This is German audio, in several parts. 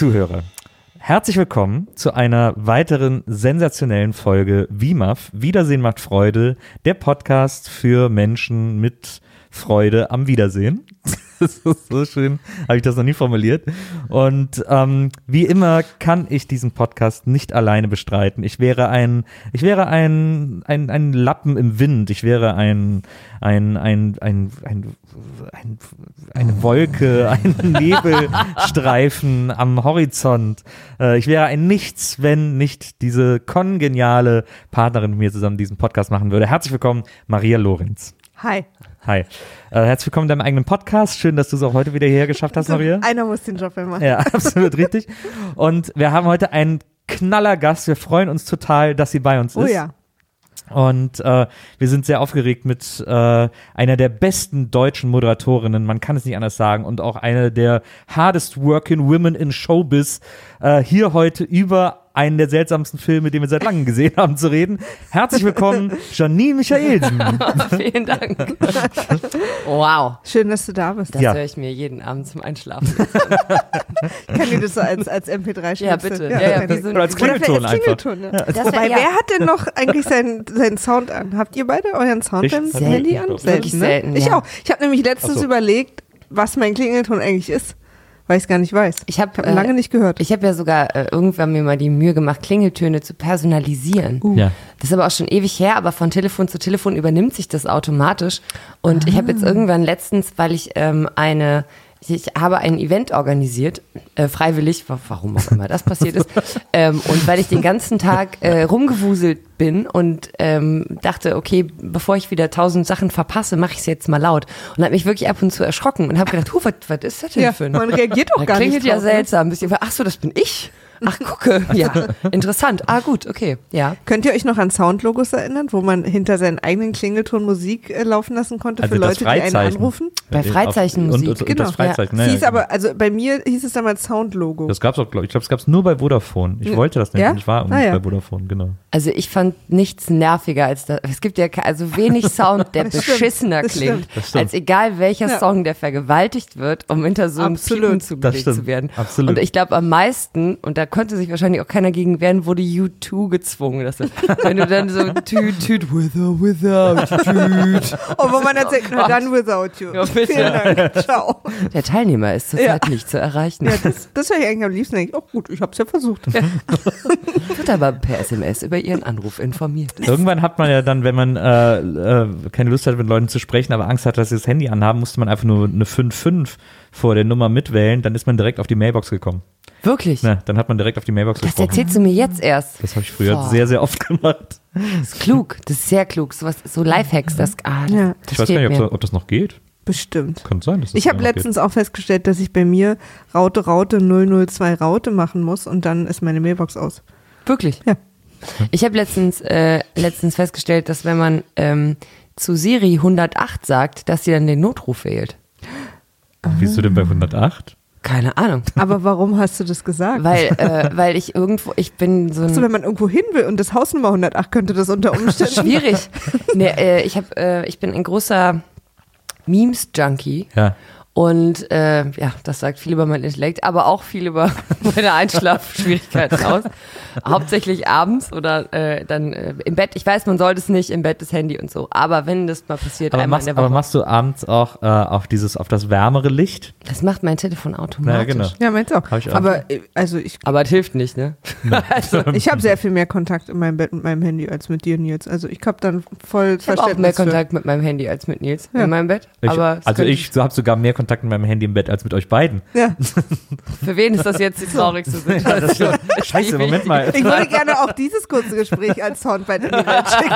Zuhörer, herzlich willkommen zu einer weiteren sensationellen Folge WIMAF. Wiedersehen macht Freude, der Podcast für Menschen mit Freude am Wiedersehen. Das ist so schön, habe ich das noch nie formuliert. Und ähm, wie immer kann ich diesen Podcast nicht alleine bestreiten. Ich wäre ein, ich wäre ein, ein, ein Lappen im Wind. Ich wäre ein, ein, ein, ein, ein, ein eine Wolke, ein Nebelstreifen am Horizont. Äh, ich wäre ein Nichts, wenn nicht diese kongeniale Partnerin mit mir zusammen diesen Podcast machen würde. Herzlich willkommen, Maria Lorenz. Hi. Hi. Äh, herzlich willkommen in deinem eigenen Podcast. Schön, dass du es auch heute wieder hierher geschafft hast, Maria. Einer muss den Job machen. Ja, absolut richtig. Und wir haben heute einen knaller Gast. Wir freuen uns total, dass sie bei uns Oh ist. ja. Und äh, wir sind sehr aufgeregt mit äh, einer der besten deutschen Moderatorinnen, man kann es nicht anders sagen, und auch eine der hardest working women in Showbiz, äh, hier heute über einen der seltsamsten Filme, den wir seit langem gesehen haben, zu reden. Herzlich willkommen, Janine Michaelsen. Vielen Dank. wow. Schön, dass du da bist. Das Ja. höre ich mir jeden Abend zum Einschlafen. Ich kann dir das so als, als MP3 schnipseln. Ja, bitte. Ja, ja, wie so ein- Oder als Klingelton einfach. Klingelton, ja. Das Wobei, wär- ja. wer hat denn noch eigentlich seinen, seinen Sound an? Habt ihr beide euren Sound Ich- im Selten. Handy an? Selten, ne? selten, Ich ja. auch. Ich habe nämlich letztens so. überlegt, was mein Klingelton eigentlich ist, weil ich es gar nicht weiß. Ich habe Ich habe lange nicht gehört. Ich habe ja sogar äh, irgendwann mir mal die Mühe gemacht, Klingeltöne zu personalisieren. Ja. Das ist aber auch schon ewig her, aber von Telefon zu Telefon übernimmt sich das automatisch. Und ich habe jetzt irgendwann letztens, weil ich ähm, eine, ich habe ein Event organisiert, äh, freiwillig, wa- warum auch immer das passiert ist, ähm, und weil ich den ganzen Tag äh, rumgewuselt bin und ähm, dachte, okay, bevor ich wieder tausend Sachen verpasse, mache ich es jetzt mal laut. Und habe mich wirklich ab und zu erschrocken und habe gedacht, huh, was, was ist das denn Ja, für ein man reagiert das gar nicht klingelt ja drauf, ne? seltsam. ein bisschen. Ach so, das bin ich. Ach, gucke. Ja, interessant. Ah, gut, okay. Ja. Könnt ihr euch noch an Soundlogos erinnern, wo man hinter seinen eigenen Klingelton Musik äh, laufen lassen konnte Also für Leute, die einen anrufen? Bei Freizeichenmusik. Und, und, und Genau, das Freizeichen. ne? Es hieß aber, also bei mir hieß es damals Soundlogo. Das gab's auch, glaub, ich glaube, es gab's nur bei Vodafone. Ich wollte das nicht. Ja? und Ich war Ah, ja. bei Vodafone, genau. Also ich fand nichts nerviger als das. Es gibt ja also wenig Sound, der beschissener das klingt. Das als egal welcher Ja. Song, der vergewaltigt wird, um hinter so einem. Piepen zugelegt zu werden. Absolut. Und ich glaube am meisten, und da konnte sich wahrscheinlich auch keiner gegen wehren, wurde U2 gezwungen. Dass, wenn du dann so tüt, tüt, with or without, tüt. Oh, wo man erzählt, na Gott. dann without you. Ja, bitte. Vielen Dank. Ciao. Der Teilnehmer ist zurzeit nicht zu erreichen. Ja, das, das höre ich eigentlich am liebsten. Denk ich, Oh gut, ich habe es ja versucht. Wird aber per SMS über Ihren Anruf informiert. Irgendwann hat man ja dann, wenn man äh, äh, keine Lust hat, mit Leuten zu sprechen, aber Angst hat, dass sie das Handy anhaben, musste man einfach nur eine 5-5 vor der Nummer mitwählen, dann ist man direkt auf die Mailbox gekommen. Wirklich? Na, dann hat man direkt auf die Mailbox Das gesprochen. erzählst du mir jetzt erst. Das habe ich früher Boah. sehr, sehr oft gemacht. Das ist klug. Das ist sehr klug. So, was, so Lifehacks, das, ah, das, Ja. das Ich weiß gar nicht, ob, ob das noch geht. Bestimmt. Könnte sein. Dass das Ich habe noch letztens auch festgestellt, dass ich bei mir Raute Raute 002 Raute machen muss und dann ist meine Mailbox aus. Wirklich? Ja. Ich habe letztens, äh, letztens festgestellt, dass wenn man ähm, zu Siri 108 sagt, dass sie dann den Notruf wählt. geht. Wie bist du denn bei 108? Keine Ahnung. Aber warum hast du das gesagt? Weil, äh, weil ich irgendwo, ich bin so ein... also, wenn man irgendwo hin will und das Hausnummer 108 könnte das unter Umständen. Schwierig. nee, äh, ich, hab, äh, ich bin ein großer Memes-Junkie. Ja. Und äh, ja, das sagt viel über mein Intellekt, aber auch viel über meine Einschlafschwierigkeiten aus. Hauptsächlich abends oder äh, dann äh, im Bett. Ich weiß, man sollte es nicht im Bett das Handy und so. Aber wenn das mal passiert, Aber einmal machst, in der aber Woche, machst du abends auch äh, auf dieses, auf das wärmere Licht? das macht mein Telefon automatisch. Ja, genau. Ja, meinst du auch. Ich auch. Aber äh, also ich, Aber es hilft nicht, ne? also, ich habe sehr viel mehr Kontakt in meinem Bett mit meinem Handy als mit dir, Nils. Also ich habe dann voll ich habe auch Verständnis mehr Kontakt mit meinem Handy als mit Nils Ja. in meinem Bett. Ich, aber also ich so habe sogar mehr Kontakt mit meinem Handy im Bett als mit euch beiden. Ja. Für wen ist das jetzt die traurigste Situation? Scheiße, Moment mal. Ich würde gerne auch dieses kurze Gespräch als Soundbite in die Welt schicken.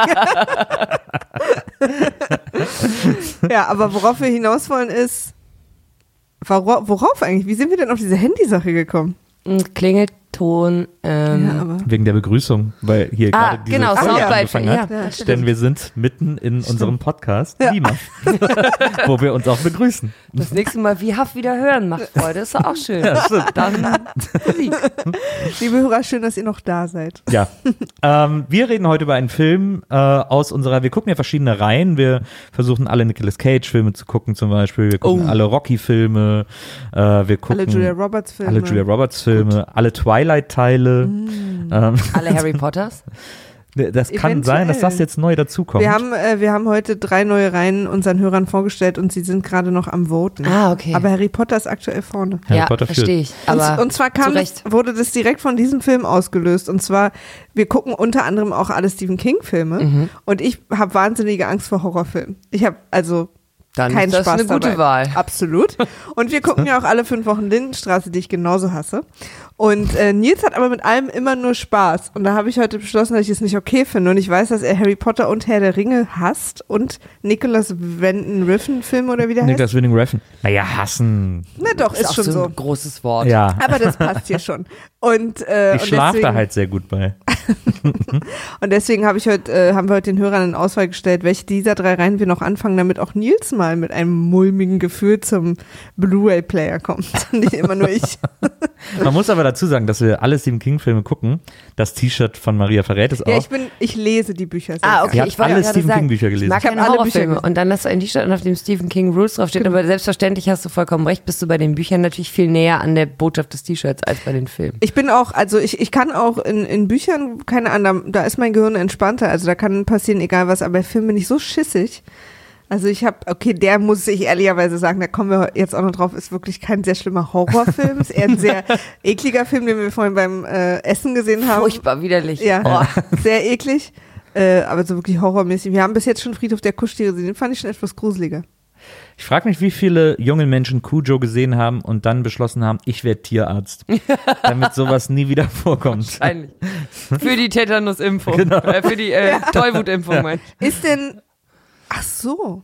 ja, aber worauf wir hinaus wollen ist, worauf, worauf eigentlich? Wie sind wir denn auf diese Handysache gekommen? Klingelt Ton. Ähm, Ja, Wegen der Begrüßung, weil hier Ah, gerade diese genau, Folge angefangen hat. ja, stimmt. Denn wir sind mitten in unserem Podcast, Ja. Lima, wo wir uns auch begrüßen. das nächste Mal wie Haft wieder hören macht Freude. Ist doch auch schön. Dann Musik. liebe Hörer, schön, dass ihr noch da seid. Ja, ähm, wir reden heute über einen Film äh, aus unserer, wir gucken ja verschiedene Reihen, wir versuchen alle Nicolas Cage Filme zu gucken zum Beispiel, wir gucken Oh. alle Rocky Filme, äh, wir gucken Alle Julia Roberts Filme. alle Julia Roberts Filme, alle Twilight Teile. Mm. Ähm, Alle Harry Potters. das kann sein, dass das Eventuell. jetzt neu dazukommt. Wir haben, äh, wir haben heute drei neue Reihen unseren Hörern vorgestellt und sie sind gerade noch am Voten. Ah, okay. Aber Harry Potter ist aktuell vorne. Harry ja, Potter führt. verstehe ich. Und, Aber und zwar kam wurde das direkt von diesem Film ausgelöst. Und zwar, wir gucken unter anderem auch alle Stephen King-Filme. Mhm. Und ich habe wahnsinnige Angst vor Horrorfilmen. Ich habe also Dann keinen ist das Spaß eine gute dabei. Wahl. Absolut. Und wir gucken ja auch alle fünf Wochen Lindenstraße, die ich genauso hasse. Und äh, Nils hat aber mit allem immer nur Spaß. Und da habe ich heute beschlossen, dass ich es nicht okay finde. Und ich weiß, dass er Harry Potter und Herr der Ringe hasst und Nicholas Wenden Riffen Film oder wie der heißt. Niklas Winning Refn. Naja, hassen. Na doch, ist, auch schon so so. ein großes Wort. Ja, Aber das passt hier schon. Und, äh, ich und schlafe da halt sehr gut bei. Und deswegen habe ich heute, äh, haben wir heute den Hörern eine Auswahl gestellt, welche dieser drei Reihen wir noch anfangen, damit auch Nils mal mit einem mulmigen Gefühl zum Blu-ray-Player kommt. Nicht immer nur ich. Man muss aber dazu sagen, dass wir alle Stephen King-Filme gucken. Das T-Shirt von Maria verrät es Ja, auch. ich bin, ich lese die Bücher. sehr Ah, okay. Ich wollte alle Stephen King-Bücher gelesen. Ich mag keine alle Bücher Horrorfilme. Und dann hast du ein T-Shirt, auf dem Stephen King Rules draufsteht. Aber selbstverständlich hast du vollkommen recht, bist du bei den Büchern natürlich viel näher an der Botschaft des T-Shirts als bei den Filmen. Ich bin auch, also ich, ich kann auch in, in Büchern, keine Ahnung, da ist mein Gehirn entspannter. Also da kann passieren, egal was, aber bei Filmen bin ich so schissig. Also ich habe, okay, der muss ich ehrlicherweise sagen, da kommen wir jetzt auch noch drauf, ist wirklich kein sehr schlimmer Horrorfilm, ist eher ein sehr ekliger Film, den wir vorhin beim äh, Essen gesehen haben. Furchtbar widerlich. Ja, Oh. sehr eklig, äh, aber so wirklich horrormäßig. Wir haben bis jetzt schon Friedhof der Kuschtiere gesehen, den fand ich schon etwas gruseliger. Ich frage mich, wie viele junge Menschen Cujo gesehen haben und dann beschlossen haben, ich werde Tierarzt, damit sowas nie wieder vorkommt. Wahrscheinlich. Für die Tetanusimpfung. Genau. Äh, für die äh, Tollwutimpfung, mein ich. Ist denn, ach so,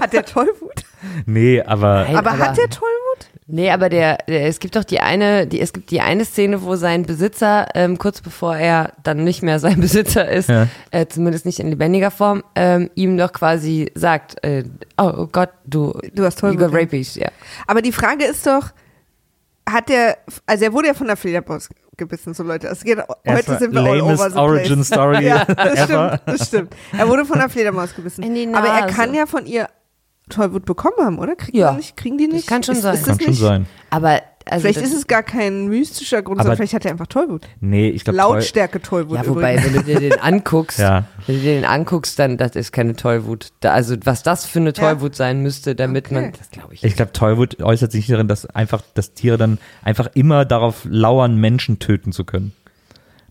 hat der Tollwut? Nee, aber Nein, aber, hat der Tollwut? Nee, aber der, der, es gibt doch die eine, die, es gibt die eine Szene, wo sein Besitzer, ähm, kurz bevor er dann nicht mehr sein Besitzer ist, Ja. äh, zumindest nicht in lebendiger Form, ähm, ihm doch quasi sagt, äh, oh, oh Gott, du, Du hast you Tollwut. got rabies, ja. Aber die Frage ist doch, hat der, also er wurde ja von der Fledermaus gebissen, so Leute. Es geht, heute sind wir all over the Origin place. Story Ja, das ever. stimmt, das stimmt. Er wurde von der Fledermaus gebissen. In die Aber er kann ja von ihr Tollwut bekommen haben, oder? Kriegt Ja. man nicht, kriegen die Das nicht? kann schon ist, sein. Ist das kann schon nicht, sein. Aber also Vielleicht ist es gar kein mystischer Grund, Aber- sondern vielleicht hat er einfach Tollwut. nee, ich glaube, Lautstärke Tollwut ja, wobei, übrigens. wenn du dir den anguckst, Ja. wenn du dir den anguckst, dann das ist keine Tollwut. Da, also was das für eine Tollwut sein müsste, damit Okay. man, das glaube ich. ich glaube, Tollwut äußert sich darin, dass einfach, dass Tiere dann einfach immer darauf lauern, Menschen töten zu können.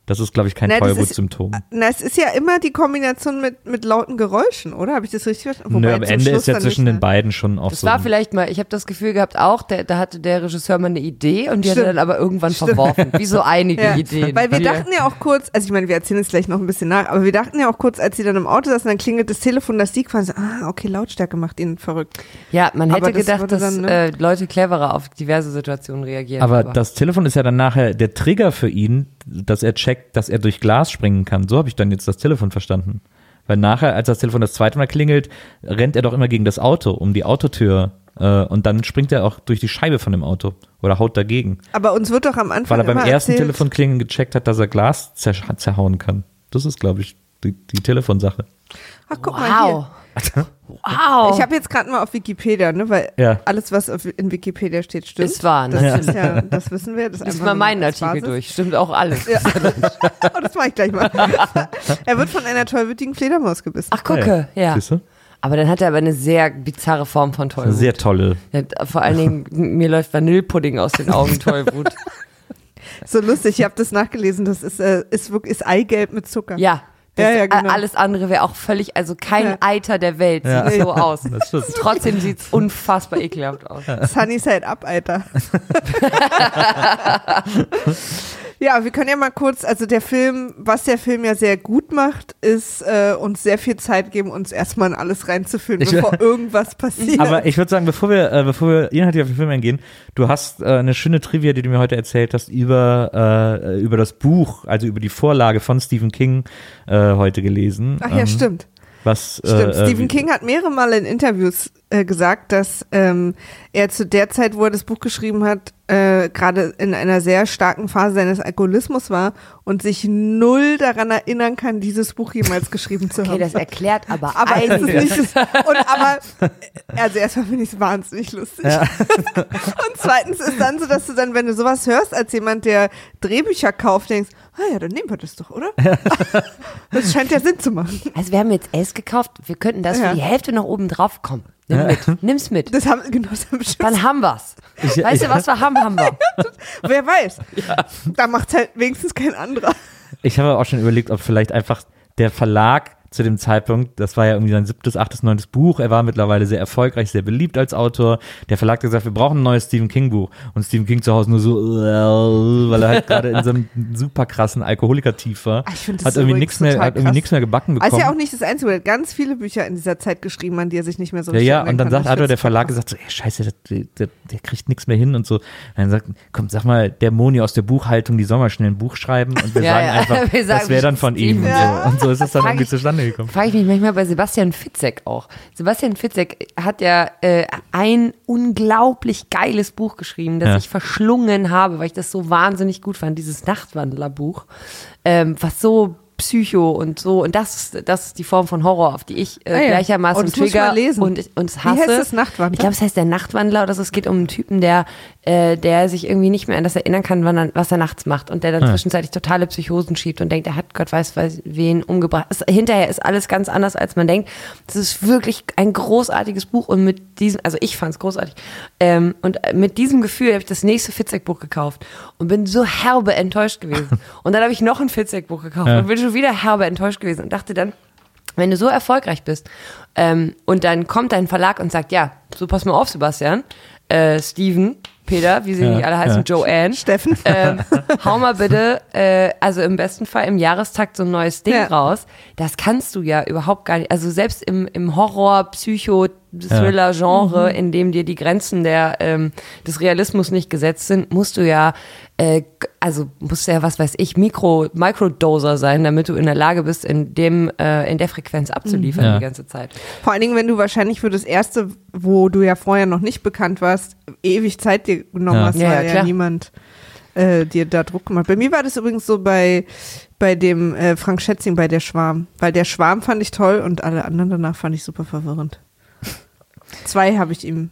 Das ist, glaube ich, kein das Tollwut-Symptom. Na, es ist ja immer die Kombination mit, mit lauten Geräuschen, oder? Habe ich das richtig verstanden? Nö, Wobei am zum Ende Schluss ist ja zwischen nicht den mehr. beiden schon auch Das so. war ein- vielleicht mal, ich habe das Gefühl gehabt auch, der, da hatte der Regisseur mal eine Idee und die hat er Stimmt. dann aber irgendwann verworfen. Wie so einige Ja, Ideen. Weil wir dachten ja auch kurz, also ich meine, wir erzählen es gleich noch ein bisschen nach, aber wir dachten ja auch kurz, als sie dann im Auto saßen, dann klingelt das Telefon, dass sie quasi, ah, okay, Lautstärke macht ihn verrückt. Ja, man Aber hätte das gedacht, dass dann, ne? äh, Leute cleverer auf diverse Situationen reagieren. Aber das Telefon ist ja dann nachher der Trigger für ihn, dass er checkt, dass er durch Glas springen kann. So habe ich dann jetzt das Telefon verstanden. Weil nachher, als das Telefon das zweite Mal klingelt, rennt er doch immer gegen das Auto, um die Autotür. Äh, und dann springt er auch durch die Scheibe von dem Auto oder haut dagegen. Aber uns wird doch am Anfang Weil er beim immer ersten erzählt, Telefonklingeln gecheckt hat, dass er Glas zer zerhauen kann. Das ist, glaube ich, die, die Telefonsache. ach guck mal hier. Wow. Ich habe jetzt gerade mal auf Wikipedia, ne, weil Ja. alles, was auf, in Wikipedia steht, stimmt. Ist wahr, ne? Das, ist ja, das wissen wir. Das ist mal meinen als Artikel Basis. durch. Stimmt auch alles. Ja. Oh, das mache ich gleich mal. er wird von einer tollwütigen Fledermaus gebissen. Ach, gucke, ja. Siehst du? Aber dann hat er aber eine sehr bizarre Form von Tollwut. sehr tolle. Ja, vor allen Dingen, mir läuft Vanillepudding aus den Augen, Tollwut. So lustig, ich habe das nachgelesen, das ist, äh, ist, wirklich, ist Eigelb mit Zucker. Ja. Das, Ja, ja, genau. äh, Alles andere wäre auch völlig, also kein Ja. Eiter der Welt Ja. sieht so aus. Trotzdem sieht es unfassbar ekelhaft aus. Sunny Side Up, Alter. Ja, wir können ja mal kurz, also der Film, was der Film ja sehr gut macht, ist äh, uns sehr viel Zeit geben, uns erstmal in alles reinzufühlen, Ich- bevor irgendwas passiert. Aber ich würde sagen, bevor wir, äh, bevor wir inhaltlich auf den Film eingehen, du hast äh, eine schöne Trivia, die du mir heute erzählt hast, über, äh, über das Buch, also über die Vorlage von Stephen King äh, heute gelesen. Ach ja, Ähm, stimmt. Was, Stimmt. äh, Stephen King hat mehrere Male in Interviews äh, gesagt, dass ähm, er zu der Zeit, wo er das Buch geschrieben hat, äh, gerade in einer sehr starken Phase seines Alkoholismus war und sich null daran erinnern kann, dieses Buch jemals geschrieben zu Okay, haben. das erklärt aber, aber es ist einiges. nicht und aber also erstmal finde ich es wahnsinnig lustig und zweitens ist dann so dass du dann wenn du sowas hörst als jemand der Drehbücher kauft denkst ah ja dann nehmen wir das doch oder das scheint ja Sinn zu machen Also wir haben jetzt S gekauft, wir könnten das Ja. für die Hälfte noch oben drauf kommen. Nimm mit, nimm's mit. das haben genau das haben wir schon Dann haben wir's. Ich- Weißt du, was wir haben, haben wir. Wer weiß. Da macht halt wenigstens kein anderer. Ich habe auch schon überlegt, ob vielleicht einfach der Verlag zu dem Zeitpunkt, das war ja irgendwie sein siebtes, achtes, neuntes Buch, er war mittlerweile sehr erfolgreich, sehr beliebt als Autor. Der Verlag hat gesagt, wir brauchen ein neues Stephen King Buch. Und Stephen King zu Hause nur so, äh, weil er halt gerade in so einem super krassen Alkoholiker-Tief war. Ah, ich find das Hat irgendwie nichts mehr, hat irgendwie nichts mehr gebacken Also bekommen. ist ja auch nicht das Einzige, er hat ganz viele Bücher in dieser Zeit geschrieben, an die er sich nicht mehr so Ja, richtig ja, erinnern und dann sagt, hat er der Verlag gesagt, so, ey, scheiße, der, der, der kriegt nichts mehr hin und so. Und dann sagt, komm, sag mal, der Moni aus der Buchhaltung, die soll mal schnell ein Buch schreiben und wir Ja, sagen ja. einfach, Wir sagen das wäre dann von ihm. Ja. Und, so. ist es dann irgendwie ich- zustande gekommen. Frage ich mich manchmal bei Sebastian Fitzek auch. Sebastian Fitzek hat ja äh, ein unglaublich geiles Buch geschrieben, das Ja. ich verschlungen habe, weil ich das so wahnsinnig gut fand, dieses Nachtwandlerbuch, ähm, was so Psycho und so und das ist, das ist die Form von Horror, auf die ich äh, Ah ja. gleichermaßen ich trigger mal lesen. und und Wie hasse. heißt das, Nachtwandler? Ich glaube, es heißt der Nachtwandler oder so. Es geht um einen Typen, der äh, der sich irgendwie nicht mehr an das erinnern kann, wann er, was er nachts macht und der dann Ah. zwischenzeitlich totale Psychosen schiebt und denkt, er hat Gott weiß, weiß wen umgebracht. Es, hinterher ist alles ganz anders, als man denkt. Das ist wirklich ein großartiges Buch und mit diesem, also ich fand es großartig. Ähm, und mit diesem Gefühl habe ich das nächste Fitzek-Buch gekauft und bin so herbe enttäuscht gewesen. und dann habe ich noch ein Fitzek-Buch gekauft Ja. und bin schon wieder herbe enttäuscht gewesen und dachte dann, wenn du so erfolgreich bist ähm, und dann kommt dein Verlag und sagt, ja, so pass mal auf, Sebastian, äh, Steven, Peter, wie sie Ja, nicht alle heißen, ja. Joanne, Steffen. ähm, hau mal bitte, äh, also im besten Fall im Jahrestakt so ein neues Ding Ja. raus. Das kannst du ja überhaupt gar nicht. Also selbst im, im Horror, Psycho, Thriller-Genre, in dem dir die Grenzen der, ähm, des Realismus nicht gesetzt sind, musst du ja, äh, also musst du ja, was weiß ich, Mikro, Microdoser sein, damit du in der Lage bist, in dem, äh, in der Frequenz abzuliefern Ja. die ganze Zeit. Vor allen Dingen, wenn du wahrscheinlich für das erste, wo du ja vorher noch nicht bekannt warst, ewig Zeit dir genommen Ja. hast, Ja, weil ja, ja, niemand äh, dir da Druck gemacht. Bei mir war das übrigens so bei, bei dem äh, Frank Schätzing, bei der Schwarm. Weil der Schwarm fand ich toll und alle anderen danach fand ich super verwirrend. Zwei habe ich ihm,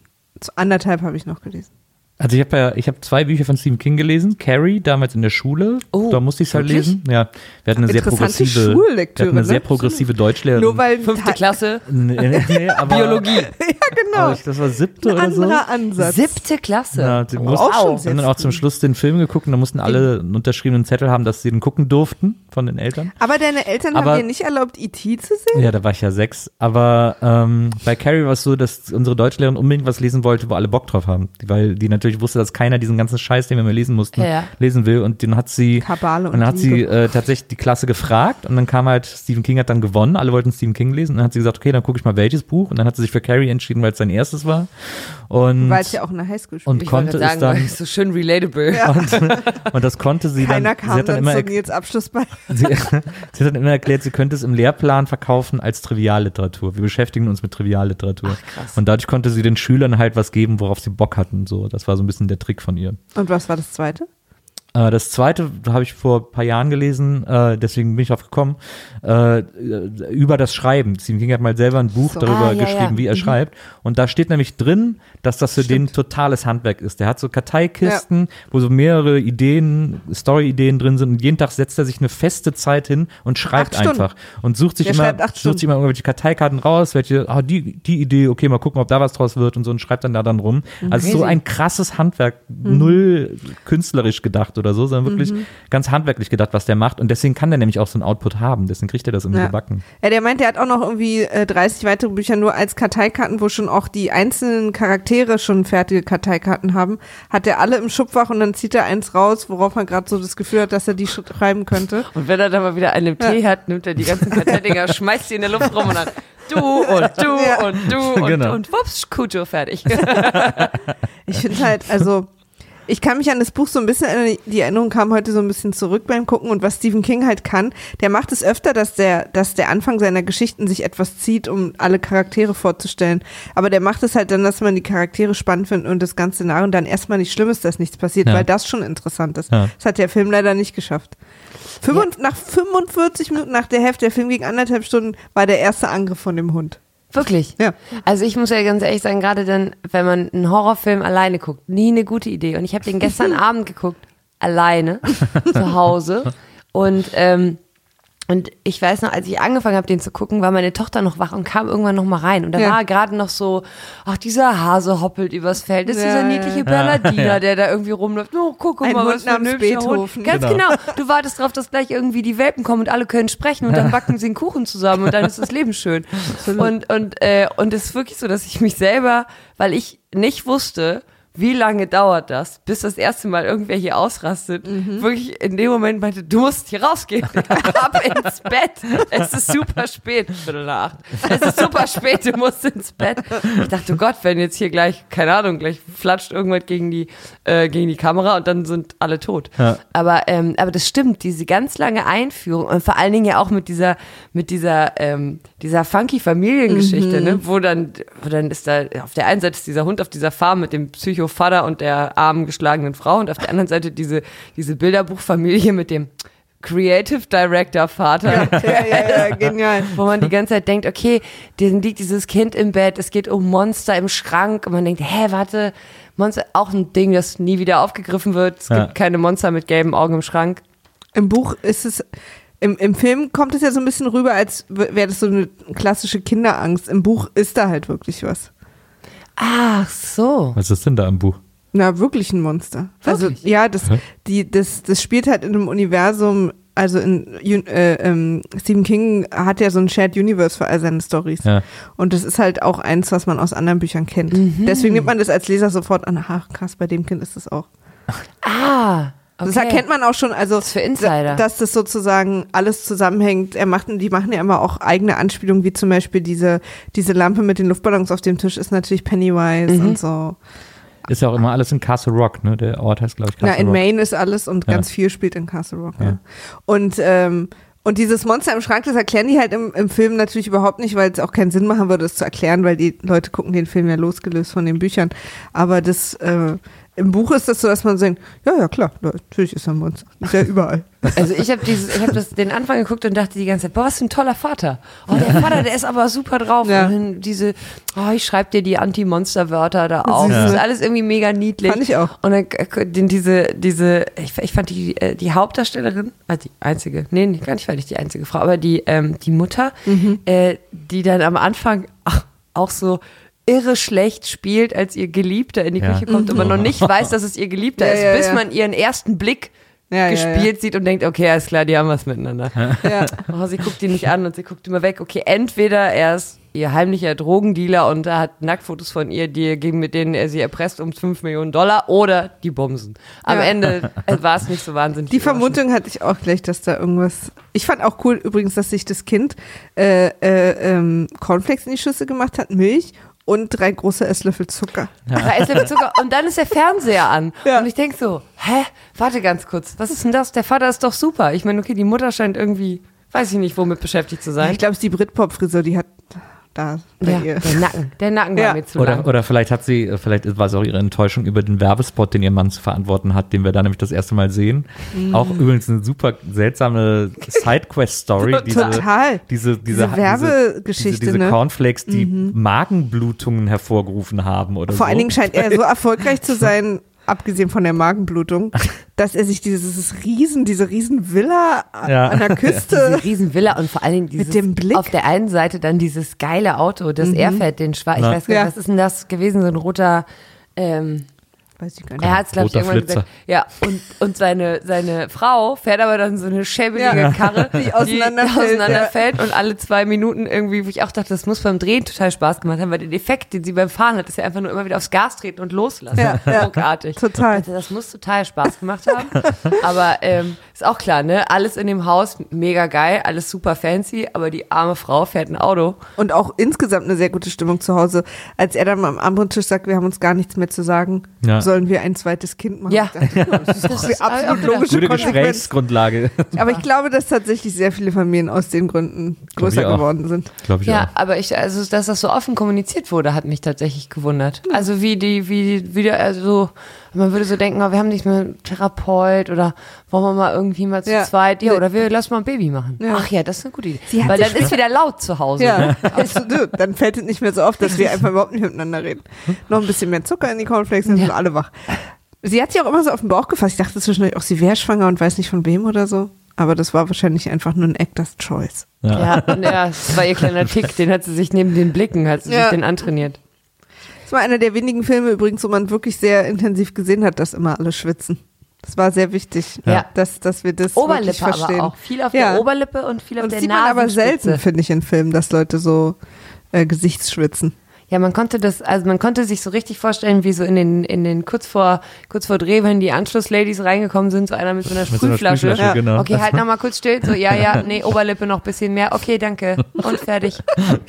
anderthalb habe ich noch gelesen. Also ich habe ja, ich habe zwei Bücher von Stephen King gelesen. Carrie, damals in der Schule. Oh, da musste ich es halt lesen. Ja, wir hatten eine sehr progressive, wir hatten eine ne? sehr progressive Deutschlehrerin. Nur weil Fünfte Klasse, Nee, nee, aber, Biologie. ja, genau. Ich, das war siebte Ein oder so. anderer Ansatz. Siebte Klasse. Ja, die mussten, auch schon haben dann auch zum Schluss den Film geguckt und da mussten alle einen unterschriebenen Zettel haben, dass sie den gucken durften von den Eltern. Aber deine Eltern Aber- haben dir nicht erlaubt, E.T. zu sehen? Ja, da war ich ja sechs. Aber ähm, bei Carrie war es so, dass unsere Deutschlehrerin unbedingt was lesen wollte, wo alle Bock drauf haben. Weil die natürlich wusste, dass keiner diesen ganzen Scheiß, den wir mal lesen mussten, Ja, ja. lesen will. Und den hat sie, Kabale und dann hat sie äh, tatsächlich die Klasse gefragt und dann kam halt, Stephen King hat dann gewonnen, alle wollten Stephen King lesen. Und dann hat sie gesagt, okay, dann gucke ich mal welches Buch. Und dann hat sie sich für Carrie entschieden, weil es sein erstes war. Und, Weil es ja auch in der Highschool spielt. und Ich konnte gerade es sagen, dann, so schön relatable. und, und das konnte sie Keiner dann, sie kam hat dann dann, immer zum Nils Abschlussball. Sie, sie hat dann immer erklärt, sie könnte es im Lehrplan verkaufen als Trivialliteratur. Wir beschäftigen uns mit Trivialliteratur. krass. Und dadurch konnte sie den Schülern halt was geben, worauf sie Bock hatten. So, das war so ein bisschen der Trick von ihr. Und was war das zweite? Äh, das zweite habe ich vor ein paar Jahren gelesen, äh, deswegen bin ich drauf gekommen, äh, über das Schreiben. Stephen King hat mal selber ein Buch So. darüber Ah, ja, geschrieben, ja. wie er schreibt. Und da steht nämlich drin, dass das für den totales Handwerk ist. Der hat so Karteikisten, wo so mehrere Ideen, Story-Ideen drin sind und jeden Tag setzt er sich eine feste Zeit hin und schreibt einfach. Und sucht sich Der immer, sucht sich immer irgendwelche Karteikarten raus, welche, ah, die, die Idee, okay, mal gucken, ob da was draus wird und so und schreibt dann da dann rum. Also so ein krasses Handwerk, Mhm. null künstlerisch gedacht oder oder so, sondern wirklich ganz handwerklich gedacht, was der macht. Und deswegen kann der nämlich auch so einen Output haben. Deswegen kriegt er das irgendwie Ja. gebacken. Ja, der meint, der hat auch noch irgendwie äh, 30 weitere Bücher nur als Karteikarten, wo schon auch die einzelnen Charaktere schon fertige Karteikarten haben. Hat er alle im Schubfach und dann zieht er eins raus, worauf man gerade so das Gefühl hat, dass er die schreiben könnte. Und wenn er dann mal wieder einen Tee hat, nimmt er die ganzen Kartelldinger, schmeißt sie in der Luft rum und dann du und du Ja. und du und, Genau. und wups, Kujo, fertig. Ich finde halt, also, ich kann mich an das Buch so ein bisschen erinnern, die Erinnerung kam heute so ein bisschen zurück beim Gucken und was Stephen King halt kann, der macht es öfter, dass der, dass der Anfang seiner Geschichten sich etwas zieht, um alle Charaktere vorzustellen. Aber der macht es halt dann, dass man die Charaktere spannend findet und das ganze nach und dann erstmal nicht schlimm ist, dass nichts passiert, Ja. weil das schon interessant ist. Ja. Das hat der Film leider nicht geschafft. Fünfund- Nach 45 Minuten nach der Hälfte, der Film ging anderthalb Stunden, war der erste Angriff von dem Hund. Wirklich? Ja. Also ich muss ja ganz ehrlich sagen, gerade dann, wenn man einen Horrorfilm alleine guckt, nie eine gute Idee. Und ich habe den gestern Abend geguckt, alleine, zu Hause. Und, ähm, und ich weiß noch, als ich angefangen habe, den zu gucken, war meine Tochter noch wach und kam irgendwann noch mal rein. Und da Ja. war gerade noch so, ach, dieser Hase hoppelt übers Feld. Das ist Ja, dieser ja. niedliche Bernardiner, der da irgendwie rumläuft. Oh, guck Ein mal, Hund was für ein Hund. Beethoven. Ganz Genau. genau. Du wartest drauf, dass gleich irgendwie die Welpen kommen und alle können sprechen und dann backen sie einen Kuchen zusammen und dann ist das Leben schön. Und, und, äh, und es ist wirklich so, dass ich mich selber, weil ich nicht wusste, wie lange dauert das, bis das erste Mal irgendwer hier ausrastet, wirklich in dem Moment meinte, du musst hier rausgehen, ab ins Bett. Es ist super spät, Viertel nach acht. Es ist super spät, du musst ins Bett. Ich dachte, oh Gott, wenn jetzt hier gleich, keine Ahnung, gleich flatscht irgendwas gegen die, äh, gegen die Kamera und dann sind alle tot. Ja. Aber, ähm, aber das stimmt, diese ganz lange Einführung und vor allen Dingen ja auch mit dieser, mit dieser, ähm, dieser funky Familiengeschichte, ne? wo dann, wo dann ist da, auf der einen Seite ist dieser Hund auf dieser Farm mit dem Psychovater und der armen geschlagenen Frau und auf der anderen Seite diese, diese Bilderbuchfamilie mit dem Creative Director Vater. Ja, ja, ja, genial. Wo man die ganze Zeit denkt, okay, dann liegt dieses Kind im Bett, es geht um Monster im Schrank und man denkt, hä, warte, Monster, auch ein Ding, das nie wieder aufgegriffen wird. Es Ja. gibt keine Monster mit gelben Augen im Schrank. Im Buch ist es, im, im Film kommt es ja so ein bisschen rüber, als wäre das so eine klassische Kinderangst. Im Buch ist da halt wirklich was. Ach so. Was ist denn da im Buch? Na, wirklich ein Monster. Also, Wirklich? ja, das, Hä? die, das, das spielt halt in einem Universum, also in äh, ähm, Stephen King hat ja so ein Shared Universe für all seine Stories. Ja. Und das ist halt auch eins, was man aus anderen Büchern kennt. Mhm. Deswegen nimmt man das als Leser sofort an, ach krass, bei dem Kind ist das auch. Ah, okay. Das erkennt man auch schon, also Das für Insider. da- dass das sozusagen alles zusammenhängt. Er macht, die machen ja immer auch eigene Anspielungen, wie zum Beispiel diese, diese Lampe mit den Luftballons auf dem Tisch ist natürlich Pennywise Mhm. und so. Ist ja auch immer alles in Castle Rock, ne? Der Ort heißt, glaube ich, Castle Na, in Rock. Maine ist alles und Ja. ganz viel spielt in Castle Rock. Ja. Ja. Und, ähm, und dieses Monster im Schrank, das erklären die halt im, im Film natürlich überhaupt nicht, weil es auch keinen Sinn machen würde, es zu erklären, weil die Leute gucken den Film ja losgelöst von den Büchern. Aber das, äh, im Buch ist das so, dass man sagt, ja, ja, klar, natürlich ist er ein Monster. Ist ja überall. Also ich habe dieses, ich habe das den Anfang geguckt und dachte die ganze Zeit, boah, was für ein toller Vater. Oh, der Vater, der ist aber super drauf. Ja. Und diese, oh, ich schreibe dir die Anti-Monster-Wörter da auf. Ja. Das ist alles irgendwie mega niedlich. Fand ich auch. Und dann äh, diese, diese, ich, ich fand die, äh, die Hauptdarstellerin, also die einzige, nee, nee, gar nicht, weil nicht die einzige Frau, aber die, ähm, die Mutter, Mhm. äh, die dann am Anfang ach, auch so irre schlecht spielt, als ihr Geliebter in die Ja. Küche kommt und man noch nicht weiß, dass es ihr Geliebter Ja, ist, ja, bis ja. man ihren ersten Blick Ja, ja, gespielt sieht und denkt, okay, alles klar, die haben was miteinander. Ja. Oh, sie guckt ihn nicht an und sie guckt immer weg. Okay, entweder er ist ihr heimlicher Drogendealer und er hat Nacktfotos von ihr, die, gegen mit denen er sie erpresst um 5 Millionen Dollar oder die Bumsen. Am Ja. Ende war es nicht so wahnsinnig. Die. Vermutung hatte ich auch gleich, dass da irgendwas. Ich fand auch cool übrigens, dass sich das Kind äh, äh, ähm, Cornflakes in die Schüssel gemacht hat, Milch und drei große Esslöffel Zucker. Da ist der Zucker und dann ist der Fernseher an. Ja. Und ich denk so, hä? Warte ganz kurz, was ist denn das? Der Vater ist doch super. Ich meine, okay, die Mutter scheint irgendwie, weiß ich nicht, womit beschäftigt zu sein. Ich glaube, es ist die Britpop-Frisur, die hat da bei ja, ihr. der Nacken, der Nacken Ja. war mir zu lang. Oder, oder vielleicht hat sie, vielleicht war es auch ihre Enttäuschung über den Werbespot, den ihr Mann zu verantworten hat, den wir da nämlich das erste Mal sehen. Mhm. Auch übrigens eine super seltsame Sidequest-Story. diese, Total. Diese, diese, Diese Werbegeschichte, Diese, diese ne? Cornflakes, die Magenblutungen hervorgerufen haben oder Vor so. allen Dingen scheint er so erfolgreich zu sein, abgesehen von der Magenblutung, dass er sich dieses Riesen, diese Riesenvilla Ja. an der diese Küste. Riesenvilla und vor allen Dingen dieses, dem Blick. auf der einen Seite dann dieses geile Auto, das er fährt, den Schwarz, ich Ja. weiß gar nicht, Ja. was ist denn das gewesen, so ein roter, ähm, Weiß ich gar nicht. Er hat es, glaube ich, irgendwann Flitzer. gesagt. Ja, und, und seine, seine Frau fährt aber dann so eine schäbige Ja. Karre, Die auseinanderfällt, auseinanderfällt und alle zwei Minuten irgendwie, wo ich auch dachte, das muss beim Drehen total Spaß gemacht haben, weil der Defekt, den sie beim Fahren hat, ist ja einfach nur immer wieder aufs Gas treten und loslassen. Ja, ja. Ruckartig. Total. Also das muss total Spaß gemacht haben. aber ähm, ist auch klar, ne? Alles in dem Haus, mega geil, alles super fancy, aber die arme Frau fährt ein Auto. Und auch insgesamt eine sehr gute Stimmung zu Hause. Als er dann am anderen Tisch sagt, wir haben uns gar nichts mehr zu sagen, Ja. sollen wir ein zweites Kind machen? Ja. Ich dachte, das ist doch die absolut logische Gute. Gesprächsgrundlage. Aber ich glaube, dass tatsächlich sehr viele Familien aus den Gründen größer auch. geworden sind. Glaube ich Ja, auch. aber ich, also, dass das so offen kommuniziert wurde, hat mich tatsächlich gewundert. Also, wie die, wie, wie der, also, man würde so denken, oh, wir haben nicht mehr einen Therapeut oder wollen wir mal irgendwie mal zu Ja. zweit, ja, oder wir lassen mal ein Baby machen. Ja. Ach ja, das ist eine gute Idee. Weil dann ist wieder laut zu Hause. Ja, absolut. Dann fällt es nicht mehr so auf, dass wir einfach überhaupt nicht miteinander reden. Noch ein bisschen mehr Zucker in die Cornflakes, dann sind alle wach. Sie hat sich auch immer so auf den Bauch gefasst. Ich dachte zwischendurch auch, sie wäre schwanger und weiß nicht von wem oder so. Aber das war wahrscheinlich einfach nur ein Actor's Choice. Ja. Ja, und ja, das war ihr kleiner Tick, den hat sie sich neben den Blicken, hat sie Ja. sich den antrainiert. Das war einer der wenigen Filme übrigens, wo man wirklich sehr intensiv gesehen hat, dass immer alle schwitzen. Das war sehr wichtig, Ja. dass, dass wir das wirklich Oberlippe verstehen. aber auch. Viel auf Ja. der Oberlippe und viel auf Und der das sieht man aber selten, finde ich, in Filmen, dass Leute so äh, Gesichtsschwitzen. Ja, man konnte das, also man konnte sich so richtig vorstellen, wie so in den, in den kurz vor, kurz vor Dreh, wenn die Anschlussladies reingekommen sind, so einer mit so einer Mit so einer Sprühflasche. Sprühflasche, genau. Okay, halt nochmal kurz still. So, ja, ja, nee, Oberlippe noch ein bisschen mehr. Okay, danke. Und fertig.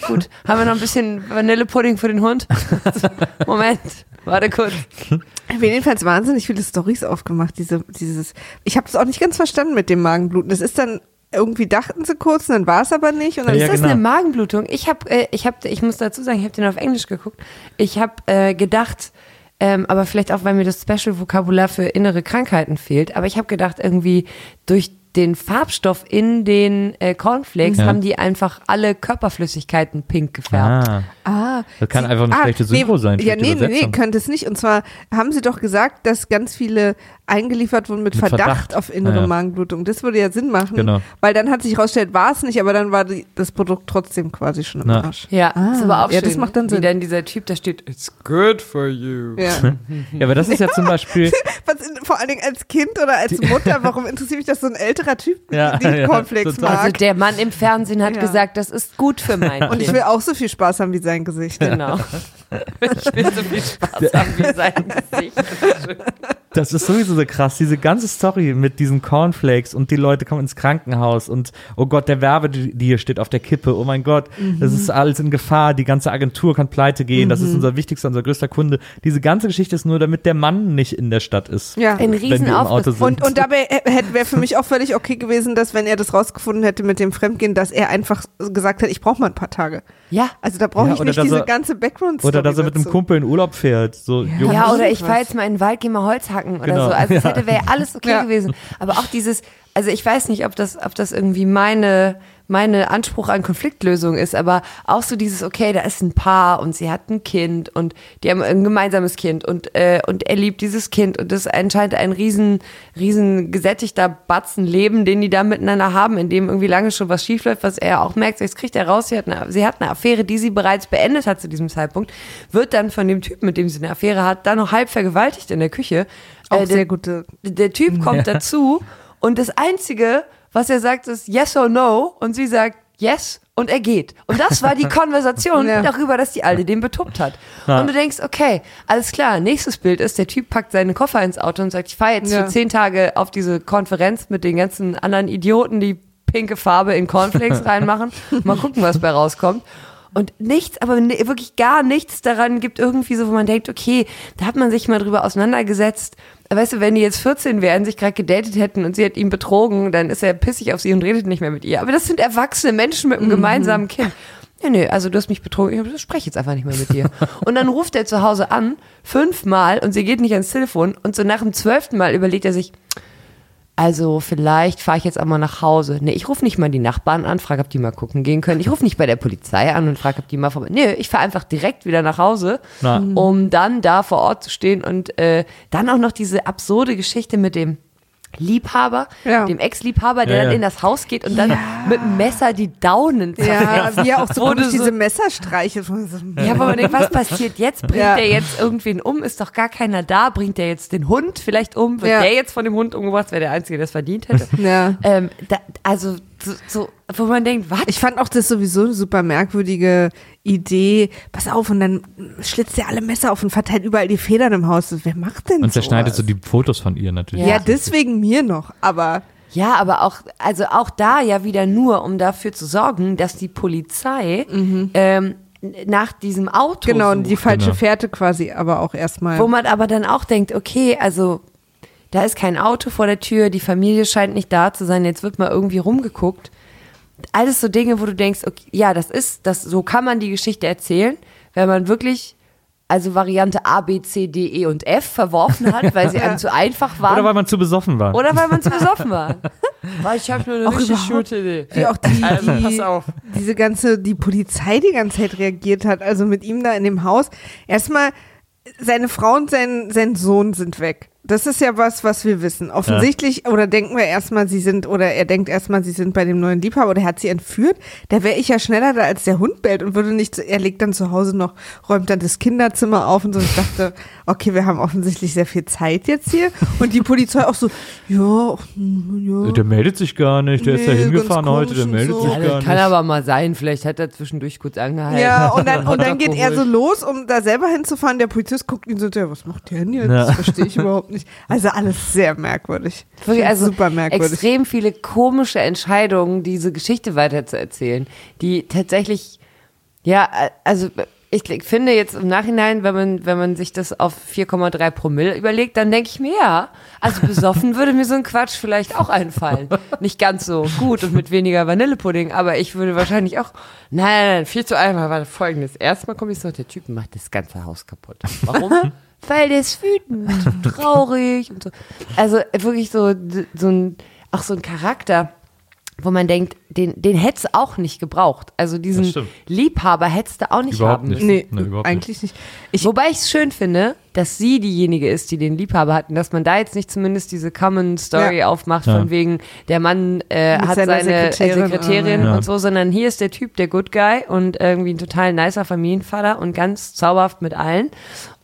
Gut. Haben wir noch ein bisschen Vanillepudding für den Hund? Moment. Warte kurz. Ich habe jedenfalls wahnsinnig viele Stories aufgemacht. Diese, dieses, ich habe es auch nicht ganz verstanden mit dem Magenbluten. Das ist dann irgendwie dachten sie kurz, und dann war es aber nicht. Und dann Ja, ist das genau. eine Magenblutung? Ich habe, äh, ich habe, ich muss dazu sagen, ich habe den auf Englisch geguckt. Ich habe äh, gedacht, ähm, aber vielleicht auch, weil mir das Special-Vokabular für innere Krankheiten fehlt. Aber ich habe gedacht, irgendwie durch den Farbstoff in den äh, Cornflakes Ja. haben die einfach alle Körperflüssigkeiten pink gefärbt. Ah, Ah, Das kann Sie- einfach eine schlechte Synchro sein, Ja, nee, nee, nee, könnte es nicht. Und zwar haben sie doch gesagt, dass ganz viele eingeliefert wurden mit, Mit Verdacht, Verdacht. auf innere Ja, ja. Magenblutung. Das würde ja Sinn machen, Genau. weil dann hat sich herausgestellt, war es nicht, aber dann war die, das Produkt trotzdem quasi schon im Na. Arsch. Ja, Ah, ist aber auch ja, schön. das macht dann Sinn. Wie dann dieser Typ, da steht, it's good for you. Ja. ja, aber das ist ja zum Beispiel, Was in, vor allen Dingen als Kind oder als Mutter, warum interessiert mich das so ein älterer Typ, Ja, die ja, Cornflakes mag? Also der Mann im Fernsehen hat Ja. gesagt, das ist gut für mein und ich will auch so viel Spaß haben wie sein Gesicht. Genau. Ich will so viel Spaß haben wie sein Gesicht. das ist sowieso so krass, diese ganze Story mit diesen Cornflakes und die Leute kommen ins Krankenhaus und oh Gott, der Werbe, die hier steht auf der Kippe, oh mein Gott, das ist alles in Gefahr, die ganze Agentur kann pleite gehen, das ist unser wichtigster, unser größter Kunde. Diese ganze Geschichte ist nur, damit der Mann nicht in der Stadt ist. Ja. Ein Riesenaufriss. Und, und dabei wäre für mich auch völlig okay gewesen, dass wenn er das rausgefunden hätte mit dem Fremdgehen, dass er einfach gesagt hat, ich brauche mal ein paar Tage. Ja. Also da brauche Ja, ich nicht diese er- ganze Background-Story Oder dass er mit einem. Kumpel in Urlaub fährt. So, Jungs, Ja, oder ich fahre jetzt mal in den Wald, gehe mal Holz hacken oder Genau. so. Also Ja. hätte wäre alles okay Ja. gewesen. Aber auch dieses, also ich weiß nicht, ob das, ob das irgendwie meine, meine Anspruch an Konfliktlösung ist, aber auch so dieses, okay, da ist ein Paar und sie hat ein Kind und die haben ein gemeinsames Kind und, äh, und er liebt dieses Kind und das ist anscheinend ein riesen, riesen gesättigter Batzen Leben, den die da miteinander haben, in dem irgendwie lange schon was schiefläuft, was er auch merkt, jetzt kriegt er raus, sie hat, eine, sie hat eine Affäre, die sie bereits beendet hat zu diesem Zeitpunkt, wird dann von dem Typen, mit dem sie eine Affäre hat, dann noch halb vergewaltigt in der Küche. Auch Äh, der- sehr gute. der Typ kommt dazu und das Einzige, was er sagt, ist yes or no und sie sagt yes und er geht. Und das war die Konversation Ja. darüber, dass die Alte den betuppt hat. Ja. Und du denkst, okay, alles klar, nächstes Bild ist, der Typ packt seinen Koffer ins Auto und sagt, ich fahre jetzt Ja. für zehn Tage auf diese Konferenz mit den ganzen anderen Idioten, die pinke Farbe in Cornflakes reinmachen. Mal gucken, was bei rauskommt. Und nichts, aber ne- wirklich gar nichts daran gibt irgendwie so, wo man denkt, okay, da hat man sich mal drüber auseinandergesetzt. Weißt du, wenn die jetzt 14 wären, sich gerade gedatet hätten und sie hat ihn betrogen, dann ist er pissig auf sie und redet nicht mehr mit ihr. Aber das sind erwachsene Menschen mit einem gemeinsamen Kind. Ja, nee, also du hast mich betrogen, ich spreche jetzt einfach nicht mehr mit dir. Und dann ruft er zu Hause an, fünfmal, und sie geht nicht ans Telefon. Und so nach dem zwölften Mal überlegt er sich, also vielleicht fahre ich jetzt auch mal nach Hause. Nee, ich rufe nicht mal die Nachbarn an, frage, ob die mal gucken gehen können. Ich rufe nicht bei der Polizei an und frage, ob die mal vorbei. Nee, ich fahre einfach direkt wieder nach Hause, Na. um dann da vor Ort zu stehen und äh, dann auch noch diese absurde Geschichte mit dem Liebhaber, Ja. dem Ex-Liebhaber, der Ja, dann ja. in das Haus geht und dann mit dem Messer die Daunen Ja, zerfetzt. wie er auch so Wo du komisch so- diese Messer streichelt. Ja, wo man denkt, was passiert jetzt? Bringt Ja. der jetzt irgendwen um? Ist doch gar keiner da. Bringt der jetzt den Hund vielleicht um? Wird Ja. der jetzt von dem Hund umgebracht? Wäre der Einzige, der es verdient hätte. Ja. ähm, da, also, so, so, wo man denkt, was? Ich fand auch das sowieso eine super merkwürdige Idee. Pass auf, und dann schlitzt er alle Messer auf und verteilt überall die Federn im Haus. Wer macht denn Und zerschneidet so die Fotos von ihr natürlich. Ja, deswegen mir noch, aber Ja, aber auch, also auch da ja wieder nur, um dafür zu sorgen, dass die Polizei ähm, nach diesem Auto Mhm. genau, sucht. die falsche Genau. Fährte quasi aber auch erstmal. Wo man aber dann auch denkt, okay, also da ist kein Auto vor der Tür, die Familie scheint nicht da zu sein, jetzt wird mal irgendwie rumgeguckt. Alles so Dinge, wo du denkst, okay, ja, das ist, das, so kann man die Geschichte erzählen, wenn man wirklich, also Variante A, B, C, D, E und F verworfen hat, weil sie einem zu einfach waren. Oder weil man zu besoffen war. Oder weil man zu besoffen war. Weil ich habe nur eine Auch richtig gute Idee. wie auch die, Also, pass auf. diese ganze, die Polizei die ganze Zeit reagiert hat, also mit ihm da in dem Haus. Erstmal, seine Frau und sein, sein Sohn sind weg. Das ist ja was, was wir wissen. Offensichtlich, oder denken wir erstmal, sie sind, oder er denkt erstmal, sie sind bei dem neuen Liebhaber oder er hat sie entführt. Da wäre ich ja schneller da, als der Hund bellt und würde nicht, er legt dann zu Hause noch, räumt dann das Kinderzimmer auf und so. Ich dachte, okay, wir haben offensichtlich sehr viel Zeit jetzt hier. Und die Polizei auch so, ja, ja. Der meldet sich gar nicht, der ist da Nee, hingefahren heute, der meldet so. sich Ja, gar das kann nicht. aber mal sein. Vielleicht hat er zwischendurch kurz angehalten. Ja, und dann, und dann geht er so los, um da selber hinzufahren. Der Polizist guckt ihn so, ja, was macht der denn jetzt? Ja. Das verstehe ich überhaupt nicht. Also alles sehr merkwürdig. Wirklich, also super merkwürdig. extrem viele komische Entscheidungen, diese Geschichte weiterzuerzählen, die tatsächlich, ja, also ich finde jetzt im Nachhinein, wenn man, wenn man sich das auf 4,3 Promille überlegt, dann denke ich mir, ja, also besoffen würde mir so ein Quatsch vielleicht auch einfallen. Nicht ganz so gut und mit weniger Vanillepudding, aber ich würde wahrscheinlich auch, nein, nein, nein viel zu einfach war folgendes. Erstmal komme ich so, der Typ macht das ganze Haus kaputt. Warum? Weil der ist wütend, traurig und so. Also wirklich so, so ein, auch so ein Charakter, wo man denkt, den, den hättest du auch nicht gebraucht. Also diesen. Liebhaber hättest du auch nicht Überhaupt haben nicht. Nee, Nee, überhaupt eigentlich nicht. Ich, Wobei ich es schön finde, dass sie diejenige ist, die den Liebhaber hat und dass man da jetzt nicht zumindest diese Common Story Ja. aufmacht, Ja. von wegen, der Mann äh, hat seine Sekretärin, Sekretärin, ja. und so, sondern hier ist der Typ, der Good Guy und irgendwie ein total nicer Familienvater und ganz zauberhaft mit allen.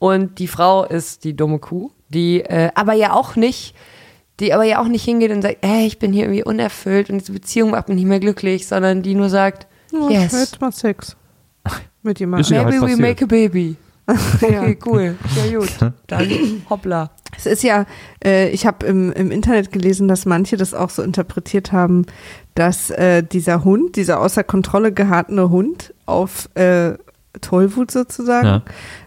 Und die Frau ist die dumme Kuh, die äh, aber ja auch nicht die aber ja auch nicht hingeht und sagt, hey, ich bin hier irgendwie unerfüllt und diese Beziehung macht mich nicht mehr glücklich, sondern die nur sagt, ich will yes, jetzt mal Sex. Mit jemandem. ja maybe halt we passiert. make a baby. Okay, cool. Ja gut, dann hoppla. Es ist ja, äh, ich habe im, im Internet gelesen, dass manche das auch so interpretiert haben, dass äh, dieser Hund, dieser außer Kontrolle geratene Hund auf äh, Tollwut sozusagen,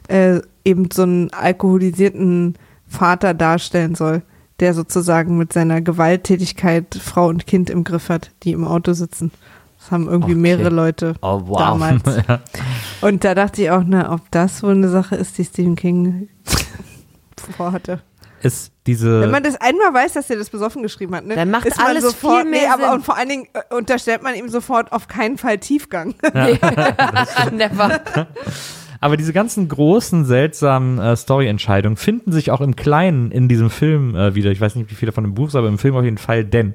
äh, eben so einen alkoholisierten Vater darstellen soll, der sozusagen mit seiner Gewalttätigkeit Frau und Kind im Griff hat, die im Auto sitzen. Das haben irgendwie Okay. mehrere Leute Oh, wow. damals. ja. Und da dachte ich auch, na, ob das wohl eine Sache ist, die Stephen King vorhatte. Ist diese. Wenn man das einmal weiß, dass er das besoffen geschrieben hat, ne, Dann macht ist man alles sofort, viel mehr nee, aber Sinn. und vor allen Dingen äh, unterstellt man ihm sofort auf keinen Fall Tiefgang. Never. Aber diese ganzen großen, seltsamen äh, Story-Entscheidungen finden sich auch im Kleinen in diesem Film äh, wieder. Ich weiß nicht, wie viel davon im Buch ist, aber im Film auf jeden Fall, denn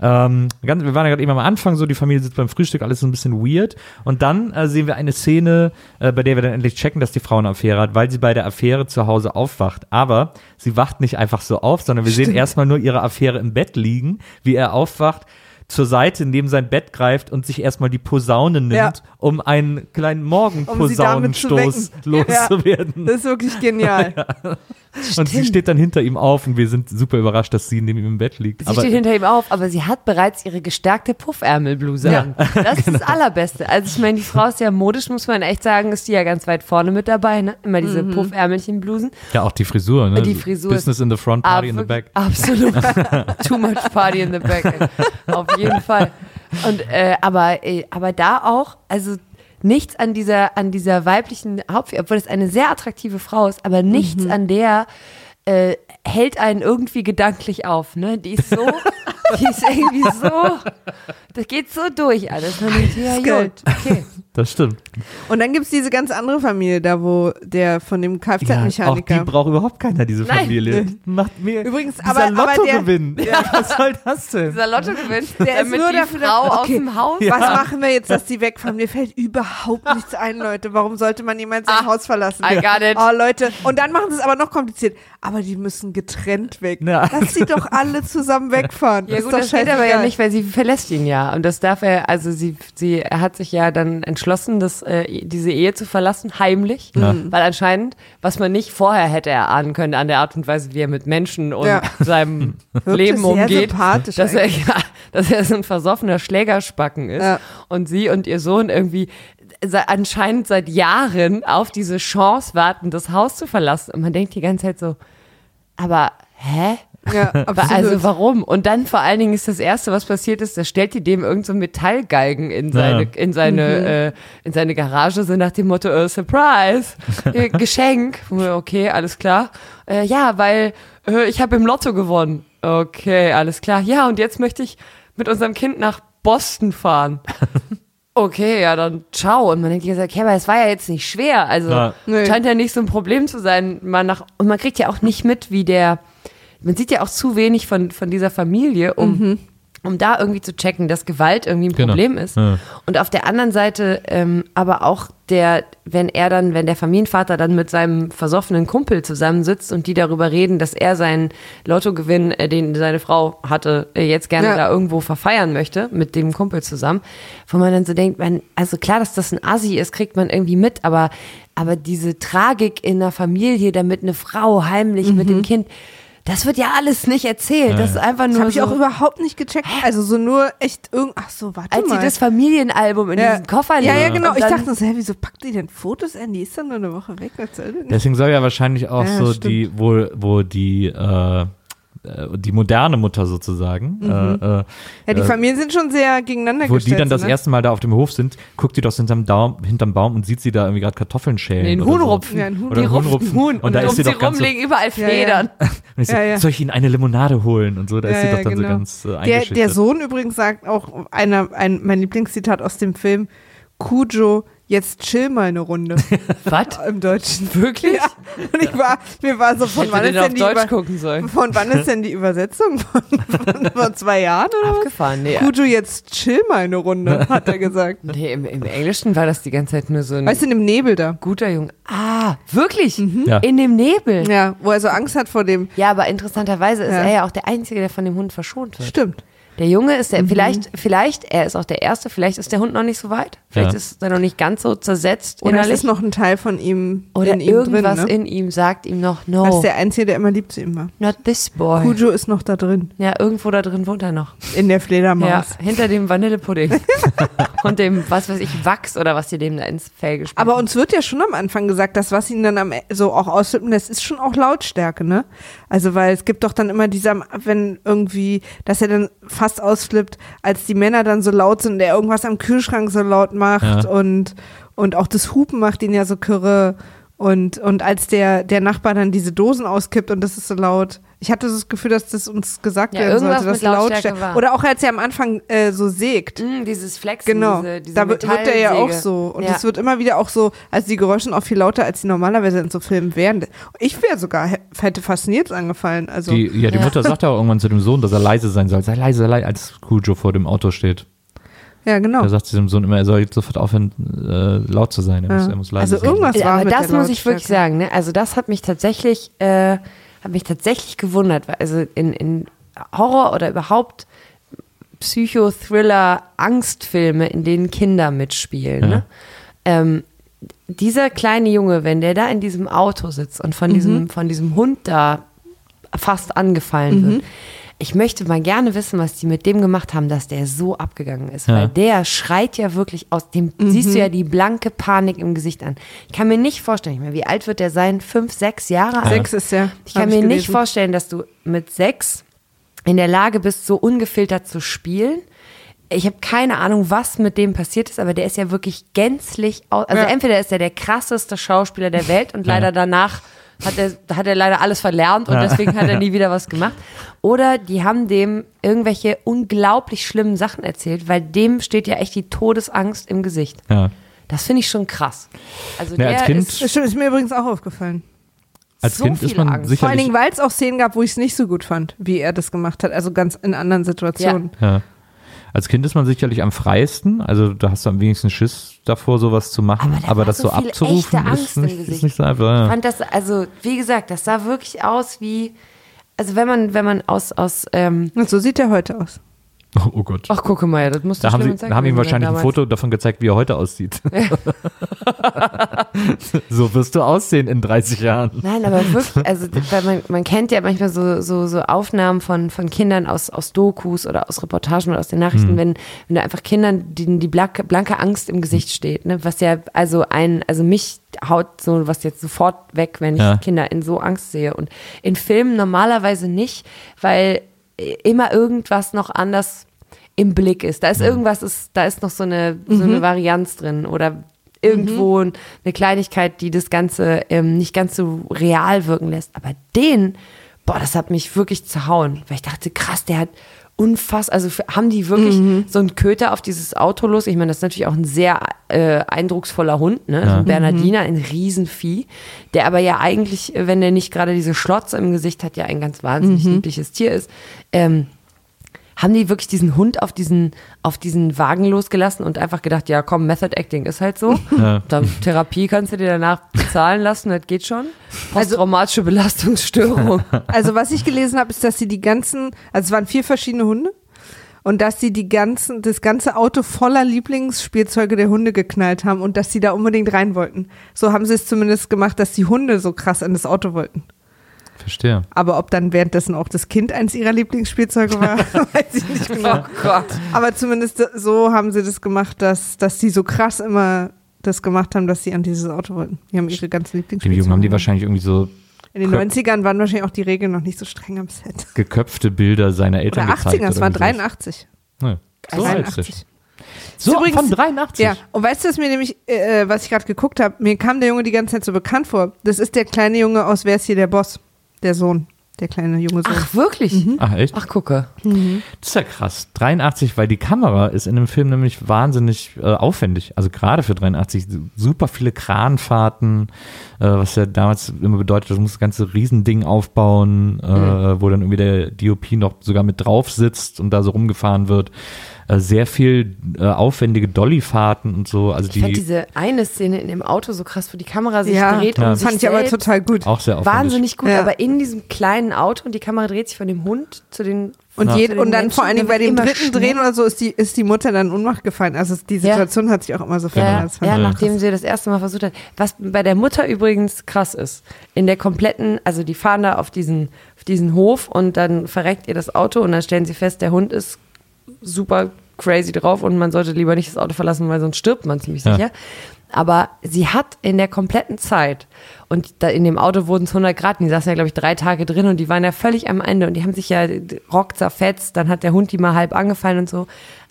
ähm, ganz, wir waren ja gerade eben am Anfang so, die Familie sitzt beim Frühstück, alles so ein bisschen weird. Und dann äh, sehen wir eine Szene, äh, bei der wir dann endlich checken, dass die Frau eine Affäre hat, weil sie bei der Affäre zu Hause aufwacht. Aber sie wacht nicht einfach so auf, sondern wir sehen erstmal nur ihre Affäre im Bett liegen, wie er aufwacht zur Seite neben sein Bett greift und sich erstmal die Posaune nimmt, Ja. um einen kleinen Um Morgenposaunenstoß wecken. loszuwerden. Das ist wirklich genial. Und sie steht dann hinter ihm auf und wir sind super überrascht, dass sie neben ihm im Bett liegt. Sie Aber steht hinter ihm auf, aber sie hat bereits ihre gestärkte Puffärmelbluse an. Das ist das Allerbeste. Also ich meine, die Frau ist ja modisch, muss man echt sagen, ist die ja ganz weit vorne mit dabei. Ne? Immer diese Puffärmelchenblusen. ja, auch die Frisur, ne? Die Frisur Business in the front, party in the back. Absolut. Too much party in the back. Auf jeden Fall. Und äh, aber äh, aber da auch, also nichts an dieser an dieser weiblichen Hauptfigur, obwohl es eine sehr attraktive Frau ist, aber nichts an der äh, hält einen irgendwie gedanklich auf. Ne, die ist so Die ist irgendwie so, das geht so durch alles. Man denkt, ja, gut, okay. Das stimmt. Und dann gibt's diese ganz andere Familie da, wo der von dem Ja, auch die Kfz-Mechaniker. braucht überhaupt keiner, diese Nein. Familie. Macht mir Übrigens, dieser aber- aber der- Lottogewinn. Ja, was soll das denn? Dieser Lotto gewinnt, Der ist nur die dafür da- Frau aus Okay. dem Haus. Was machen wir jetzt, dass die wegfahren? Mir fällt überhaupt nichts ein, Leute. Warum sollte man jemand sein Ah, Haus verlassen? I got it. Oh, Leute. Und dann machen sie es aber noch kompliziert. Aber die müssen getrennt weg. Ja. Lass sie doch alle zusammen wegfahren. Ja ist gut, doch das geht aber ja nicht, weil sie verlässt ihn ja. Und das darf er, also sie, sie, er hat sich ja dann entschlossen, das, äh, diese Ehe zu verlassen, heimlich. Ja. Weil anscheinend, was man nicht vorher hätte erahnen können an der Art und Weise, wie er mit Menschen und Ja. seinem Wirkte Leben sehr umgeht, sympathisch dass er, ja, dass er so ein versoffener Schlägerspacken ist. Ja. Und sie und ihr Sohn irgendwie anscheinend seit Jahren auf diese Chance warten, das Haus zu verlassen. Und man denkt die ganze Zeit so, aber hä? Ja, absolut. Also warum? Und dann vor allen Dingen ist das Erste, was passiert ist, da stellt die dem irgend so Metallgalgen in seine, Ja. in seine, Mhm. äh, in seine Garage, so nach dem Motto, äh, Surprise, äh, Geschenk. Okay, alles klar. Äh, ja, weil äh, ich habe im Lotto gewonnen. Okay, alles klar. Ja, und jetzt möchte ich mit unserem Kind nach Boston fahren. Okay, ja, dann ciao. Und man denkt sich, okay, aber es war ja jetzt nicht schwer. Also Ja. Nee. scheint ja nicht so ein Problem zu sein. Man nach, und man kriegt ja auch nicht mit, wie der, man sieht ja auch zu wenig von, von dieser Familie, um, Mhm. Um da irgendwie zu checken, dass Gewalt irgendwie ein Genau. Problem ist. Ja. Und auf der anderen Seite ähm, aber auch der, wenn er dann, wenn der Familienvater dann mit seinem versoffenen Kumpel zusammensitzt und die darüber reden, dass er seinen Lottogewinn, äh, den seine Frau hatte, äh, jetzt gerne Ja. da irgendwo verfeiern möchte, mit dem Kumpel zusammen, wo man dann so denkt, man, also klar, dass das ein Assi ist, kriegt man irgendwie mit, aber, aber diese Tragik in der Familie, damit eine Frau heimlich mit Mhm. dem Kind, das wird ja alles nicht erzählt. Das ist einfach Das nur habe ich so, auch überhaupt nicht gecheckt. Also so nur echt irgend. Ach so, warte als mal. sie das Familienalbum in ja. diesen Koffer Ja, ja, legt genau. Ich dachte so, hä, wieso packt die denn Fotos an? Die ist dann nur eine Woche weg. Was soll denn? Deswegen soll ja wahrscheinlich auch Ja, so stimmt. die, wo, wo die, äh, die moderne Mutter sozusagen, äh, äh, Ja, die äh, Familien sind schon sehr gegeneinander wo die dann das ne? erste Mal da auf dem Hof sind, guckt die doch hinterm, Daum, hinterm Baum und sieht sie da irgendwie gerade Kartoffeln schälen. Nee, Huhn so. rupfen. Ja, ein Huhn. Oder Huhn rupfen. Huhn. Und da um ist sie sie doch ganz rum so- liegen überall Ja, ja. Federn. Und ich so, Ja, ja. soll ich Ihnen eine Limonade holen? Und so, da ist sie Ja, doch ja, dann so genau. ganz äh, Der, der Sohn übrigens sagt auch einer, ein, mein Lieblingszitat aus dem Film, Cujo, jetzt chill mal eine Runde. Was? Im Deutschen. Wirklich? Ja. Und ich war, mir war so, von Hätte wann ist denn die Deutsch gucken sollen. von wann ist denn die Übersetzung? Von, von, von zwei Jahren oder was? Abgefahren, nee. Cujo, jetzt chill mal eine Runde, hat er gesagt. Nee, im, im Englischen war das die ganze Zeit nur so ein Weißt du, in dem Nebel da. guter Junge. Ah, wirklich? Ja. In dem Nebel. Ja. Ja, wo er so Angst hat vor dem. aber interessanterweise ist Ja. er ja auch der Einzige, der von dem Hund verschont wird. Stimmt. Der Junge ist der, vielleicht, vielleicht, er ist auch der Erste, vielleicht ist der Hund noch nicht so weit. Vielleicht Ja. ist er noch nicht ganz so zersetzt Oder es innerlich. ist noch ein Teil von ihm Oder in ihm irgendwas drin. Ne? in ihm sagt ihm noch, Das no, ist der Einzige, der immer lieb zu ihm war. not this boy. Cujo ist noch da drin. Ja, irgendwo da drin wohnt er noch. In der Ja, Fledermaus. hinter dem Vanillepudding. Und dem, was weiß ich, Wachs oder was die dem da ins Fell gespielt Aber uns wird ja schon am Anfang gesagt, dass was ihn dann am, E- so auch ausflippen lässt, ist schon auch Lautstärke, ne? Also, weil es gibt doch dann immer diese, wenn irgendwie, dass er dann fast ausflippt, als die Männer dann so laut sind und er irgendwas am Kühlschrank so laut macht Ja. und, und auch das Hupen macht ihn ja so kürre. Und, und als der, der Nachbar dann diese Dosen auskippt und das ist so laut. Ich hatte das Gefühl, dass das uns gesagt Ja, werden irgendwas sollte, dass mit Lautstärke war. Oder auch als er am Anfang äh, so sägt. Mm, dieses Flexen, Genau, diese, diese da wird, er ja auch so. Und ja. es wird immer wieder auch so, also die Geräusche sind auch viel lauter, als die normalerweise in so Filmen wären. Ich wäre sogar, hätte fasziniert angefallen. Also, Die, ja, die Ja. Mutter sagt ja auch irgendwann zu dem Sohn, dass er leise sein soll. Sei leise, sei leise, als Cujo vor dem Auto steht. Ja, genau. Da sagt sie dem Sohn immer, er soll jetzt sofort aufhören, äh, laut zu sein. Er, muss, Ja. er muss leise Also sein. irgendwas Ja, war aber mit das der muss ich wirklich sagen, ne? Also das hat mich tatsächlich, äh, hat mich tatsächlich gewundert, weil also in, in Horror oder überhaupt Psychothriller, Angstfilme, in denen Kinder mitspielen. Ja. Ne? Ähm, dieser kleine Junge, wenn der da in diesem Auto sitzt und von Mhm. diesem, von diesem Hund da fast angefallen Mhm. wird. Ich möchte mal gerne wissen, was die mit dem gemacht haben, dass der so abgegangen ist. Ja. Weil der schreit ja wirklich aus dem, Mhm. siehst du ja die blanke Panik im Gesicht an. Ich kann mir nicht vorstellen, ich meine, wie alt wird der sein? Fünf, sechs Jahre alt? Sechs ist ja. Ich kann mir nicht gelesen. vorstellen, dass du mit sechs in der Lage bist, so ungefiltert zu spielen. Ich habe keine Ahnung, was mit dem passiert ist, aber der ist ja wirklich gänzlich, au- also Ja. entweder ist er der krasseste Schauspieler der Welt und Ja. leider danach hat er, hat er leider alles verlernt und deswegen hat er nie wieder was gemacht. Oder die haben dem irgendwelche unglaublich schlimmen Sachen erzählt, weil dem steht ja echt die Todesangst im Gesicht. Ja. Das finde ich schon krass. Also Ja, der als Kind- ist ist mir übrigens auch aufgefallen. Als so Kind ist man Angst. Vor allen sicherlich. Dingen, weil es auch Szenen gab, wo ich es nicht so gut fand, wie er das gemacht hat. Also ganz in anderen Situationen. Ja. Als Kind ist man sicherlich am freisten, also da hast du am wenigsten Schiss davor, sowas zu machen, Aber aber, das so so abzurufen ist nicht, ist nicht so einfach. Ich Ja. fand das, also wie gesagt, das sah wirklich aus wie, also wenn man, wenn man aus, aus, ähm, Und so sieht er heute aus. Oh, oh Gott. ach gucke mal, ja, das muss Da haben, sie, da haben ihm wahrscheinlich ein Foto davon gezeigt, wie er heute aussieht. so wirst du aussehen in 30 Jahren. Nein, aber wirklich, also man, man kennt ja manchmal so, so, so Aufnahmen von, von Kindern aus, aus Dokus oder aus Reportagen oder aus den Nachrichten, wenn, wenn da einfach Kindern die, die blanke, blanke Angst im Gesicht steht, ne? was ja, also ein, also mich haut so was jetzt sofort weg, wenn ich Ja. Kinder in so Angst sehe. Und in Filmen normalerweise nicht, weil immer irgendwas noch anders im Blick ist. Da ist irgendwas, ist, da ist noch so eine, so eine Varianz drin oder irgendwo eine Kleinigkeit, die das Ganze ähm, nicht ganz so real wirken lässt. Aber den, boah, das hat mich wirklich zerhauen, weil ich dachte, krass, der hat unfassbar, also haben die wirklich so einen Köter auf dieses Auto los? Ich meine, das ist natürlich auch ein sehr äh, eindrucksvoller Hund, ne? So ein Bernardiner, ein Riesenvieh, der aber ja eigentlich, äh, wenn der nicht gerade diese Schlotze im Gesicht hat, ja ein ganz wahnsinnig liebliches Tier ist. Ähm, haben die wirklich diesen Hund auf diesen, auf diesen Wagen losgelassen und einfach gedacht, ja komm, Method Acting ist halt so. Ja. Dann Therapie kannst du dir danach bezahlen lassen, das geht schon. Posttraumatische Belastungsstörung. Also was ich gelesen habe, ist, dass sie die ganzen, also es waren vier verschiedene Hunde und dass sie die ganzen, das ganze Auto voller Lieblingsspielzeuge der Hunde geknallt haben und dass sie da unbedingt rein wollten. So haben sie es zumindest gemacht, dass die Hunde so krass in das Auto wollten. Verstehe. Aber ob dann währenddessen auch das Kind eins ihrer Lieblingsspielzeuge war, weiß ich nicht genau. oh Gott. Aber zumindest so haben sie das gemacht, dass, dass sie so krass immer das gemacht haben, dass sie an dieses Auto wollten. Die haben ihre ganzen Die Lieblingsspielzeuge. Jungen haben die wahrscheinlich irgendwie so In den Köp- 90ern waren wahrscheinlich auch die Regeln noch nicht so streng am Set. geköpfte Bilder seiner Eltern Oder gezeigt. 80er, es oder waren irgendwie sowas. 83. Ja. So alt ist 83. So, Übrigens- von 83. Ja, und weißt du, was mir nämlich, äh, was ich gerade geguckt habe, mir kam der Junge die ganze Zeit so bekannt vor. Das ist der kleine Junge aus Wer ist hier der Boss? Der Sohn. Der kleine junge Sohn. Ach, wirklich? Ach, echt? Ach, gucke. Das ist ja krass. 83, weil die Kamera ist in dem Film nämlich wahnsinnig äh, aufwendig. Also gerade für 83 super viele Kranfahrten, äh, was ja damals immer bedeutet, du musst das ganze Riesending aufbauen, äh, wo dann irgendwie der DOP noch sogar mit drauf sitzt und da so rumgefahren wird. Äh, sehr viel äh, aufwendige Dollyfahrten und so. Also Ich fand die diese eine Szene in dem Auto so krass, wo die Kamera sich ja, dreht Ja. um sich fand ich aber total gut. auch sehr aufwendig. Wahnsinnig gut, Ja. aber in diesem kleinen Auto und die Kamera dreht sich von dem Hund zu den Und, Ja. jed, zu den und dann Menschen, vor allen Dingen bei dem dritten schneller. Drehen oder so ist die, ist die Mutter dann in Ohnmacht gefallen. Also die Ja. Situation hat sich auch immer so Ja, verändert. Fand ja, ich nachdem sie das erste Mal versucht hat. Was bei der Mutter übrigens krass ist. In der kompletten, also die fahren da auf diesen, auf diesen Hof und dann verreckt ihr das Auto und dann stellen sie fest, der Hund ist super crazy drauf und man sollte lieber nicht das Auto verlassen, weil sonst stirbt man ziemlich Ja. sicher. Aber sie hat in der kompletten Zeit, und da in dem Auto wurden es 100 Grad, und die saßen ja, glaube ich, drei Tage drin und die waren ja völlig am Ende und die haben sich ja Rock zerfetzt, dann hat der Hund die mal halb angefallen und so.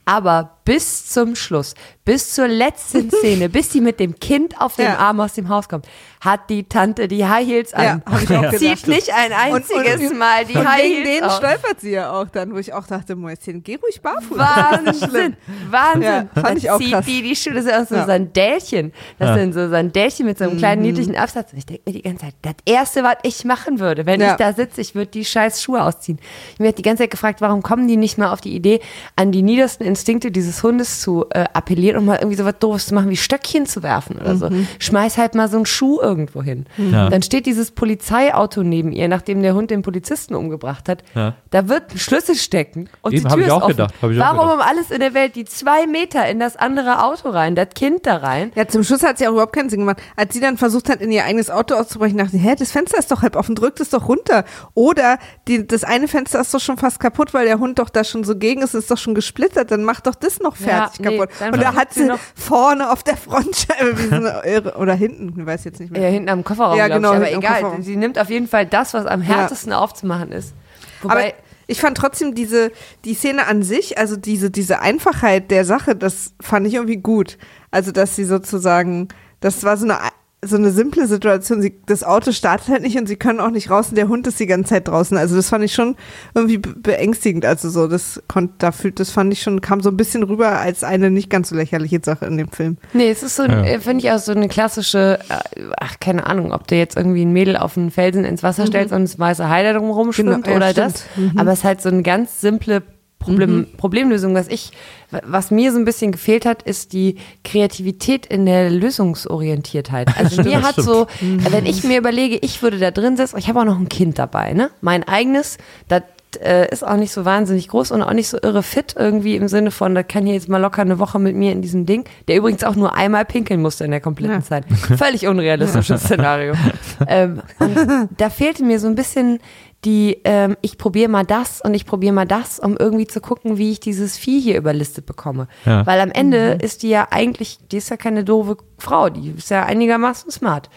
Aber bis zum Schluss, bis zur letzten Szene, bis die mit dem Kind auf dem Ja. Arm aus dem Haus kommt, hat die Tante die High Heels an. Ja, auch Zieht nicht ein einziges und- Mal die Und High wegen Heels denen aus. stolpert sie ja auch dann, wo ich auch dachte, Mäuschen, geh ruhig barfuß. Wahnsinn, Wahnsinn. Ja, fand ich auch zieht krass. die die Schuhe, das ist auch so Ja. Sandälchen. Das Ja. sind so Sandälchen mit so einem Mhm. kleinen niedlichen Absatz. Und ich denke mir die ganze Zeit, das Erste, was ich machen würde, wenn Ja. ich da sitze, ich würde die scheiß Schuhe ausziehen. Ich mir die ganze Zeit gefragt, warum kommen die nicht mal auf die Idee, an die niedersten Instinkte dieses Hundes zu äh, appellieren und mal irgendwie so was Doofes zu machen, wie Stöckchen zu werfen oder so. Mhm. Schmeiß halt mal so einen Schuh irgendwo hin. Ja. Dann steht dieses Polizeiauto neben ihr, nachdem der Hund den Polizisten umgebracht hat. Ja. Da wird ein Schlüssel stecken und Eben, die Tür ich ist auch offen. gedacht, Warum um alles in der Welt die zwei Meter in das andere Auto rein, das Kind da rein? Ja, zum Schluss hat sie auch überhaupt keinen Sinn gemacht. Als sie dann versucht hat, in ihr eigenes Auto auszubrechen, dachte sie, hä, das Fenster ist doch halb offen, drückt es doch runter. Oder die, das eine Fenster ist doch schon fast kaputt, weil der Hund doch da schon so gegen ist, ist doch schon gesplittert, dann mach doch das noch Ja, fertig nee, kaputt. dann Und da hat sie vorne auf der Frontscheibe wie so eine Irre, oder hinten, ich weiß jetzt nicht mehr. Ja, hinten am Kofferraum, Ja, genau, ich. Aber egal, sie nimmt auf jeden Fall das, was am härtesten aufzumachen ist. Aber Wobei, ich fand trotzdem diese, die Szene an sich, also diese, diese Einfachheit der Sache, das fand ich irgendwie gut. Also, dass sie sozusagen, das war so eine so eine simple Situation. Sie, das Auto startet halt nicht und sie können auch nicht raus und der Hund ist die ganze Zeit draußen. Also das fand ich schon irgendwie be- beängstigend. Also so, das konnte, da fühlt, das fand ich schon, kam so ein bisschen rüber als eine nicht ganz so lächerliche Sache in dem Film. Nee, es ist so, Ja. äh, finde ich auch so eine klassische, äh, ach, keine Ahnung, ob du jetzt irgendwie ein Mädel auf einen Felsen ins Wasser stellst und das weiße Hai da drum rumschwimmt Mhm. Genau, ja, oder stimmt. Mhm. das. Aber es ist halt so eine ganz simple Problem, Problemlösung. Was ich, was mir so ein bisschen gefehlt hat, ist die Kreativität in der Lösungsorientiertheit. Also mir hat so, wenn ich mir überlege, ich würde da drin sitzen, ich habe auch noch ein Kind dabei, ne? Mein eigenes, das äh, ist auch nicht so wahnsinnig groß und auch nicht so irre fit irgendwie im Sinne von, da kann hier jetzt mal locker eine Woche mit mir in diesem Ding, der übrigens auch nur einmal pinkeln musste in der kompletten Ja. Zeit. Völlig unrealistisches Szenario. ähm, da fehlte mir so ein bisschen die, ähm, ich probiere mal das und ich probiere mal das, um irgendwie zu gucken, wie ich dieses Vieh hier überlistet bekomme. Ja. Weil am Ende ist die ja eigentlich, die ist ja keine doofe Frau, die ist ja einigermaßen smart.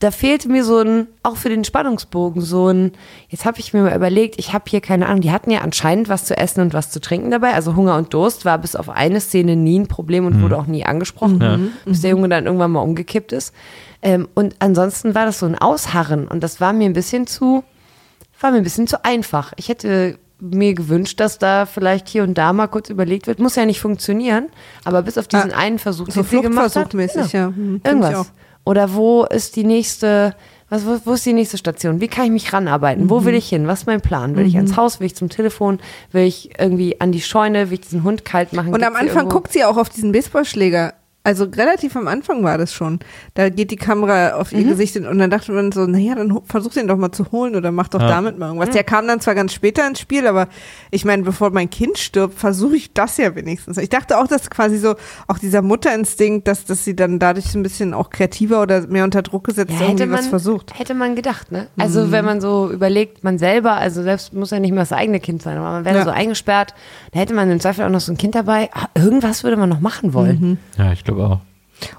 Da fehlte mir so ein, auch für den Spannungsbogen, so ein, jetzt habe ich mir mal überlegt, ich habe hier keine Ahnung, die hatten ja anscheinend was zu essen und was zu trinken dabei. Also Hunger und Durst war bis auf eine Szene nie ein Problem und wurde auch nie angesprochen, bis der Junge dann irgendwann mal umgekippt ist. Ähm, und ansonsten war das so ein Ausharren und das war mir ein bisschen zu, war mir ein bisschen zu einfach. Ich hätte mir gewünscht, dass da vielleicht hier und da mal kurz überlegt wird. Muss ja nicht funktionieren, aber bis auf diesen Ja, einen Versuch, so den sie gemacht hat. Fluchtversuchmäßig, ja. Hm, find ich Irgendwas. Oder wo ist die nächste, was, wo, wo ist die nächste Station? Wie kann ich mich ranarbeiten? Mhm. Wo will ich hin? Was ist mein Plan? Will ich ans Haus? Will ich zum Telefon? Will ich irgendwie an die Scheune? Will ich diesen Hund kalt machen? Und am Gibt's hier Anfang guckt sie auch auf diesen Baseballschläger. Also relativ am Anfang war das schon. Da geht die Kamera auf Mhm. ihr Gesicht hin und dann dachte man so, naja, dann versuch den doch mal zu holen oder mach doch Ja. damit mal irgendwas. Mhm. Der kam dann zwar ganz später ins Spiel, aber ich meine, bevor mein Kind stirbt, versuche ich das ja wenigstens. Ich dachte auch, dass quasi so auch dieser Mutterinstinkt, dass, dass sie dann dadurch so ein bisschen auch kreativer oder mehr unter Druck gesetzt Ja, irgendwie hätte was man, versucht. hätte man gedacht, ne? Also wenn man so überlegt, man selber, also selbst muss ja nicht mehr das eigene Kind sein, aber man wäre Ja. so eingesperrt, da hätte man im Zweifel auch noch so ein Kind dabei. Ah, Irgendwas würde man noch machen wollen. Ja, ich glaube auch.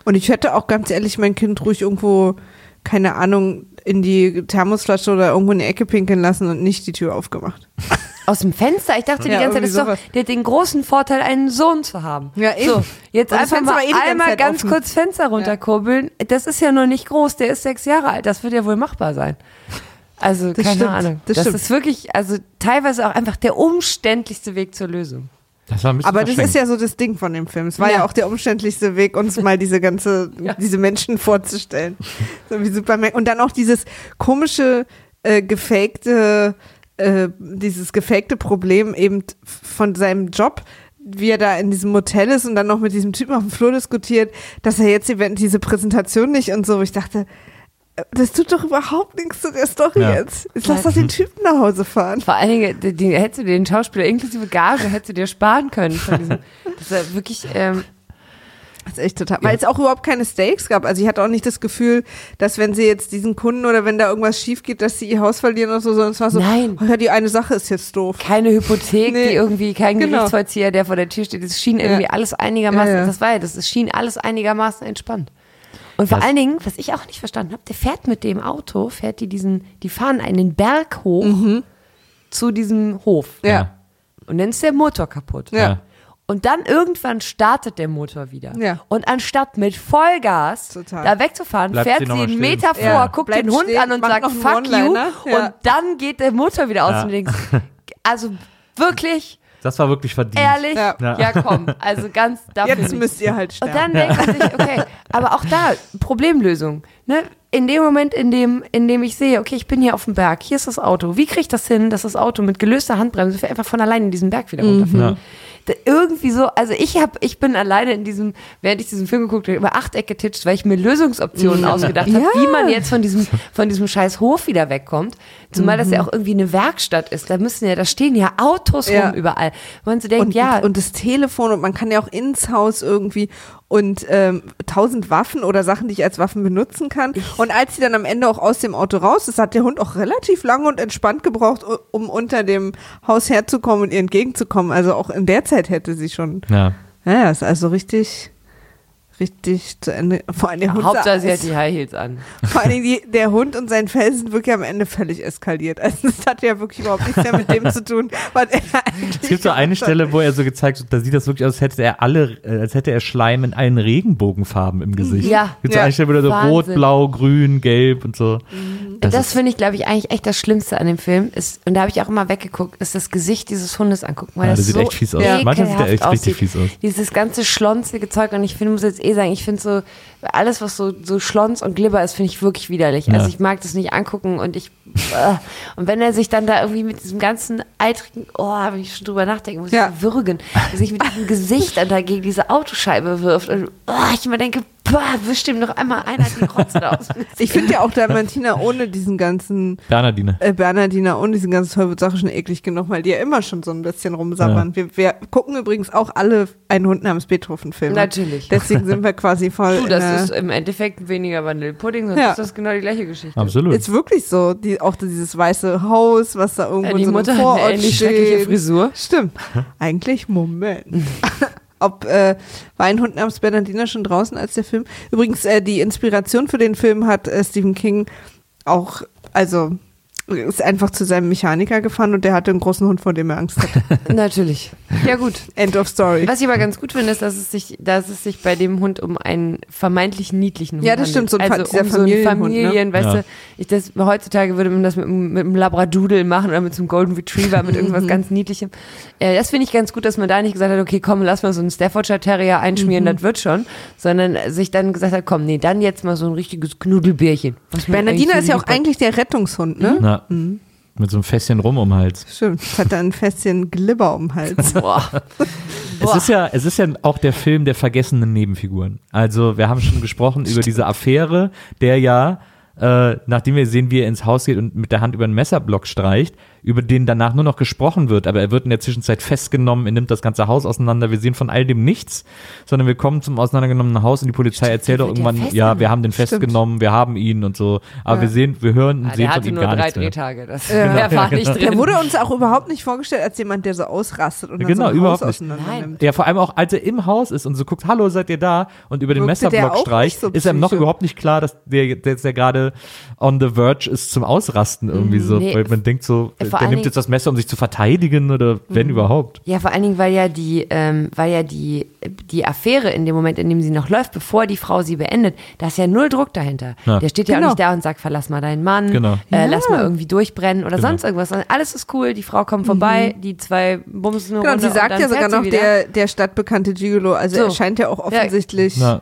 Und ich hätte auch ganz ehrlich mein Kind ruhig irgendwo, keine Ahnung, in die Thermosflasche oder irgendwo in die Ecke pinkeln lassen und nicht die Tür aufgemacht. Aus dem Fenster? Ich dachte die Ja, ganze Zeit, das ist doch, der hat den großen Vorteil, einen Sohn zu haben. Ja, eben. So, jetzt einfach Fenster mal eh ganze einmal ganz offen. kurz Fenster runterkurbeln. Das ist ja noch nicht groß, der ist sechs Jahre alt. Das wird ja wohl machbar sein. Also, Das keine stimmt, Ahnung. das Das, ist wirklich, also teilweise auch einfach der umständlichste Weg zur Lösung. Das war ein bisschen Aber das ist ja so das Ding von dem Film. Es war ja, Ja. auch der umständlichste Weg, uns mal diese ganze, Ja. diese Menschen vorzustellen. So wie Superman. Und dann auch dieses komische, äh, gefakte, äh, dieses gefakte Problem eben von seinem Job, wie er da in diesem Motel ist und dann noch mit diesem Typen auf dem Flur diskutiert, dass er jetzt event- diese Präsentation nicht und so. Ich dachte, das tut doch überhaupt nichts zu der Story Ja. jetzt. Jetzt lass doch den Typen nach Hause fahren. Vor allen Dingen, die, die, hättest du den Schauspieler inklusive Gage, hättest du dir sparen können. Von diesem, das ist ja wirklich, ähm, Das ist echt total. Weil es auch überhaupt keine Stakes gab. Also ich hatte auch nicht das Gefühl, dass wenn sie jetzt diesen Kunden oder wenn da irgendwas schief geht, dass sie ihr Haus verlieren oder so, sondern es war so, Nein. oh ja, die eine Sache ist jetzt doof. keine Hypothek, Nee. die irgendwie, kein Genau. Gerichtsvollzieher, der vor der Tür steht. Es schien irgendwie Ja. alles einigermaßen, Ja, ja. das war ja, das es schien alles einigermaßen entspannt. Und vor Das- allen Dingen, was ich auch nicht verstanden habe, der fährt mit dem Auto, fährt die diesen, die fahren einen Berg hoch zu diesem Hof. Mhm. Ja. Und dann ist der Motor kaputt. Ja. Und dann irgendwann startet der Motor wieder. Ja. Und anstatt mit Vollgas Total. da wegzufahren, Bleibt fährt sie sie einen stehen. Meter vor, Ja. guckt Bleibt den Hund stehen, an und sagt Fuck you. Ja. Und dann geht der Motor wieder aus Ja. und denkst, also wirklich, Das war wirklich verdient. ehrlich, Ja. ja. komm, also ganz dafür Jetzt müsst ihr halt Und sterben. dann denkt man sich, okay, aber auch da, Problemlösung. Ne? In dem Moment, in dem, in dem ich sehe, okay, ich bin hier auf dem Berg, hier ist das Auto. Wie kriege ich das hin, dass das Auto mit gelöster Handbremse einfach von alleine in diesen Berg wieder runterfährt? Ja. Irgendwie so, also ich habe, ich bin alleine in diesem, während ich diesen Film geguckt habe, über Achtecke getitscht, weil ich mir Lösungsoptionen ausgedacht habe, Ja. wie man jetzt von diesem, von diesem scheiß Hof wieder wegkommt. Zumal das ja auch irgendwie eine Werkstatt ist. Da müssen ja, da stehen ja Autos Ja. rum überall. Man so denkt, und, ja, und das Telefon und man kann ja auch ins Haus irgendwie und ähm, tausend Waffen oder Sachen, die ich als Waffen benutzen kann. Und als sie dann am Ende auch aus dem Auto raus ist, hat der Hund auch relativ lange und entspannt gebraucht, um unter dem Haus herzukommen und ihr entgegenzukommen. Also auch in der Zeit hätte sie schon. Ja. Ja, ist also richtig, richtig zu Ende. Vor allem der Hund, Hauptsache, sie hat die High Heels an. vor Dingen die, der Hund und sein Fell sind wirklich am Ende völlig eskaliert. Also das hat ja wirklich überhaupt nichts mehr mit dem zu tun, was er eigentlich Es gibt so eine hat. Stelle, wo er so gezeigt wird, da sieht das wirklich aus, als hätte er alle, äh, als hätte er Schleim in allen Regenbogenfarben im Gesicht. Ja. Gibt so Ja. eine Stelle, wo er so rot, Wahnsinn. blau, grün, gelb und so. Das, ist- finde ich, glaube ich, eigentlich echt das Schlimmste an dem Film. Ist, und da habe ich auch immer weggeguckt, ist das Gesicht dieses Hundes angucken. Weil Ja, das der sieht so echt fies aus. Manchmal sieht der echt richtig aussieht. fies aus. Dieses ganze schlonzige Zeug. Und ich finde, muss jetzt eh sagen, ich finde so, alles, was so, so Schlons und Glibber ist, finde ich wirklich widerlich. Ja. Also ich mag das nicht angucken und ich, äh, und wenn er sich dann da irgendwie mit diesem ganzen eitrigen, oh, wenn ich schon drüber nachdenke, muss Ja. ich würgen, sich mit diesem Gesicht dann da gegen diese Autoscheibe wirft und oh, ich immer denke, boah, wischt ihm noch einmal einer die Rotze da aus. Ich finde ja auch Dalmatiner ohne diesen ganzen Bernardine. äh, Bernardiner ohne diesen ganzen Teufelssache schon eklig genug, weil die ja immer schon so ein bisschen rumsabbern. Wir, wir gucken übrigens auch alle einen Hund namens Beethoven-Filme. Natürlich. Deswegen sind wir quasi voll. Du, in das ist im Endeffekt weniger Vanillepudding, sonst Ja. ist das genau die gleiche Geschichte. Absolut. ist wirklich so. Die, auch dieses weiße Haus, was da irgendwo Ja, in die so einem Mutter hat eine Vorort ähnlich schreckliche steht. Frisur. Stimmt. Eigentlich, Moment. Ob äh, war ein Hund namens Bernardiner schon draußen als der Film? Übrigens, äh, die Inspiration für den Film hat äh, Stephen King auch, also ist einfach zu seinem Mechaniker gefahren und der hatte einen großen Hund, vor dem er Angst hatte. Natürlich. Ja gut. End of story. Was ich aber ganz gut finde, ist, dass es sich, dass es sich bei dem Hund um einen vermeintlich niedlichen Hund Ja, das stimmt, so ein handelt. also um so einen Familienhund, ne? Familien, weißt Ja. du, ich das, heutzutage würde man das mit, einem- mit einem Labradoodle machen oder mit so einem Golden Retriever, mit Mhm. irgendwas ganz Niedlichem. Äh, das finde ich ganz gut, dass man da nicht gesagt hat, okay, komm, lass mal so einen Staffordshire Terrier einschmieren, Mhm. das wird schon, sondern sich dann gesagt hat, komm, nee, dann jetzt mal so ein richtiges Knuddelbärchen. Bernardiner eigentlich ist ja auch hat. eigentlich der Rettungshund, ne? Na, Mit so einem Fässchen rum um den Hals. Stimmt. Hat er ein Fässchen Glibber um den Hals. Boah. Es ist ja, es ist ja auch der Film der vergessenen Nebenfiguren. Also wir haben schon gesprochen über diese Affäre, der ja, äh, nachdem wir sehen, wie er ins Haus geht und mit der Hand über einen Messerblock streicht, über den danach nur noch gesprochen wird, aber er wird in der Zwischenzeit festgenommen, er nimmt das ganze Haus auseinander, wir sehen von all dem nichts, sondern wir kommen zum auseinandergenommenen Haus und die Polizei erzählt der auch wird ja irgendwann, ja, wir haben den festgenommen, wir haben ihn und so, aber wir sehen, wir hören und Ah, sehen der von hatte ihm nur gar drei nichts mehr. Drehtage. Das Ja. mehr war nicht drin. Der wurde uns auch überhaupt nicht vorgestellt als jemand, der so ausrastet und dann Genau, so ein überhaupt Haus nicht. nimmt. Ja, vor allem auch, als er im Haus ist und so guckt, hallo, seid ihr da? Und über den Wirkte der Messerblock streicht, so ist einem noch überhaupt nicht klar, dass der, dass der gerade on the verge ist zum Ausrasten irgendwie so. Nee. Weil man denkt so, Vor der nimmt Dingen- jetzt das Messer, um sich zu verteidigen oder wenn überhaupt. Ja, vor allen Dingen, weil ja die, ähm, weil ja die, die Affäre in dem Moment, in dem sie noch läuft, bevor die Frau sie beendet, da ist ja null Druck dahinter. Ja. Der steht ja Genau. auch nicht da und sagt, verlass mal deinen Mann, Genau. äh, Ja. lass mal irgendwie durchbrennen oder Genau. sonst irgendwas. Alles ist cool, die Frau kommt vorbei, die zwei bumsen eine Genau, und Runde sie sagt dann ja sogar noch der, der stadtbekannte Gigolo. Also So. er scheint ja auch offensichtlich. Na,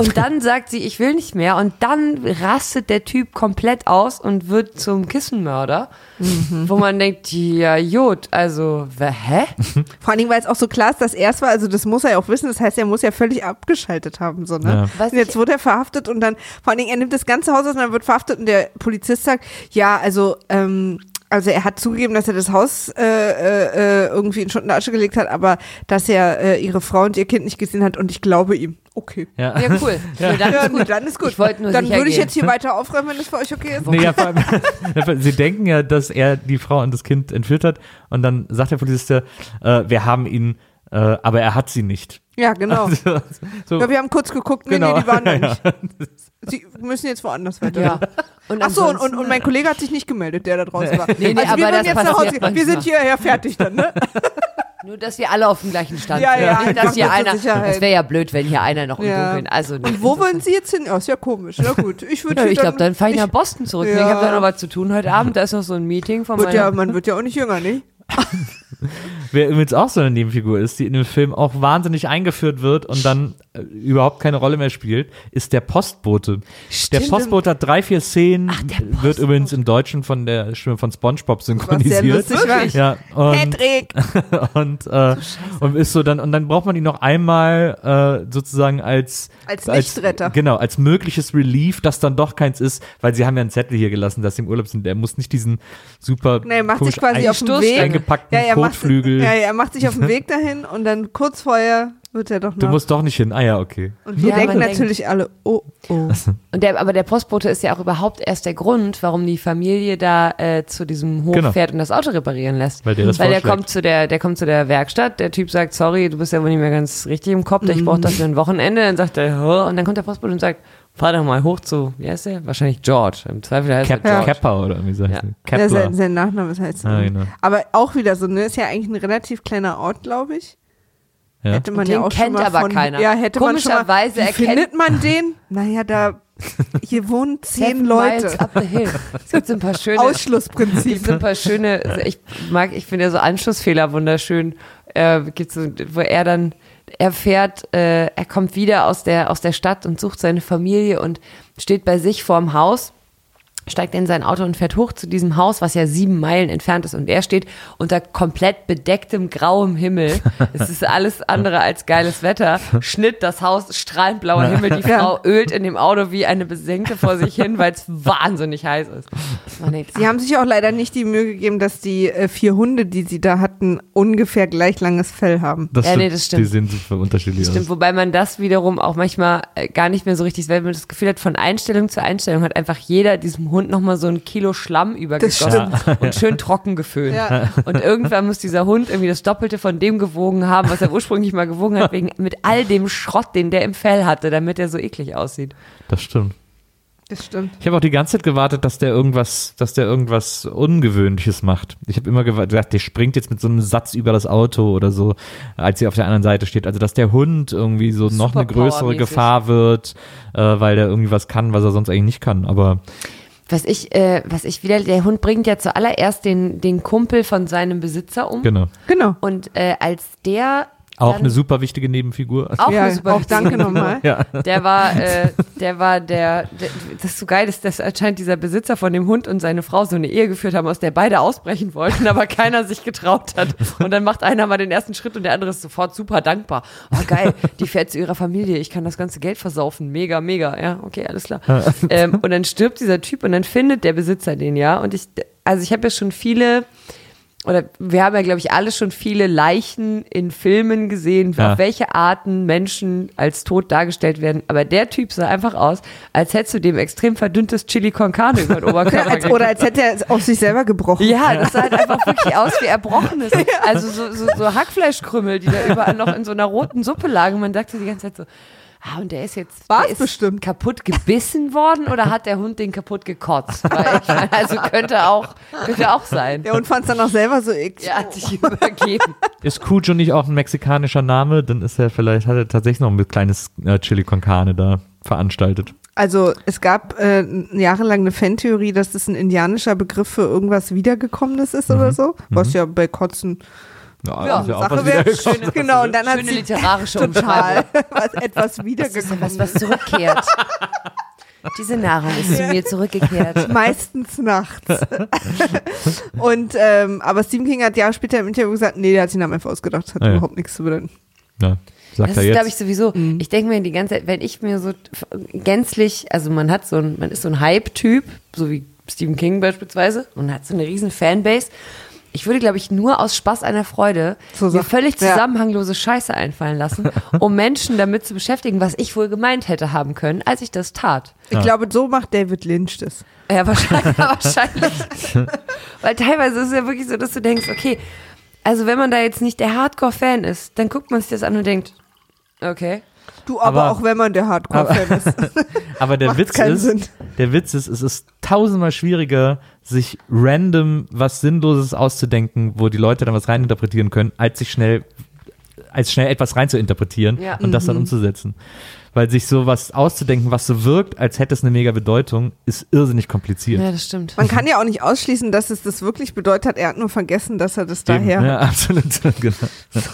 Und dann sagt sie, ich will nicht mehr. Und dann rastet der Typ komplett aus und wird zum Kissenmörder. Mhm. Wo man denkt, ja, Jod, also, wer- hä? Vor allen Dingen, weil es auch so klar ist, dass er es war. Also das muss er ja auch wissen. Das heißt, er muss ja völlig abgeschaltet haben. So, ne? Ja. Und jetzt wurde er verhaftet und dann, vor allen Dingen, er nimmt das ganze Haus aus und dann wird verhaftet und der Polizist sagt, ja, also, ähm, also er hat zugegeben, dass er das Haus äh, äh, äh, irgendwie in Schutt und Asche gelegt hat, aber dass er äh, ihre Frau und ihr Kind nicht gesehen hat und ich glaube ihm. Okay. ja. Ja, cool. Ja. dann Ja, ist gut. dann ist gut. Ich wollte nur dann würde ich gehen. jetzt hier weiter aufräumen, wenn das für euch okay ist. Nee, ja, vor allem, sie denken ja, dass er die Frau und das Kind entführt hat und dann sagt der Polizist, äh, wir haben ihn, äh, aber er hat sie nicht. Ja, genau. Also, so, Ja, wir haben kurz geguckt, nee, Genau. nee, die waren da Ja, nicht. Sie müssen jetzt woanders weiter. Ja. Und Ach so, und, und, mein Kollege hat sich nicht gemeldet, der da draußen war. Nee, nee, also wir aber das jetzt nach Hause. Wir sind hierher fertig dann, ne? Nur, dass wir alle auf dem gleichen Stand Ja, sind. ja, Nicht, einfach dass hier einer, Sicherheit. das wäre ja blöd, wenn hier einer noch im Ja. Dunkeln, also nee. Und wo wollen Sie jetzt hin? Oh, ist ja komisch. Na gut, ich würde Ja, ich glaube, dann fahre ich nach Boston zurück. Ja. Ich habe da noch was zu tun heute Abend. Da ist noch so ein Meeting von Wird meiner... ja, man wird ja auch nicht jünger, ne? Wer übrigens auch so eine Nebenfigur ist, die in dem Film auch wahnsinnig eingeführt wird und dann überhaupt keine Rolle mehr spielt, ist der Postbote. Der Stimmt. Postbote hat drei, vier Szenen, Ach, der wird übrigens im Deutschen von der Stimme von SpongeBob Was sehr synchronisiert. lustig. Ja, und, Patrick! und, äh, und ist so dann, und dann braucht man ihn noch einmal äh, sozusagen als Als Nichtretter. Genau, als mögliches Relief, das dann doch keins ist, weil sie haben ja einen Zettel hier gelassen, dass sie im Urlaub sind. Der muss nicht diesen super Nee, er macht sich quasi auf dem ein- Weg. eingepackten Ja, er macht, Kotflügel. ja, ja, er macht sich auf den Weg dahin und dann kurz vorher wird er doch Du noch. musst doch nicht hin. Ah ja, okay. und wir Ja, denken man denkt- natürlich alle, oh, oh. Und der, aber der Postbote ist ja auch überhaupt erst der Grund, warum die Familie da äh, zu diesem Hof Genau. fährt und das Auto reparieren lässt. Weil der das Weil der kommt zu der, der kommt zu der Werkstatt, der Typ sagt, sorry, du bist ja wohl nicht mehr ganz richtig im Kopf, ich brauche das für ein Wochenende. Dann sagt er, "Hä?" und dann kommt der Postbote und sagt, fahr doch mal hoch zu, wie heißt der? Wahrscheinlich George. Im Zweifel heißt Cap er George. Kepper oder wie sagt? Ja, Kepler. sein, sein Nachname ist halt so. Ah, genau. Aber auch wieder so, ne? Ist ja eigentlich ein relativ kleiner Ort, glaube ich. Ja. Hätte man Den ja auch kennt schon mal aber von, keiner. Ja, hätte man schon mal. Komischerweise Wie erkennt- findet man den? Naja, da hier wohnen zehn Leute. Es gibt so ein paar schöne, es Ausschlussprinzip. gibt so ein paar schöne, ich mag, ich finde ja so Anschlussfehler wunderschön. Äh, gibt's so, wo er dann, er fährt, äh, er kommt wieder aus der, aus der Stadt und sucht seine Familie und steht bei sich vorm Haus, steigt in sein Auto und fährt hoch zu diesem Haus, was ja sieben Meilen entfernt ist. Und er steht unter komplett bedecktem grauem Himmel. Es ist alles andere als geiles Wetter. Schnitt, das Haus, strahlend blauer Himmel. Die. Frau ölt in dem Auto wie eine Besenkte vor sich hin, weil es wahnsinnig heiß ist. Denkt, Sie haben sich auch leider nicht die Mühe gegeben, dass die äh, vier Hunde, die sie da hatten, ungefähr gleich langes Fell haben. Das Ja, stimmt. nee, das stimmt. Die sehen super unterschiedlich Stimmt, aus. wobei man das wiederum auch manchmal äh, gar nicht mehr so richtig, weil man das Gefühl hat, von Einstellung zu Einstellung hat einfach jeder diesem Hund nochmal so ein Kilo Schlamm übergegossen und schön trocken geföhnt. Ja. Und irgendwann muss dieser Hund irgendwie das Doppelte von dem gewogen haben, was er ursprünglich mal gewogen hat, wegen, mit all dem Schrott, den der im Fell hatte, damit er so eklig aussieht. Das stimmt. Das stimmt. Ich habe auch die ganze Zeit gewartet, dass der irgendwas, dass der irgendwas Ungewöhnliches macht. Ich habe immer gedacht, der springt jetzt mit so einem Satz über das Auto oder so, als sie auf der anderen Seite steht. Also dass der Hund irgendwie so noch eine größere. Gefahr wird, äh, weil der irgendwie was kann, was er sonst eigentlich nicht kann. Aber Was ich, äh, was ich wieder, der Hund bringt ja zuallererst den, den Kumpel von seinem Besitzer um. genau. Genau. Und äh, als der Auch dann- eine super wichtige Nebenfigur. auch ja, eine super auch danke nochmal. Ja. Der war, äh, der war der, der, das ist so geil, ist, dass anscheinend dieser Besitzer von dem Hund und seine Frau so eine Ehe geführt haben, aus der beide ausbrechen wollten, aber keiner sich getraut hat. Und dann macht einer mal den ersten Schritt und der andere ist sofort super dankbar. Oh geil, die fährt zu ihrer Familie, ich kann das ganze Geld versaufen, mega, mega, ja, okay, alles klar. ähm, und dann stirbt dieser Typ und dann findet der Besitzer den ja. Und ich, also ich habe ja schon viele oder wir haben ja, glaube ich, alle schon viele Leichen in Filmen gesehen, Ja. auf welche Arten Menschen als tot dargestellt werden. Aber der Typ sah einfach aus, als hättest du dem extrem verdünntes Chili con Carne über den Oberkörper Als, oder als hätte er es auf sich selber gebrochen. ja, das sah halt einfach wirklich aus wie Erbrochenes. Also so, so, so Hackfleischkrümmel, die da überall noch in so einer roten Suppe lagen. Man dachte die ganze Zeit so, ah, und der ist jetzt der ist bestimmt. kaputt gebissen worden oder hat der Hund den kaputt gekotzt? Weil ich meine, also könnte auch, könnte auch sein. Der Hund fand es dann auch selber so eklig. Er hat sich übergeben. Ist Cujo nicht auch ein mexikanischer Name? Dann ist er vielleicht, hat er tatsächlich noch ein kleines äh, Chili con Carne da veranstaltet. Also es gab äh, jahrelang eine Fantheorie, dass das ein indianischer Begriff für irgendwas Wiedergekommenes ist oder so. Was ja bei Kotzen Ja, ist ja auch Sache wäre. wiedergekommen. Genau, und dann hat Schöne sie literarische total was, etwas Das ist wiedergekommen. was, was zurückkehrt. Diese Nahrung ist zu mir zurückgekehrt. Meistens nachts. und ähm, aber Stephen King hat Jahre später im Interview gesagt, nee, der hat sich den Namen einfach ausgedacht, das hat Ah, ja. überhaupt nichts zu bedeuten. Ja, sagt Das ist, glaube ich, sowieso. Ich denke mir die ganze Zeit, wenn ich mir so gänzlich, also man hat so ein, man ist so ein Hype-Typ, so wie Stephen King beispielsweise, und hat so eine riesen Fanbase. Ich würde, glaube ich, nur aus Spaß einer Freude So mir völlig zusammenhanglose Scheiße einfallen lassen, um Menschen damit zu beschäftigen, was ich wohl gemeint hätte haben können, als ich das tat. Ich Ja. glaube, so macht David Lynch das. Ja, wahrscheinlich. wahrscheinlich. Weil teilweise ist es ja wirklich so, dass du denkst, okay, also wenn man da jetzt nicht der Hardcore-Fan ist, dann guckt man sich das an und denkt, okay. Du aber, Aber- auch wenn man der Hardcore-Fan ist. Aber der Witz ist, Sinn. der Witz ist, es ist tausendmal schwieriger, sich random was Sinnloses auszudenken, wo die Leute dann was reininterpretieren können, als sich schnell, als schnell etwas reinzuinterpretieren Ja. und das dann umzusetzen. Weil sich sowas auszudenken, was so wirkt, als hätte es eine mega Bedeutung, ist irrsinnig kompliziert. Ja, das stimmt. Man kann ja auch nicht ausschließen, dass es das wirklich bedeutet hat. Er hat nur vergessen, dass er das Eben. daher. Ja, absolut. genau.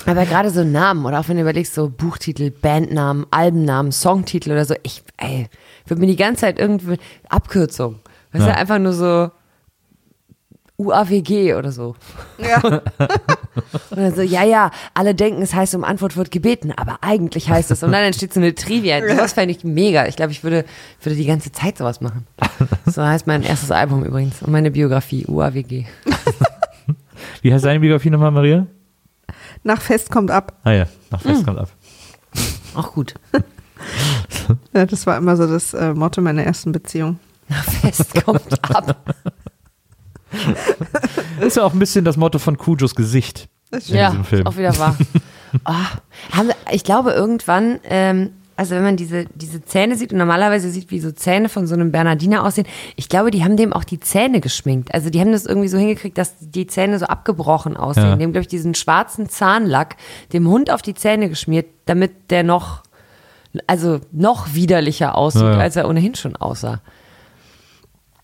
Aber gerade so Namen oder auch wenn du überlegst, so Buchtitel, Bandnamen, Albennamen, Songtitel oder so, ich, ey, würde mir die ganze Zeit irgendwie Abkürzung. Weißt Ja. du, einfach nur so UAWG oder so. Ja. Oder so, ja, ja, alle denken, es heißt, um Antwort wird gebeten, aber eigentlich heißt es. Und dann entsteht so eine Trivia. Sowas fände ich mega. Ich glaube, ich würde, würde die ganze Zeit sowas machen. So heißt mein erstes Album übrigens und meine Biografie, UAWG. Wie heißt deine Biografie nochmal, Maria? Nach Fest kommt ab. Ah ja, nach Fest kommt ab. Auch gut. Ja, das war immer so das äh, Motto meiner ersten Beziehung. Fest kommt ab. Das ist ja auch ein bisschen das Motto von Kujos Gesicht. Das in ja, diesem Film. ist auch wieder wahr. Oh, ich glaube, irgendwann, ähm, also wenn man diese, diese Zähne sieht und normalerweise sieht, wie so Zähne von so einem Bernardiner aussehen, ich glaube, die haben dem auch die Zähne geschminkt. Also die haben das irgendwie so hingekriegt, dass die Zähne so abgebrochen aussehen. Ja. Die haben, glaube ich, diesen schwarzen Zahnlack dem Hund auf die Zähne geschmiert, damit der noch, also noch widerlicher aussieht, Ja, ja. als er ohnehin schon aussah.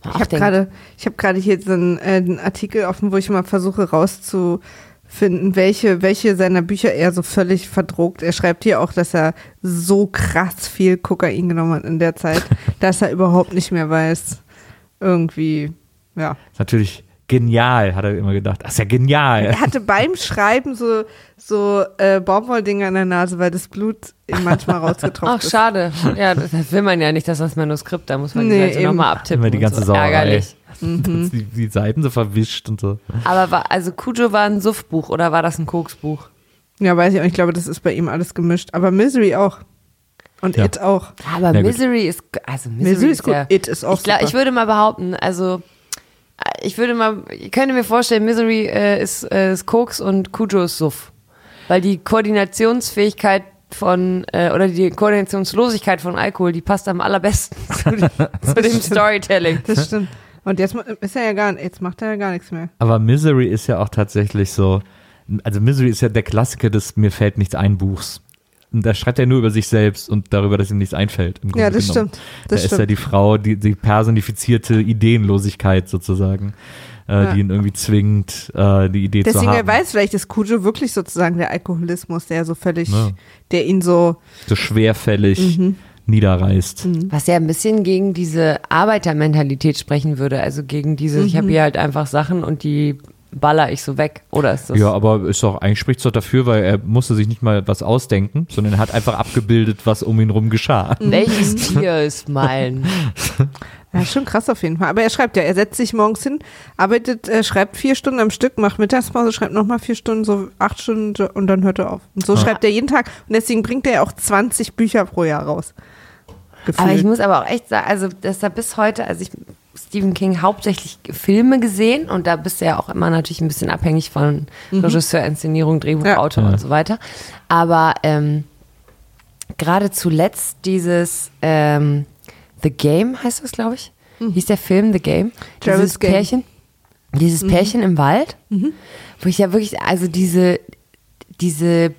Ich habe gerade, ich habe gerade hier so einen, äh, einen Artikel offen, wo ich mal versuche rauszufinden, welche, welche seiner Bücher er so völlig verdruckt. Er schreibt hier auch, dass er so krass viel Kokain genommen hat in der Zeit, dass er überhaupt nicht mehr weiß, irgendwie, ja. Natürlich genial, hat er immer gedacht. Das ist ja genial. Er hatte beim Schreiben so, so äh, Baumwolldinger an der Nase, weil das Blut ihm manchmal rausgetroffen Ach, ist. schade. Ja, das will man ja nicht, dass das Manuskript, da muss man Nee, die Seite nochmal abtippen. Immer die ganze so. Sauerei. Ärgerlich. Die, die Seiten so verwischt und so. Aber war, also Cujo war ein Suffbuch oder war das ein Koksbuch? Ja, weiß ich auch. Ich glaube, das ist bei ihm alles gemischt. Aber Misery auch. Und Ja. It auch. Aber Ja, gut. Misery ist, also Misery, Misery ist gut. ja, It ist auch ich, glaub, super. ich würde mal behaupten, also ich würde mal, ich könnte mir vorstellen, Misery äh, ist, äh, ist Koks und Cujo ist Suff. Weil die Koordinationsfähigkeit von, äh, oder die Koordinationslosigkeit von Alkohol, die passt am allerbesten zu, dem- zu dem Storytelling. Das stimmt. Und jetzt ist er ja gar, jetzt macht er ja gar nichts mehr. Aber Misery ist ja auch tatsächlich so, also Misery ist ja der Klassiker des Mir fällt nichts ein Buchs. Und da schreibt er nur über sich selbst und darüber, dass ihm nichts einfällt. im Ja, Grunde das genommen. stimmt. Da Das ist ja die Frau, die, die personifizierte Ideenlosigkeit sozusagen, äh, Ja. die ihn irgendwie zwingt, äh, die Idee Deswegen, zu haben. er weiß vielleicht, ist Cujo wirklich sozusagen der Alkoholismus, der so völlig, Ja. der ihn so, so schwerfällig Mhm. niederreißt. Was ja ein bisschen gegen diese Arbeitermentalität sprechen würde. Also gegen diese, ich Mhm. habe hier halt einfach Sachen und die baller ich so weg. Oder ist das? Ja, aber ist doch, eigentlich spricht es doch dafür, weil er musste sich nicht mal was ausdenken, sondern er hat einfach abgebildet, was um ihn rum geschah. Welches Tier ist mein? ja, schon krass auf jeden Fall. Aber er schreibt ja, er setzt sich morgens hin, arbeitet, äh, schreibt vier Stunden am Stück, macht Mittagspause, schreibt nochmal vier Stunden, so acht Stunden und dann hört er auf. Und so schreibt er jeden Tag und deswegen bringt er ja auch 20 Bücher pro Jahr raus. Gefühlt. Aber ich muss aber auch echt sagen, also dass da bis heute, also ich Stephen King hauptsächlich Filme gesehen und da bist du ja auch immer natürlich ein bisschen abhängig von Regisseur, Inszenierung, Drehbuchautor Ja. und so weiter. Aber ähm, gerade zuletzt dieses ähm, The Game heißt das, glaube ich. Hieß der Film The Game? Travis dieses Game. Pärchen, dieses Pärchen im Wald, wo ich ja wirklich, also diese, diese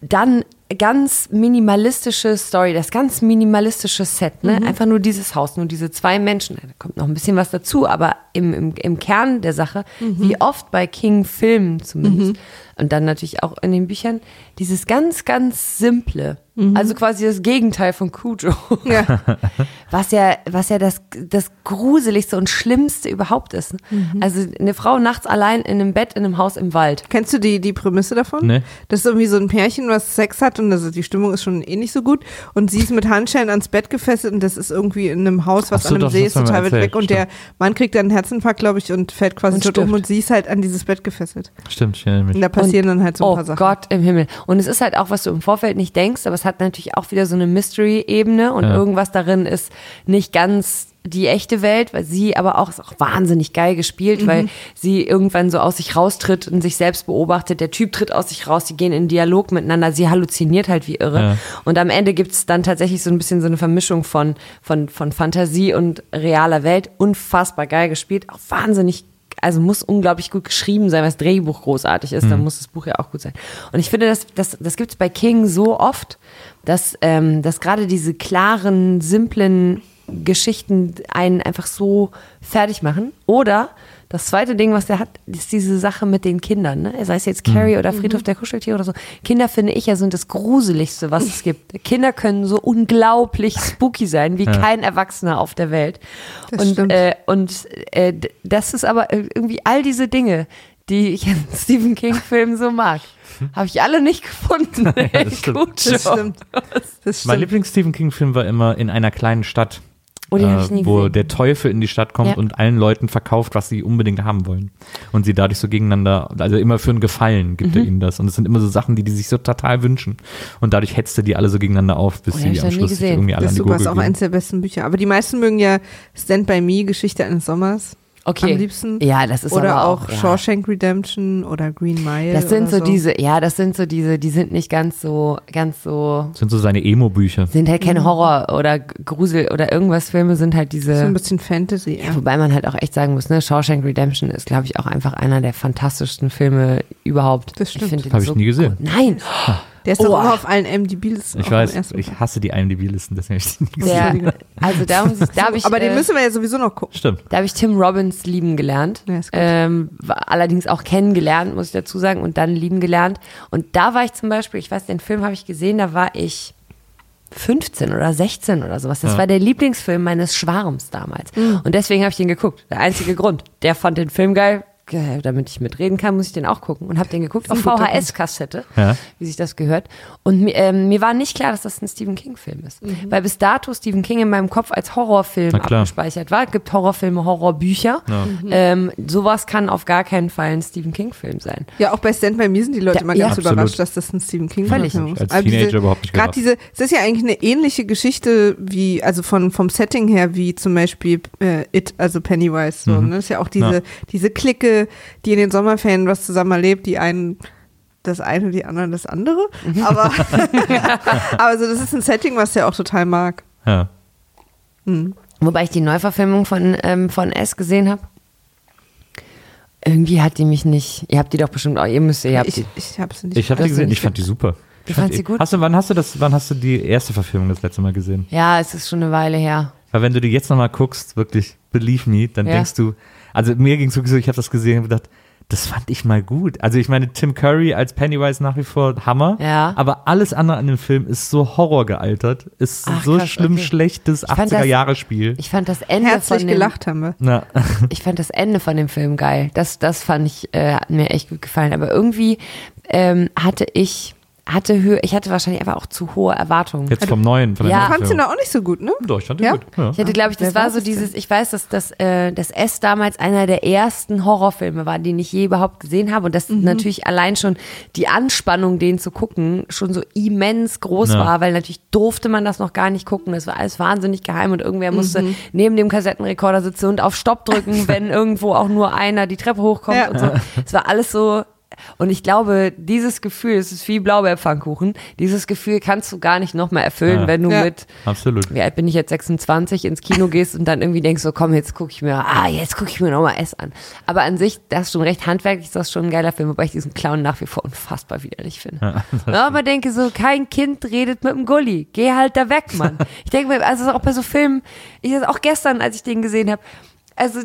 dann ganz minimalistische Story, das ganz minimalistische Set, ne? Einfach nur dieses Haus, nur diese zwei Menschen. Da kommt noch ein bisschen was dazu, aber im, im, im Kern der Sache, wie oft bei King-Filmen zumindest, und dann natürlich auch in den Büchern, dieses ganz, ganz simple, also quasi das Gegenteil von Cujo. ja. Was ja, was ja das, das Gruseligste und Schlimmste überhaupt ist. ne? Also eine Frau nachts allein in einem Bett in einem Haus im Wald. Kennst du die, die Prämisse davon? Nee. Das ist irgendwie so ein Pärchen, was Sex hat und das, die Stimmung ist schon eh nicht so gut. Und sie ist mit Handschellen ans Bett gefesselt und das ist irgendwie in einem Haus, was so, an einem doch, See ist, total weit weg. Und der Mann kriegt dann einen Herzinfarkt, glaube ich, und fällt quasi Und tot um und sie ist halt an dieses Bett gefesselt. Stimmt, ich erinnere mich. Und da passieren dann halt so ein oh paar Sachen. Gott im Himmel. Und es ist halt auch, was du im Vorfeld nicht denkst, aber es hat natürlich auch wieder so eine Mystery-Ebene und Ja. irgendwas darin ist nicht ganz die echte Welt, weil sie aber auch ist auch wahnsinnig geil gespielt, Mhm. weil sie irgendwann so aus sich raustritt und sich selbst beobachtet. Der Typ tritt aus sich raus, die gehen in Dialog miteinander, sie halluziniert halt wie irre. Ja. Und am Ende gibt's dann tatsächlich so ein bisschen so eine Vermischung von, von, von Fantasie und realer Welt. Unfassbar geil gespielt, auch wahnsinnig also muss unglaublich gut geschrieben sein, weil das Drehbuch großartig ist, dann muss das Buch ja auch gut sein. Und ich finde, das, das, das gibt es bei King so oft, dass, ähm, dass gerade diese klaren, simplen Geschichten einen einfach so fertig machen. Oder das zweite Ding, was der hat, ist diese Sache mit den Kindern. Ne? Sei es jetzt Carrie oder Friedhof der Kuscheltiere oder so. Kinder, finde ich ja, sind das Gruseligste, was es gibt. Kinder können so unglaublich spooky sein, wie kein Erwachsener auf der Welt. Das und stimmt. äh, und äh, das ist aber äh, irgendwie all diese Dinge, die ich in Stephen King-Filmen so mag, habe ich alle nicht gefunden. das stimmt. Das stimmt. Das Mein stimmt. Lieblings-Stephen King-Film war immer in einer kleinen Stadt. Oh, die hab ich nie wo gesehen. der Teufel in die Stadt kommt Ja. und allen Leuten verkauft, was sie unbedingt haben wollen. Und sie dadurch so gegeneinander, also immer für einen Gefallen gibt Mhm. er ihnen das. Und es sind immer so Sachen, die die sich so total wünschen. Und dadurch hetzt er die alle so gegeneinander auf, bis Oh, sie ich am Schluss irgendwie alle Das an ist die super, ist auch eines der besten Bücher. Aber die meisten mögen ja Stand By Me, Geschichte eines Sommers. Okay. Am liebsten. Ja, das ist oder aber auch, auch, ja. Shawshank Redemption oder Green Mile. Das sind oder so diese, ja, das sind so diese, die sind nicht ganz so, ganz so, Das sind so seine Emo-Bücher. sind halt keine Horror oder Grusel oder irgendwas Filme, sind halt So ein diese. bisschen Fantasy. Ja. Wobei man halt auch echt sagen muss, ne, Shawshank Redemption ist, glaube ich, auch einfach einer der fantastischsten Filme überhaupt. Das stimmt. Ich find den Hab ich nie gesehen. Gut. Nein, Der ist doch Oh. immer auf allen MDB-Listen. Ich weiß, ich hasse die IMDb-Listen, deswegen habe ich die nie gesehen. der, also da muss ich, da habe ich, Aber den äh, müssen wir ja sowieso noch gucken. Stimmt. Da habe ich Tim Robbins lieben gelernt. Ja, ist gut. ähm, war allerdings auch kennengelernt, muss ich dazu sagen, und dann lieben gelernt. Und da war ich zum Beispiel, ich weiß, den Film habe ich gesehen, da war ich 15 oder 16 oder sowas. Das Ja. war der Lieblingsfilm meines Schwarms damals. Mhm. Und deswegen habe ich den geguckt. Der einzige Grund. Der fand den Film geil. Äh, Damit ich mitreden kann, muss ich den auch gucken. Und habe den geguckt auf VHS-Kassette, Ja. wie sich das gehört. Und mir, ähm, mir war nicht klar, dass das ein Stephen King-Film ist. Mhm. Weil bis dato Stephen King in meinem Kopf als Horrorfilm abgespeichert war. Es gibt Horrorfilme, Horrorbücher. Ähm, sowas kann auf gar keinen Fall ein Stephen King-Film sein. Ja, auch bei Stand By Me sind die Leute Ja, immer ja. ganz Absolut. überrascht, dass das ein Stephen King Völlig. Film ist. Als Teenager diese, überhaupt nicht Gerade diese, es ist ja eigentlich eine ähnliche Geschichte wie, also von, vom Setting her, wie zum Beispiel äh, It, also Pennywise. So, Mhm. ne? Das ist ja auch diese, Ja. diese Clique, die in den Sommerferien was zusammen erlebt, die einen das eine, die anderen das andere. Mhm. Aber, aber so, das ist ein Setting, was der auch total mag. Ja. Hm. Wobei ich die Neuverfilmung von, ähm, von S gesehen habe. Irgendwie hat die mich nicht. Ihr habt die doch bestimmt auch. Ihr müsst, ihr habt Ich, die. ich habe sie nicht. Ich habe die gesehen, ich fand die super. Du Ich fand fandst sie gut? Hast du, wann hast du das, wann hast du die erste Verfilmung das letzte Mal gesehen? Ja, es ist schon eine Weile her. Weil wenn du die jetzt nochmal guckst, wirklich, believe me, dann Ja. denkst du, also mir ging es wirklich so, ich habe das gesehen und gedacht, das fand ich mal gut. Also ich meine, Tim Curry als Pennywise nach wie vor Hammer, Ja. aber alles andere an dem Film ist so Horror gealtert, ist Ach, so krass, schlimm okay. schlechtes fand das- 80er-Jahre-Spiel. Ich fand das Ende Herzlich von dem, gelacht haben wir. Na, Ich fand das Ende von dem Film geil. Das, das fand ich, äh, hat mir echt gut gefallen. Aber irgendwie ähm, hatte ich, hatte Höhe, ich hatte wahrscheinlich einfach auch zu hohe Erwartungen. jetzt vom neuen, von der Ja. Fandst du noch auch nicht so gut, ne? Doch, ich fand die Ja? gut. Ja. Ich hatte, glaube ich, das Wer war so das denn? dieses, ich weiß, dass das, äh, das S damals einer der ersten Horrorfilme war, den ich je überhaupt gesehen habe und dass Mhm. natürlich allein schon die Anspannung, den zu gucken, schon so immens groß Ja. war, weil natürlich durfte man das noch gar nicht gucken. Das war alles wahnsinnig geheim und irgendwer musste Mhm. neben dem Kassettenrekorder sitzen und auf Stopp drücken, wenn irgendwo auch nur einer die Treppe hochkommt Ja. und so. Es war alles so und ich glaube, dieses Gefühl, es ist wie Blaubeerpfannkuchen, dieses Gefühl kannst du gar nicht nochmal erfüllen, Ja. wenn du Ja. mit Absolut. wie alt bin ich jetzt 26 ins Kino gehst und dann irgendwie denkst so komm jetzt gucke ich mir ah jetzt gucke ich mir nochmal S an aber an sich das ist schon recht handwerklich ist das schon ein geiler Film wobei ich diesen Clown nach wie vor unfassbar widerlich finde ja, aber denke so kein Kind redet mit dem Gulli geh halt da weg Mann ich denke mir also auch bei so Filmen ich das auch gestern als ich den gesehen habe also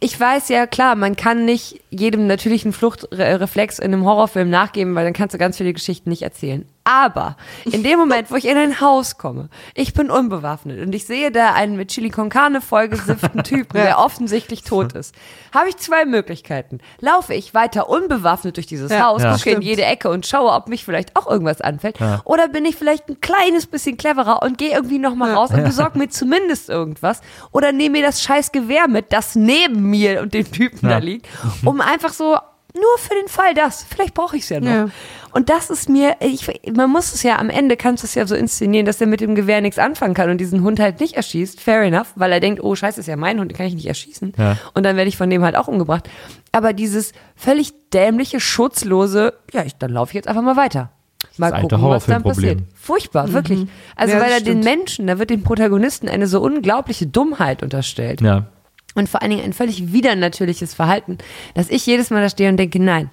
ich weiß ja, klar, man kann nicht jedem natürlichen Fluchtreflex in einem Horrorfilm nachgeben, weil dann kannst du ganz viele Geschichten nicht erzählen. Aber in dem Moment, wo ich in ein Haus komme, ich bin unbewaffnet und ich sehe da einen mit Chili con Carne vollgesifften Typen, der offensichtlich tot ist, habe ich zwei Möglichkeiten. Laufe ich weiter unbewaffnet durch dieses Ja, Haus, ja. gucke in Stimmt. jede Ecke und schaue, ob mich vielleicht auch irgendwas anfällt. Oder bin ich vielleicht ein kleines bisschen cleverer und gehe irgendwie nochmal raus und besorge mir zumindest irgendwas. Oder nehme mir das scheiß Gewehr mit, das neben mir und dem Typen Ja. da liegt, um einfach so nur für den Fall das. Vielleicht brauche ich es ja noch. Ja. Und das ist mir, ich, man muss es ja am Ende, kannst du es ja so inszenieren, dass er mit dem Gewehr nichts anfangen kann und diesen Hund halt nicht erschießt. Fair enough, weil er denkt, oh scheiße, ist ja mein Hund, den kann ich nicht erschießen. Ja. Und dann werde ich von dem halt auch umgebracht. Aber dieses völlig dämliche, schutzlose, ja, ich, dann laufe ich jetzt einfach mal weiter. Mal Das gucken, was dann passiert. Furchtbar, wirklich. Also Ja, weil er den stimmt. Menschen, da wird den Protagonisten eine so unglaubliche Dummheit unterstellt Ja. Und vor allen Dingen ein völlig widernatürliches Verhalten, dass ich jedes Mal da stehe und denke, nein,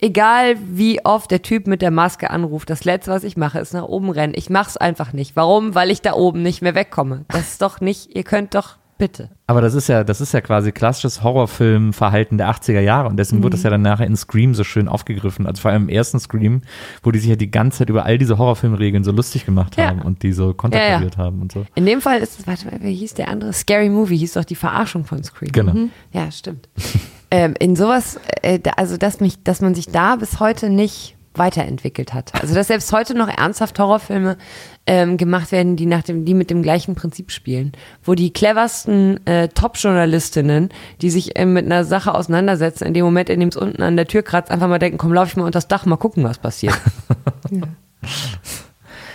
egal wie oft der Typ mit der Maske anruft, das Letzte, was ich mache, ist nach oben rennen. Ich mach's einfach nicht. Warum? Weil ich da oben nicht mehr wegkomme. Das ist doch nicht, ihr könnt doch bitte. Aber das ist ja, das ist ja quasi klassisches Horrorfilmverhalten der 80er Jahre und deswegen wurde das ja dann nachher in Scream so schön aufgegriffen. Also vor allem im ersten Scream, wo die sich ja die ganze Zeit über all diese Horrorfilmregeln so lustig gemacht Ja. haben und die so konterkariert haben und so. In dem Fall ist es, warte mal, wie hieß der andere? Scary Movie hieß doch die Verarschung von Scream. Genau. Ja, stimmt. ähm, in sowas, äh, also dass mich, dass man sich da bis heute nicht weiterentwickelt hat. Also dass selbst heute noch ernsthaft Horrorfilme ähm, gemacht werden, die nach dem, die mit dem gleichen Prinzip spielen, wo die cleversten äh, Top-Journalistinnen, die sich ähm, mit einer Sache auseinandersetzen, in dem Moment, in dem es unten an der Tür kratzt, einfach mal denken, komm, lauf ich mal unter das Dach, mal gucken, was passiert.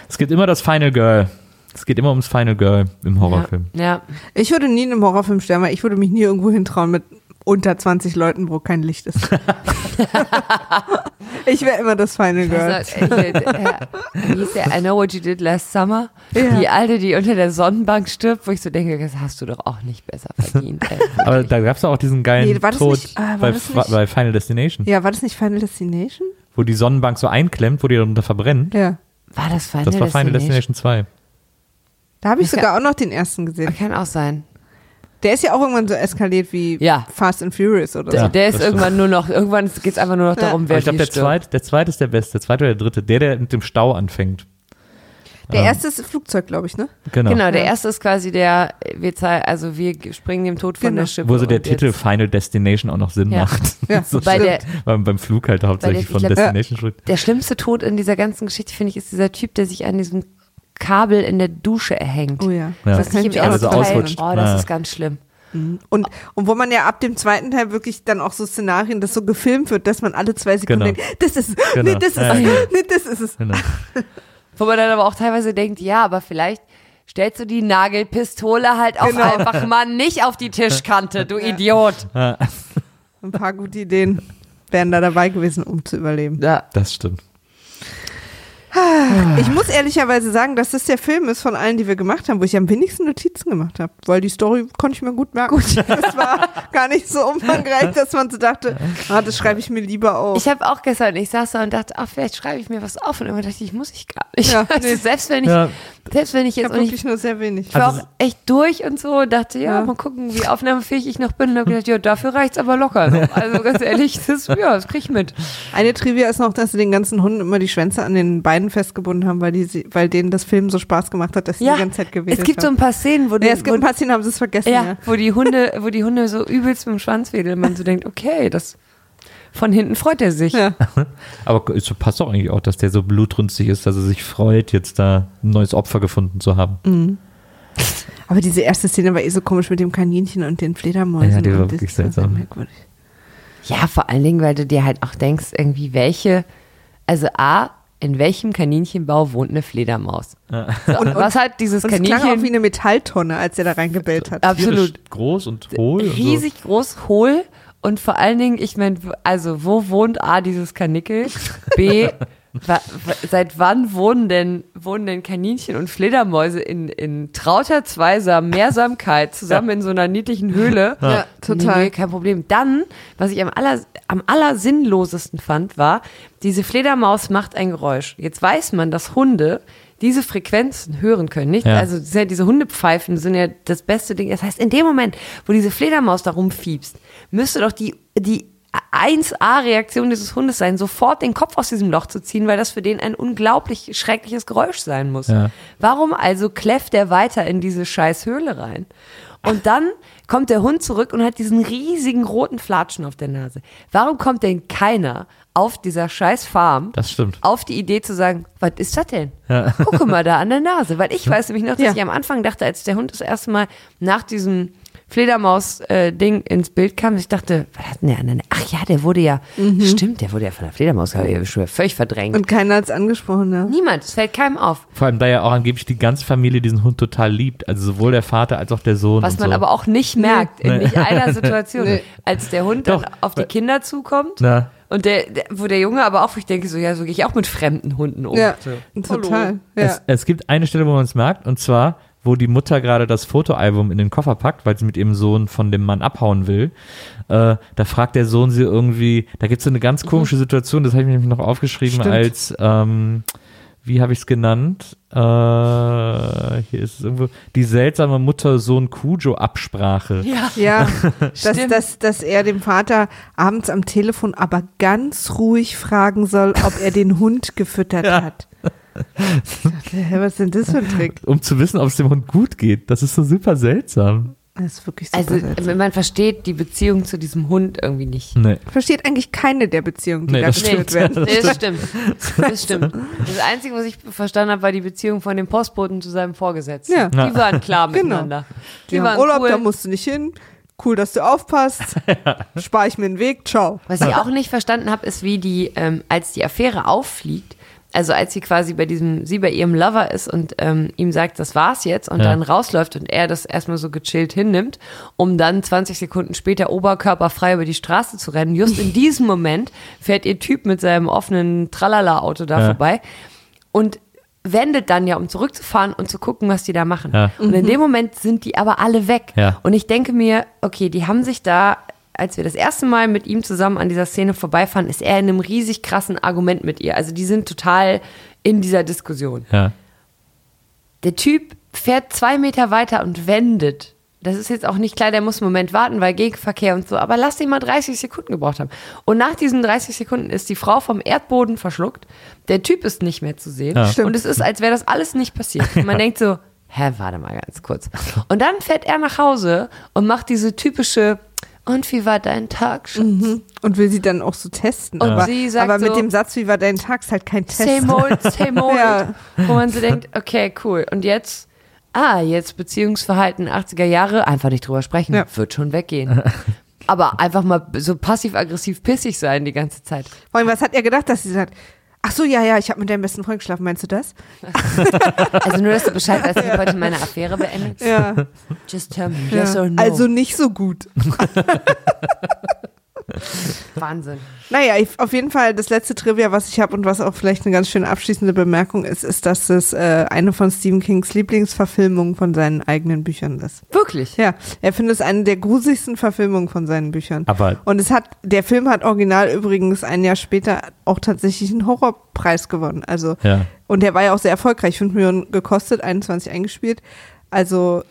Es gibt immer das Final Girl. Es geht immer ums Final Girl im Horrorfilm. Ja, ja. Ich würde nie in einem Horrorfilm sterben, weil ich würde mich nie irgendwo hintrauen mit unter 20 Leuten, wo kein Licht ist. ich wäre immer das Final Girl. Äh, äh, wie hieß der I Know What You Did Last Summer? Ja. Die alte, die unter der Sonnenbank stirbt, wo ich so denke, das hast du doch auch nicht besser verdient. Ey. Aber da gab es auch diesen geilen Nee, war das Tod nicht- war bei, das nicht- bei Final Destination, Ja, war das nicht Final Destination? wo die Sonnenbank so einklemmt, wo die darunter verbrennen. Ja. War das Final Das war Final Destination 2. Da habe ich Das sogar auch noch den ersten gesehen. Kann auch sein. Der ist ja auch irgendwann so eskaliert wie Ja. Fast and Furious oder Der, so. der ist das stimmt. irgendwann nur noch, irgendwann geht es einfach nur noch darum, Aber wer ich glaube, der, zweite, der zweite ist der beste. Der zweite oder der dritte. Der, der mit dem Stau anfängt. Der erste ist Flugzeug, glaube ich, ne? Genau. Genau, der Ja. erste ist quasi der, wir zei- also wir springen dem Tod von Genau. der Schippe. Wo so der Titel jetzt- Final Destination auch noch Sinn Ja. macht. Ja, so Bei der- beim, beim Flug halt hauptsächlich ich von glaub- Destination spricht. Der schlimmste Tod in dieser ganzen Geschichte, finde ich, ist dieser Typ, der sich an diesem Kabel in der Dusche erhängt. Oh ja. Ja. Das kann nicht ich im Also ersten noch Teil. Oh, das Ja. ist ganz schlimm. Und, und wo man ja ab dem zweiten Teil wirklich dann auch so Szenarien, das so gefilmt wird, dass man alle zwei Sekunden Genau. denkt, das ist es, Genau. nee, das ist Ja, es, ja. nee, das ist es. Genau. Wo man dann aber auch teilweise denkt, ja, aber vielleicht stellst du die Nagelpistole halt auch Genau. einfach mal nicht auf die Tischkante, du Idiot. Ein paar gute Ideen wären da dabei gewesen, um zu überleben. Ja. Das stimmt. Ich muss ehrlicherweise sagen, dass das der Film ist von allen, die wir gemacht haben, wo ich am wenigsten Notizen gemacht habe, weil die Story konnte ich mir gut merken. Das war gar nicht so umfangreich, dass man so dachte, ah, das schreibe ich mir lieber auf. Ich habe auch gestern, ich saß da und dachte, ach, vielleicht schreibe ich mir was auf. Und immer dachte ich, muss ich gar nicht. Ja, also nee. selbst wenn ich, Ja. selbst wenn ich Ich jetzt habe ich, wirklich nur sehr wenig. ich war Also- auch echt durch und so und dachte, ja, Ja. mal gucken, wie aufnahmefähig ich noch bin. Und hab gedacht, ja, dafür reicht's aber locker. Noch. Also ganz ehrlich, das, ja, das krieg ich mit. Eine Trivia ist noch, dass sie den ganzen Hunden immer die Schwänze an den Beinen festgebunden haben, weil, die, weil denen das Film so Spaß gemacht hat, dass sie Ja, die ganze Zeit gewedelt es gibt so haben. ein paar Szenen, wo, die, ja, es gibt ein wo, paar Szenen, haben sie es vergessen. ja, Ja. wo die Hunde, wo die Hunde so übelst mit dem Schwanz wedeln. Man so denkt, okay, das von hinten freut er sich. Ja. Aber es passt doch eigentlich auch, dass der so blutrünstig ist, dass er sich freut, jetzt da ein neues Opfer gefunden zu haben. Mhm. Aber diese erste Szene war eh so komisch mit dem Kaninchen und den Fledermäusen. Ja, die war wirklich seltsam. merkwürdig. Ja, vor allen Dingen, weil du dir halt auch denkst, irgendwie welche, also A, in welchem Kaninchenbau wohnt eine Fledermaus? So, Und- was hat dieses Und es klang auch wie Kaninchen? eine Metalltonne, als er da reingebellt hat. Absolut. Groß und hohl. und Riesig groß, hohl und vor allen Dingen, ich meine, also wo wohnt A, dieses Kanickel? B, seit wann wohnen denn, wohnen denn Kaninchen und Fledermäuse in, in trauter Zweisam, Mehrsamkeit zusammen in so einer niedlichen Höhle? Ja, total. Nee, kein Problem. Dann, was ich am, aller, am allersinnlosesten fand, war, diese Fledermaus macht ein Geräusch. Jetzt weiß man, dass Hunde diese Frequenzen hören können, nicht? Ja. Also diese, diese Hundepfeifen sind ja das beste Ding. Das heißt, in dem Moment, wo diese Fledermaus da rumfiebst, müsste doch die, die 1A-Reaktion dieses Hundes sein, sofort den Kopf aus diesem Loch zu ziehen, weil das für den ein unglaublich schreckliches Geräusch sein muss. Ja. Warum also kläfft er weiter in diese scheiß Höhle rein? Und dann kommt der Hund zurück und hat diesen riesigen roten Flatschen auf der Nase. Warum kommt denn keiner auf dieser scheiß Farm Das stimmt. auf die Idee zu sagen, was ist das denn? Ja. Gucke mal da an der Nase. Weil ich weiß nämlich noch, dass Ja. ich am Anfang dachte, als der Hund das erste Mal nach diesem Fledermaus-Ding ins Bild kam, ich dachte, was hat denn der an der Ach ja, der wurde ja, stimmt, der wurde ja von der Fledermaus, schon völlig verdrängt. Und keiner hat es angesprochen, ja. Niemand, es fällt keinem auf. Vor allem, da ja auch angeblich die ganze Familie diesen Hund total liebt. Also sowohl der Vater als auch der Sohn. Was und man so. aber auch nicht merkt, in Nee. nicht einer Situation. Nee. Als der Hund dann Doch. auf die Kinder zukommt Na, und der, der, wo der Junge aber auch, wo ich denke, so, ja, so gehe ich auch mit fremden Hunden um. Ja, total. Ja. es, es gibt eine Stelle, wo man es merkt, und zwar, wo die Mutter gerade das Fotoalbum in den Koffer packt, weil sie mit ihrem Sohn von dem Mann abhauen will. Äh, da fragt der Sohn sie irgendwie, da gibt es so eine ganz komische Situation, das habe ich mir nämlich noch aufgeschrieben Stimmt. als, ähm, wie habe ich es genannt? Äh, hier ist es irgendwo, die seltsame Mutter-Sohn-Kujo-Absprache. Ja. Ja, dass, Stimmt. dass, dass er dem Vater abends am Telefon aber ganz ruhig fragen soll, ob er den Hund gefüttert hat. Was ist denn das für ein Trick? Um zu wissen, ob es dem Hund gut geht. Das ist so super seltsam. Das ist wirklich super Also seltsam. man versteht die Beziehung zu diesem Hund irgendwie nicht. Nee. Versteht eigentlich keine der Beziehungen, die Nee, da das geführt stimmt. werden. Nee, das stimmt. Das stimmt. Das Einzige, was ich verstanden habe, war die Beziehung von dem Postboten zu seinem Vorgesetzten. Ja. Die waren klar Genau. miteinander. Die, Die haben waren Urlaub, cool. da musst du nicht hin. Cool, dass du aufpasst. Spar ich mir den Weg. Ciao. Was ich auch nicht verstanden habe, ist, wie die, ähm, als die Affäre auffliegt, also als sie quasi bei diesem, sie bei ihrem Lover ist und ähm, ihm sagt, das war's jetzt und Ja. dann rausläuft und er das erstmal so gechillt hinnimmt, um dann 20 Sekunden später oberkörperfrei über die Straße zu rennen. Just in diesem Moment fährt ihr Typ mit seinem offenen Tralala-Auto da Ja. vorbei und wendet dann ja, um zurückzufahren und zu gucken, was die da machen. Ja. Und in dem Moment sind die aber alle weg. Ja. Und ich denke mir, okay, die haben sich da, als wir das erste Mal mit ihm zusammen an dieser Szene vorbeifahren, ist er in einem riesig krassen Argument mit ihr. Also die sind total in dieser Diskussion. Ja. Der Typ fährt zwei Meter weiter und wendet. Das ist jetzt auch nicht klar, der muss einen Moment warten, weil Gegenverkehr und so. Aber lass ihn mal 30 Sekunden gebraucht haben. Und nach diesen 30 Sekunden ist die Frau vom Erdboden verschluckt. Der Typ ist nicht mehr zu sehen. Ja. Und es ist, als wäre das alles nicht passiert. Und man denkt so, hä, warte mal ganz kurz. Und dann fährt er nach Hause und macht diese typische, und wie war dein Tag, Schatz? Und will sie dann auch so testen. Und aber, sie sagt aber mit so, dem Satz, wie war dein Tag, ist halt kein Test. Same old, same old. Ja. Wo man so denkt, okay, cool. Und jetzt, ah, jetzt Beziehungsverhalten 80er Jahre, einfach nicht drüber sprechen, Ja. wird schon weggehen. Aber einfach mal so passiv-aggressiv pissig sein die ganze Zeit. Vor allem, was hat er gedacht, dass sie sagt, ach so, ja, ja, ich habe mit deinem besten Freund geschlafen, meinst du das? Also nur, dass du Bescheid weißt, ich habe heute meine Affäre beendet. Ja. Just tell me, yes ja. or no. Also nicht so gut. Wahnsinn. Naja, ich, auf jeden Fall das letzte Trivia, was ich habe und was auch vielleicht eine ganz schöne abschließende Bemerkung ist, ist, dass es äh, eine von Stephen Kings Lieblingsverfilmungen von seinen eigenen Büchern ist. Wirklich? Ja, er findet es eine der gruseligsten Verfilmungen von seinen Büchern. Aber Und es hat, der Film hat original übrigens ein Jahr später auch tatsächlich einen Horrorpreis gewonnen. Also, ja. und der war ja auch sehr erfolgreich, 5 Millionen gekostet, 21 eingespielt. Also,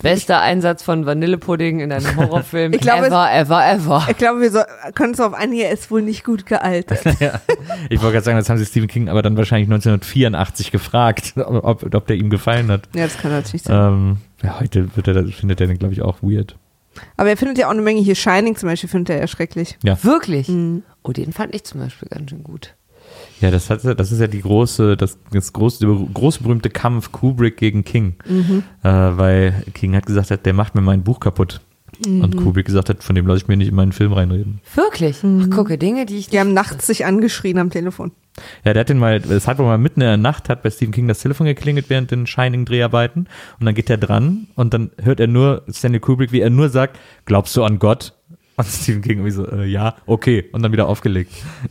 Bester Einsatz von Vanillepudding in einem Horrorfilm Ich glaube, ever, ever, ever. ich glaube, wir so, können uns auf einigen, er ist wohl nicht gut gealtert. Ich wollte gerade sagen, das haben sie Stephen King aber dann wahrscheinlich 1984 gefragt, ob, ob der ihm gefallen hat. ja, das kann natürlich sein. Ähm, ja, heute wird er, findet er den, glaube ich, auch weird. Aber er findet ja auch eine Menge hier. Shining zum Beispiel findet er ja schrecklich. Wirklich? Mhm. Oh, den fand ich zum Beispiel ganz schön gut. Ja, das, hat, das ist ja die große, das, das große, groß berühmte Kampf Kubrick gegen King. Mhm. Äh, weil King hat gesagt, hat, der macht mir mein Buch kaputt. Mhm. Und Kubrick gesagt hat, von dem lasse ich mir nicht in meinen Film reinreden. Wirklich? Ach, gucke, Dinge, die ich Die haben nachts sich angeschrien am Telefon. Ja, der hat den mal, es hat wohl mal mitten in der Nacht, hat bei Stephen King das Telefon geklingelt während den Shining-Dreharbeiten und dann geht er dran und dann hört er nur Stanley Kubrick, wie er nur sagt, glaubst du an Gott? Und Stephen King irgendwie so, äh, ja, okay, und dann wieder aufgelegt.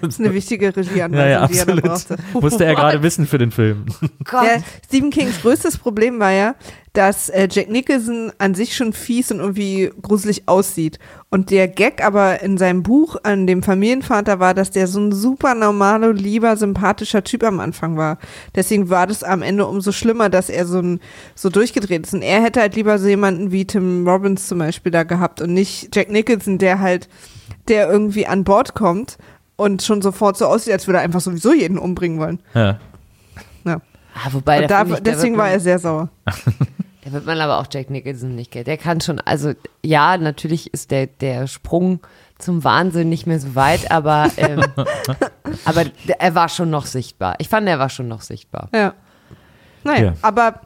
Das ist eine wichtige Regieanweisung, Ja, ja, die er da brauchte. Musste er gerade wissen für den Film. Ja, Stephen Kings größtes Problem war ja, dass äh, Jack Nicholson an sich schon fies und irgendwie gruselig aussieht. Und der Gag aber in seinem Buch an dem Familienvater war, dass der so ein super normaler, lieber, sympathischer Typ am Anfang war. Deswegen war das am Ende umso schlimmer, dass er so, ein, so durchgedreht ist. Und er hätte halt lieber so jemanden wie Tim Robbins zum Beispiel da gehabt und nicht Jack Nicholson, der halt, der irgendwie an Bord kommt und schon sofort so aussieht, als würde er einfach sowieso jeden umbringen wollen. Ja. Ja. Ah, wobei, da deswegen war er sehr sauer. Da wird man aber auch Jack Nicholson nicht kennen. Der kann schon, also ja, natürlich ist der, der Sprung zum Wahnsinn nicht mehr so weit, aber, ähm, aber er war schon noch sichtbar. Ich fand, er war schon noch sichtbar. Ja. Naja, Ja. aber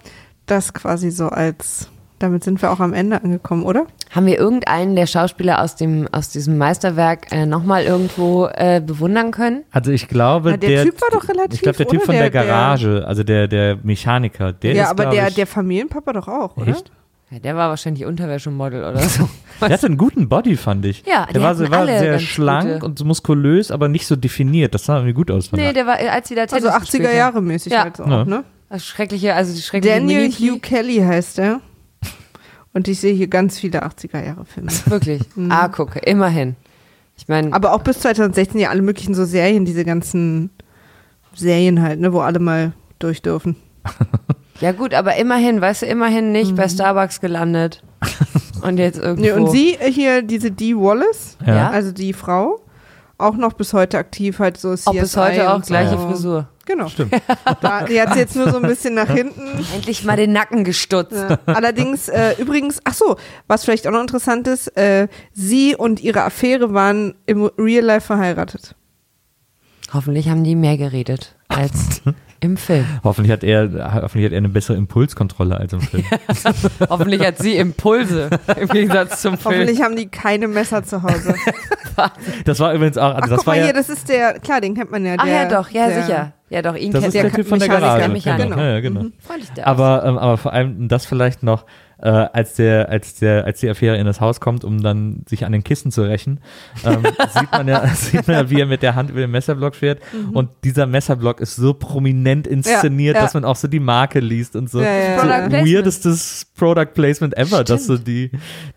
das quasi so als, damit sind wir auch am Ende angekommen, oder? Haben wir irgendeinen der Schauspieler aus, dem, aus diesem Meisterwerk äh, nochmal irgendwo äh, bewundern können? Also ich glaube, Na, der Typ war doch relativ, Ich glaube, der Typ von der, Der- der- Garage, also der, der Mechaniker, der ja, ist, aber der, ich, der Familienpapa doch auch, oder? Echt? Ja, der war wahrscheinlich Unterwäschemodel oder so. Der hatte einen guten Body, fand ich. Ja, der war, so, war alle sehr schlank gute. und so muskulös, aber nicht so definiert. Das sah irgendwie gut aus. fand Nee, ich. der war, als sie da Also Tennis 80er gespielt haben. Jahre mäßig Ja. halt so Ja. auch, ne? Das schreckliche, also die schreckliche Daniel Mimikry. Hugh Kelly heißt er. Und ich sehe hier ganz viele 80er Jahre Filme. Wirklich. Ah, gucke, immerhin. Ich meine, Aber auch bis 2016 ja alle möglichen so Serien, diese ganzen Serien halt, ne, wo alle mal durch dürfen. ja gut, aber immerhin, weißt du, immerhin nicht bei Starbucks gelandet. Und jetzt irgendwo. Nee, und sie äh, hier, diese Dee Wallace, Ja. Ja. also die Frau, auch noch bis heute aktiv halt so CSI auch bis heute auch und gleiche so. Frisur. Genau. Stimmt. Da, die hat sie jetzt nur so ein bisschen nach hinten. Endlich mal den Nacken gestutzt. Ja. Allerdings, äh, übrigens, ach so, was vielleicht auch noch interessant ist, äh, sie und ihre Affäre waren im Real Life verheiratet. Hoffentlich haben die mehr geredet als im Film. Hoffentlich hat er, hoffentlich hat er eine bessere Impulskontrolle als im Film. Hoffentlich hat sie Impulse im Gegensatz zum Film. Hoffentlich haben die keine Messer zu Hause. Das war übrigens auch, also Ach, das guck war mal ja, hier, das ist der, klar, den kennt man ja. Ach der, ja, doch, ja, der, sicher. Ja, doch, ihn das kennt ist der der Typ von der Garage. Genau. Ja, ja, genau. Der Aber, ähm, aber vor allem das vielleicht noch, äh, als der, als der, als die Affäre in das Haus kommt, um dann sich an den Kissen zu rächen, ähm, sieht man ja, sieht man ja, wie er mit der Hand über den Messerblock fährt. Und dieser Messerblock ist so prominent inszeniert, Ja, ja. dass man auch so die Marke liest und so. Ja, ja, so ja. Product Placement. weirdestes Product Placement ever, dass so die,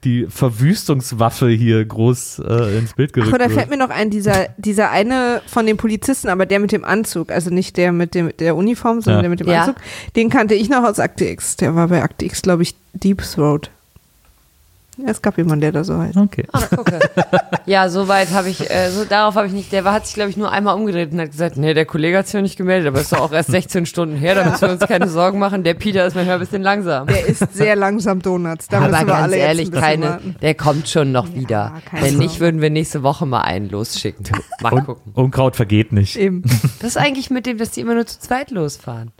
die Verwüstungswaffe hier groß äh, ins Bild gerückt Ach, da wird. fällt mir noch ein, dieser, dieser eine von den Polizisten, aber der mit dem Anzug, also nicht der mit dem, der Uniform, sondern Ja. der mit dem Ja. Anzug, den kannte ich noch aus Akte X. Der war bei Akte X, glaube ich, Deep Throat. Ja, es gab jemanden, der da so heißt. Okay. Ah, gucke. Ja, soweit habe ich, äh, so, darauf habe ich nicht, der war, hat sich, glaube ich, nur einmal umgedreht und hat gesagt, nee, der Kollege hat sich noch nicht gemeldet, aber ist doch auch erst 16 Stunden her, da müssen wir uns keine Sorgen machen. Der Peter ist manchmal ein bisschen langsam. Der isst sehr langsam Donuts. Da aber müssen wir ganz alle ehrlich, keine, warten. der kommt schon noch wieder. keine Wenn nicht, würden wir nächste Woche mal einen losschicken. Mal gucken. Unkraut vergeht nicht. Eben. Was ist eigentlich mit dem, dass die immer nur zu zweit losfahren?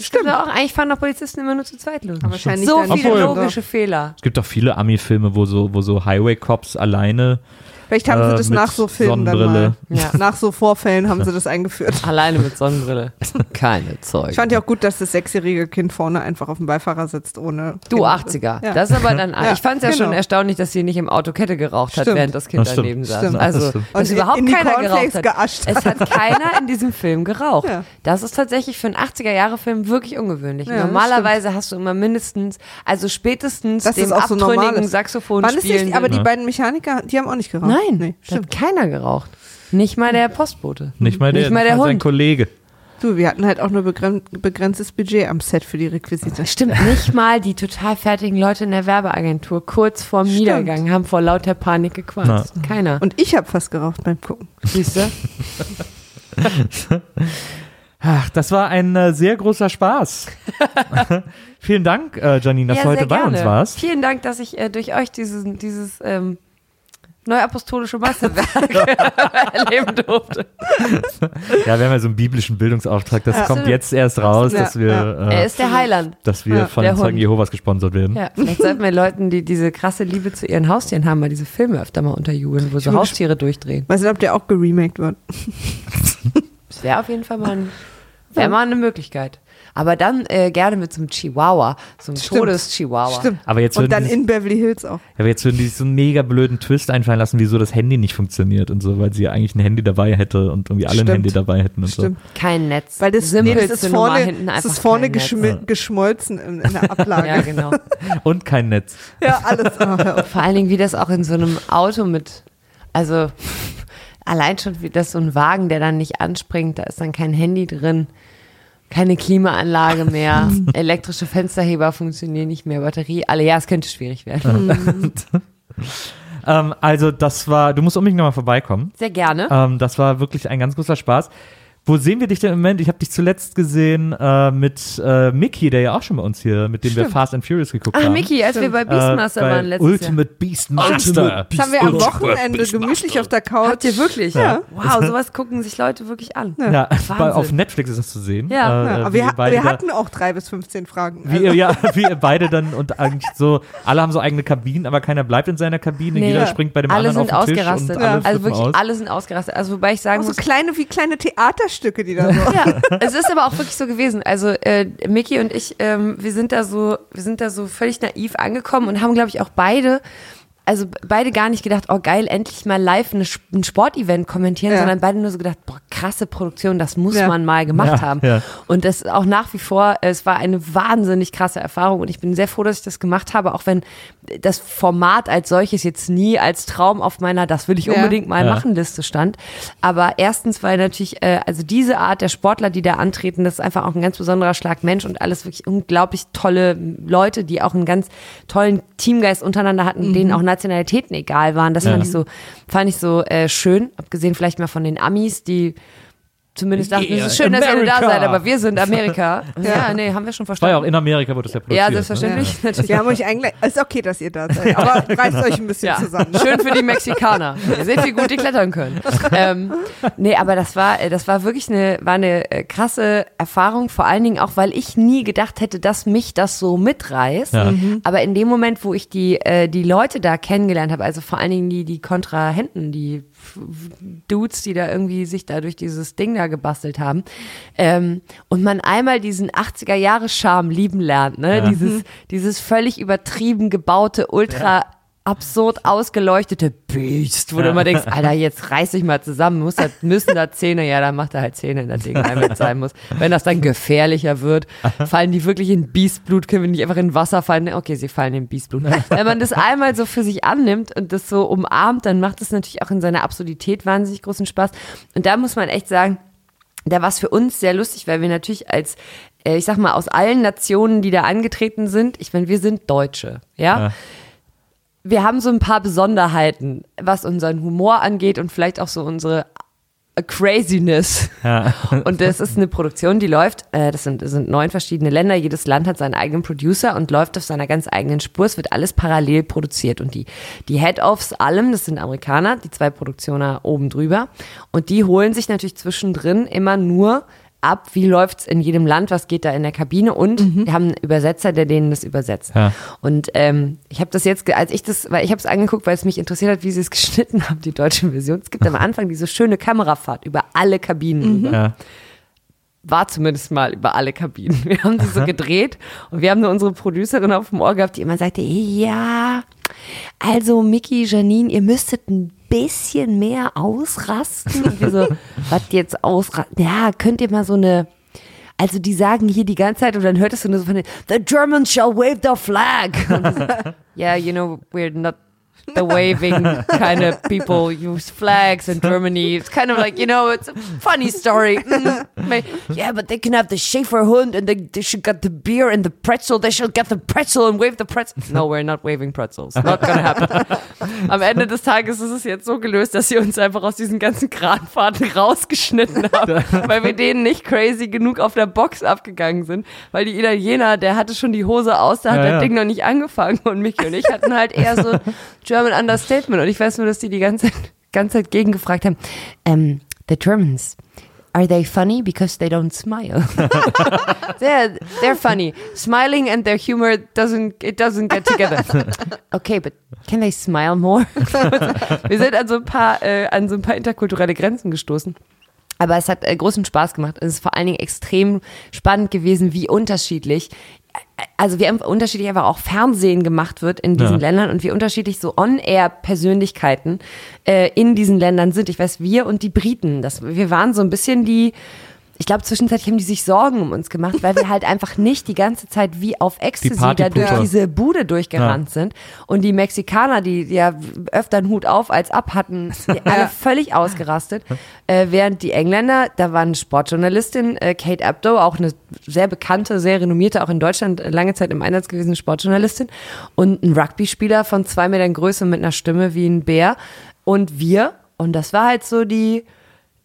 Das Stimmt. auch. Eigentlich fahren doch Polizisten immer nur zu zweit los. Aber wahrscheinlich so viele Obwohl- logische Fehler. Es gibt doch viele Ami-Filme, wo so, wo so Highway-Cops alleine Vielleicht haben sie Äh, das mit nach so Filmen dann mal. Ja. Nach so Vorfällen haben sie das eingeführt. Alleine mit Sonnenbrille. Keine Zeugen. Ich fand ja auch gut, dass das sechsjährige Kind vorne einfach auf dem Beifahrer sitzt, ohne. Du Kind. 80er. Ja. Das ist aber dann, Ja, ich fand es ja genau. schon erstaunlich, dass sie nicht im Auto Kette geraucht hat, Stimmt. während das Kind Das stimmt. daneben saß. Stimmt. Das Also, stimmt. dass überhaupt in die keiner Cornflakes geraucht hat. geascht Es hat keiner in diesem Film geraucht. Ja. Das ist tatsächlich für einen 80er-Jahre-Film wirklich ungewöhnlich. Ja, das Normalerweise hast du immer mindestens, also spätestens dem das auch so normal abtrünnigen ist. Saxophon spielen. nicht, aber die beiden Mechaniker, die haben auch nicht geraucht. Nein, Nee, da stimmt. hat keiner geraucht. Nicht mal der Postbote. Nicht mal der, Nicht mal der nicht sein Hund. Kollege. Du, wir hatten halt auch nur begren begrenztes Budget am Set für die Requisite. Stimmt, nicht mal die total fertigen Leute in der Werbeagentur kurz vorm Stimmt. Niedergang haben vor lauter Panik gequatscht. Keiner. Und ich habe fast geraucht beim Gucken. Siehst du? Ach, das war ein äh, sehr großer Spaß. Vielen Dank, äh, Janine, dass Ja, du heute bei gerne. uns warst. Vielen Dank, dass ich äh, durch euch dieses, dieses ähm, neuapostolische Meisterwerk erleben durfte. Ja, wir haben ja so einen biblischen Bildungsauftrag. Das Ja. kommt jetzt erst raus, Ja, dass wir, Er äh, ist der Heiland. dass wir Ja, von der Zeugen Hund. Jehovas gesponsert werden. Ja, vielleicht sollten wir Leuten, die diese krasse Liebe zu ihren Haustieren haben, mal diese Filme öfter mal unterjubeln, wo so Haustiere durchdrehen. Weiß nicht, ob der auch geremaked wird. Das wäre auf jeden Fall mal, ein, wär mal eine Möglichkeit. Aber dann äh, gerne mit so einem Chihuahua, so einem. Todes-Chihuahua. Stimmt. Aber jetzt Und würden dann die- in Beverly Hills auch. Ja, aber jetzt würden die sich so einen mega blöden Twist einfallen lassen, wieso das Handy nicht funktioniert und so, weil sie ja eigentlich ein Handy dabei hätte und irgendwie alle ein Stimmt. Handy dabei hätten und Stimmt. Kein Netz. Weil das, nee, das ist vorne, hinten das ist vorne geschmolzen in, in der Ablage. Ja, genau. so. Und kein Netz. ja, alles. Oh. Vor allen Dingen, wie das auch in so einem Auto mit, also allein schon wie das so ein Wagen, der dann nicht anspringt, da ist dann kein Handy drin, keine Klimaanlage mehr, elektrische Fensterheber funktionieren nicht mehr, Batterie, alle, ja, es könnte schwierig werden. Ähm, also das war, du musst unbedingt nochmal vorbeikommen. Sehr gerne. Ähm, das war wirklich ein ganz großer Spaß. Wo sehen wir dich denn im Moment? Ich habe dich zuletzt gesehen äh, mit äh, Mickey, der ja auch schon bei uns hier, mit dem wir Stimmt. Fast and Furious geguckt Ach, haben. Mickey, als wir bei Äh, Beastmaster bei waren letztes Jahr. Ultimate Beastmaster. Das haben wir am Wochenende gemütlich auf der Couch. Habt ihr wirklich? Ja. Wow, sowas gucken sich Leute wirklich an. Ja, bei, Wahnsinn. auf Netflix ist das zu sehen. Ja. Äh, Ja, aber wir, wir da- hatten auch drei bis 15 Fragen. Wie ihr, ja, wie ihr beide dann und eigentlich so, alle haben so eigene Kabinen, aber keiner bleibt in seiner Kabine, Nee. jeder springt bei dem alle anderen sind auf den Tisch ausgerastet. und alle Also wirklich, alle sind ausgerastet. Also wobei ich sagen auch so muss, kleine wie kleine Theaterstücke, die da so. Ja, es ist aber auch wirklich so gewesen. Also äh, Mickey und ich, ähm, wir sind da so, wir sind da so völlig naiv angekommen und haben, glaube ich, auch beide, also beide gar nicht gedacht, oh geil, endlich mal live eine, ein Sportevent kommentieren, Ja. sondern beide nur so gedacht, boah, krasse Produktion, das muss Ja. man mal gemacht Ja, haben. ja. Und das auch nach wie vor, es war eine wahnsinnig krasse Erfahrung und ich bin sehr froh, dass ich das gemacht habe, auch wenn das Format als solches jetzt nie als Traum auf meiner, das will ich Ja. unbedingt mal Ja. machen, Liste stand. Aber erstens, weil natürlich, äh, also diese Art der Sportler, die da antreten, das ist einfach auch ein ganz besonderer Schlag Mensch und alles wirklich unglaublich tolle Leute, die auch einen ganz tollen Teamgeist untereinander hatten, denen auch Nationalitäten egal waren. Das Ja. fand ich so, fand ich so äh, schön, abgesehen vielleicht mal von den Amis, die zumindest dachten, Yeah, es ist schön, dass ihr alle da America. seid, aber wir sind Amerika. ja, nee, haben wir schon War ja verstanden. auch in Amerika, wurde das ja produziert. Ja, ne? selbstverständlich. Natürlich. Wir haben euch eigentlich, ist okay, dass ihr da seid, aber reißt euch ein bisschen Ja, zusammen. schön für die Mexikaner. Ihr seht, wie gut die klettern können. Ähm, nee, aber das war, äh, das war wirklich eine, war eine äh, krasse Erfahrung, vor allen Dingen auch, weil ich nie gedacht hätte, dass mich das so mitreißt. Ja. Aber in dem Moment, wo ich die, äh, die Leute da kennengelernt habe, also vor allen Dingen die, die Kontrahenten, die Dudes, die da irgendwie sich da durch dieses Ding da gebastelt haben, ähm, und man einmal diesen 80er-Jahre-Charme lieben lernt, ne? Ja. Dieses, dieses völlig übertrieben gebaute, ultra absurd ausgeleuchtete Biest, wo du Ja. immer denkst, Alter, jetzt reiß dich mal zusammen, muss da, müssen da Zähne, ja, dann macht er halt Zähne in das Ding rein, wenn sein muss. Wenn das dann gefährlicher wird, fallen die wirklich in Biestblut, können wir nicht einfach in Wasser fallen, Ne, okay, sie fallen in Biestblut. Wenn man das einmal so für sich annimmt und das so umarmt, dann macht es natürlich auch in seiner Absurdität wahnsinnig großen Spaß. Und da muss man echt sagen, da war es für uns sehr lustig, weil wir natürlich als, äh, ich sag mal, aus allen Nationen, die da angetreten sind, ich meine, wir sind Deutsche, ja? Ja. Wir haben so ein paar Besonderheiten, was unseren Humor angeht und vielleicht auch so unsere Craziness. Ja. Und das ist eine Produktion, die läuft, äh, das, sind, das sind neun verschiedene Länder, jedes Land hat seinen eigenen Producer und läuft auf seiner ganz eigenen Spur. Es wird alles parallel produziert. Und die, die Head-Offs allem, das sind Amerikaner, die zwei Produktioner oben drüber. Und die holen sich natürlich zwischendrin immer nur ab, wie läuft's in jedem Land, was geht da in der Kabine und wir haben einen Übersetzer, der denen das übersetzt. Ja. Und ähm, ich habe das jetzt, als ich das, weil ich habe es angeguckt, weil es mich interessiert hat, wie sie es geschnitten haben, die deutsche Version. Es gibt am Anfang diese schöne Kamerafahrt über alle Kabinen. rüber Ja. War zumindest mal über alle Kabinen. Wir haben die so gedreht und wir haben nur unsere Producerin auf dem Ohr gehabt, die immer sagte, ja, also Mickey, Janine, ihr müsstet ein bisschen mehr ausrasten. Und wir so, was jetzt ausrasten? Ja, könnt ihr mal so eine, also die sagen hier die ganze Zeit und dann hörtest du nur so von den, the Germans shall wave the flag. So, yeah, you know, we're not the waving kind of people use flags in Germany. It's kind of like, you know, it's a funny story. Yeah, but they can have the Schäferhund and they, they should get the beer and the pretzel. They should get the pretzel and wave the pretzel. No, we're not waving pretzels. Not gonna happen. Am Ende des Tages ist es jetzt so gelöst, dass sie uns einfach aus diesen ganzen Kranfahrten rausgeschnitten haben, weil wir denen nicht crazy genug auf der Box abgegangen sind, weil die Italiener, der hatte schon die Hose aus, da hat Ja, das ja. Ding noch nicht angefangen und Mickey und ich hatten halt eher so German Understatement und ich weiß nur, dass die die ganze Zeit, ganze Zeit gegengefragt haben, ähm, the Germans, are they funny because they don't smile? they're, they're funny. Smiling and their humor doesn't, it doesn't get together. Okay, but can they smile more? Wir sind an so ein paar, äh, an so ein paar interkulturelle Grenzen gestoßen. Aber es hat äh, großen Spaß gemacht. Es ist vor allen Dingen extrem spannend gewesen, wie unterschiedlich, also wie unterschiedlich einfach auch Fernsehen gemacht wird in diesen Ja. Ländern und wie unterschiedlich so On-Air-Persönlichkeiten äh, in diesen Ländern sind. Ich weiß, wir und die Briten, das, wir waren so ein bisschen die, ich glaube, zwischenzeitlich haben die sich Sorgen um uns gemacht, weil wir halt einfach nicht die ganze Zeit wie auf Ecstasy da durch diese Bude durchgerannt sind. Und die Mexikaner, die ja öfter einen Hut auf als ab hatten, die alle völlig ausgerastet. Äh, während die Engländer, da war eine Sportjournalistin, äh, Kate Abdo, auch eine sehr bekannte, sehr renommierte, auch in Deutschland lange Zeit im Einsatz gewesene Sportjournalistin. Und ein Rugby-Spieler von zwei Metern Größe mit einer Stimme wie ein Bär. Und wir, und das war halt so die,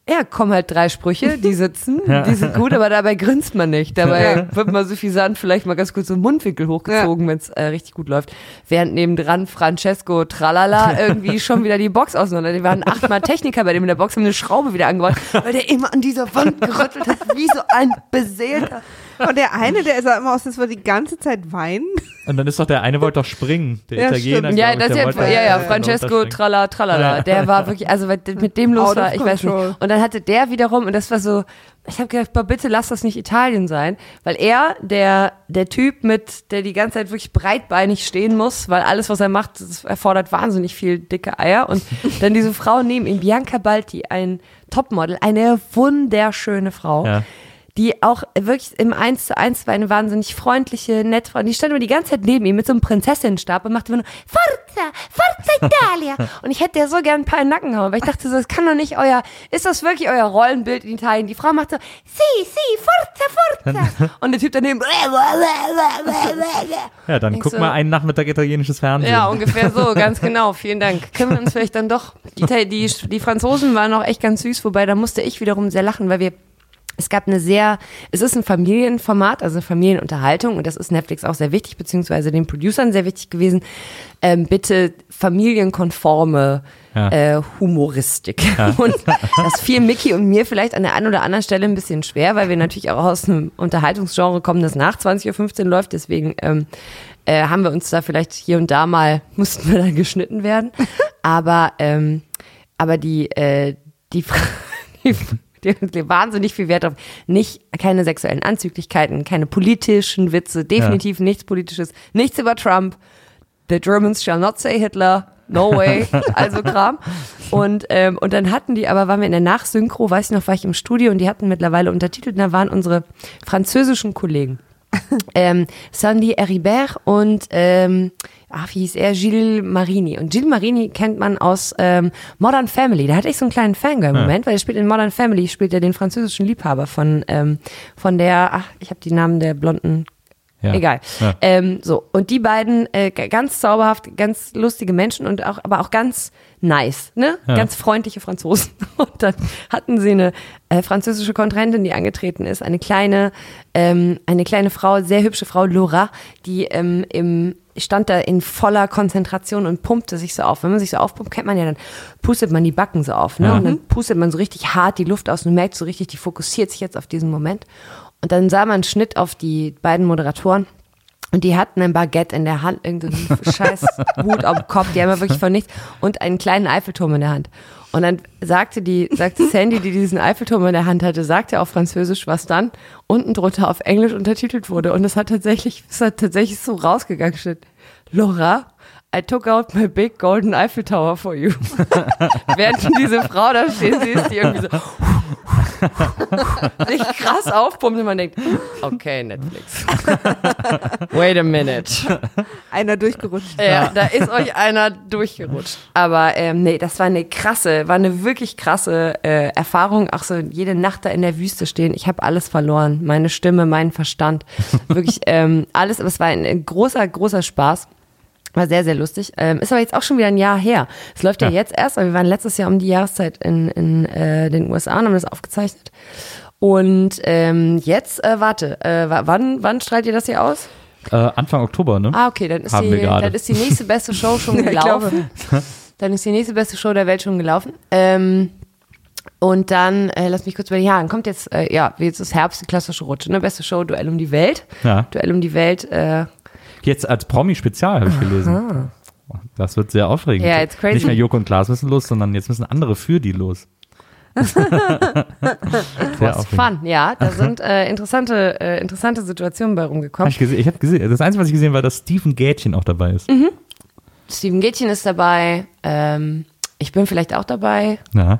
ja, kommen halt drei Sprüche, die sitzen, die sind gut, aber dabei grinst man nicht. Dabei wird mal suffisant vielleicht mal ganz kurz so einen Mundwinkel hochgezogen, wenn es äh, richtig gut läuft. Während nebendran Francesco Tralala irgendwie schon wieder die Box auseinander. Die waren achtmal Techniker bei dem in der Box, haben eine Schraube wieder angebaut, weil der immer an dieser Wand gerüttelt hat, wie so ein Beseelter. Und der eine, der sah immer aus, als würde die ganze Zeit weinen. Und dann ist doch der eine wollte doch springen, der Ja, Italiener. Ja, ich, das der ja, wollte- ja, ja, Francesco. Tralla Tralala, der war wirklich, also mit dem los Out war, ich weiß nicht. Und dann hatte der wiederum, und das war so, ich habe gedacht, bitte lass das nicht Italien sein, weil er, der, der Typ mit, der die ganze Zeit wirklich breitbeinig stehen muss, weil alles, was er macht, erfordert wahnsinnig viel dicke Eier. Und dann diese Frau neben ihm, Bianca Balti, ein Topmodel, eine wunderschöne Frau Ja. Die auch wirklich im 1 zu 1 war eine wahnsinnig freundliche, nette Frau. Und die stand immer die ganze Zeit neben ihm mit so einem Prinzessinnenstab und machte immer nur Forza, Forza Italia. und ich hätte der so gern ein paar in den Nacken hauen, weil ich dachte so, das kann doch nicht euer, ist das wirklich euer Rollenbild in Italien? Die Frau macht so, si, si, Forza, Forza. und der Typ daneben, Ja, dann guck so- mal einen Nachmittag italienisches Fernsehen. Ja, ungefähr so, ganz genau. Vielen Dank. Können wir uns vielleicht dann doch. Die, die, die Franzosen waren auch echt ganz süß, wobei da musste ich wiederum sehr lachen, weil wir Es gab eine sehr, es ist ein Familienformat, also eine Familienunterhaltung und das ist Netflix auch sehr wichtig, beziehungsweise den Producern sehr wichtig gewesen. Ähm, bitte familienkonforme Ja. äh, Humoristik. Und das fiel Mickey und mir vielleicht an der einen oder anderen Stelle ein bisschen schwer, weil wir natürlich auch aus einem Unterhaltungsgenre kommen, das nach 20.15 Uhr läuft. Deswegen ähm, äh, haben wir uns da vielleicht hier und da mal, mussten wir dann geschnitten werden. Aber, ähm, aber die, äh, die, die wahnsinnig viel Wert auf nicht keine sexuellen Anzüglichkeiten, keine politischen Witze, definitiv nichts politisches, nichts über Trump. The Germans shall not say Hitler. No way, also Kram. Und, ähm, und dann hatten die, aber waren wir in der Nachsynchro, weiß ich noch, war ich im Studio und die hatten mittlerweile untertitelt, und da waren unsere französischen Kollegen. ähm, Sandy Heribert und ähm, ach, wie hieß er? Gilles Marini. Und Gilles Marini kennt man aus ähm, Modern Family. Da hatte ich so einen kleinen Fangirl-Moment, weil er spielt in Modern Family, spielt er den französischen Liebhaber von, ähm, von der, ach, ich habe die Namen der blonden Ja. Egal. Ja. Ähm, so, und die beiden äh, ganz zauberhaft, ganz lustige Menschen und auch, aber auch ganz nice, ne? Ja. Ganz freundliche Franzosen. Und dann hatten sie eine äh, französische Kontrahentin, die angetreten ist, eine kleine, ähm, eine kleine Frau, sehr hübsche Frau, Laura, die ähm, im stand da in voller Konzentration und pumpte sich so auf. Wenn man sich so aufpumpt, kennt man ja, dann pustet man die Backen so auf, ne? Ja. Und dann pustet man so richtig hart die Luft aus und merkt so richtig, die fokussiert sich jetzt auf diesen Moment. Und dann sah man einen Schnitt auf die beiden Moderatoren. Und die hatten ein Baguette in der Hand, irgendeinen scheiß Hut auf dem Kopf, die haben ja wirklich von nichts, und einen kleinen Eiffelturm in der Hand. Und dann sagte die, sagte Sandy, die diesen Eiffelturm in der Hand hatte, sagte auf Französisch, was dann unten drunter auf Englisch untertitelt wurde. Und es hat tatsächlich, es hat tatsächlich so rausgegangen, steht, Laura, I took out my big golden Eiffel Tower for you. Während diese Frau da stehen sie ist, die irgendwie so sich krass aufpumpt und man denkt, okay, Netflix. Wait a minute. Einer durchgerutscht. Ja, da ist euch einer durchgerutscht. Aber ähm, nee, das war eine krasse, war eine wirklich krasse äh, Erfahrung. Auch so jede Nacht da in der Wüste stehen. Ich habe alles verloren. Meine Stimme, meinen Verstand. Wirklich ähm, alles. Aber es war ein, ein großer, großer Spaß. War sehr, sehr lustig. Ähm, ist aber jetzt auch schon wieder ein Jahr her. Es läuft ja, Ja. jetzt erst, aber wir waren letztes Jahr um die Jahreszeit in, in äh, den USA und haben das aufgezeichnet. Und ähm, jetzt, äh, warte, äh, wa- wann, wann strahlt ihr das hier aus? Äh, Anfang Oktober, ne? Ah, okay, dann ist, Haben die, dann ist die nächste beste Show schon gelaufen. dann ist die nächste beste Show der Welt schon gelaufen. Ähm, und dann, äh, lass mich kurz überlegen, ja, dann kommt jetzt, äh, ja, jetzt ist Herbst, die klassische Rutsche, ne? Beste Show, Duell um die Welt. Ja. Duell um die Welt, äh, Jetzt als Promi-Spezial habe ich gelesen. Das wird sehr aufregend. Ja, it's crazy. Nicht mehr Joko und Klaas müssen los, sondern jetzt müssen andere für die los. sehr was fun, ja. Da sind äh, interessante, äh, interessante Situationen bei Hab rumgekommen. ich gesehen, ich habe gesehen, das Einzige, was ich gesehen habe, war, dass Steven Gätchen auch dabei ist. Mhm. Steven Gätchen ist dabei, ähm, ich bin vielleicht auch dabei. Ja.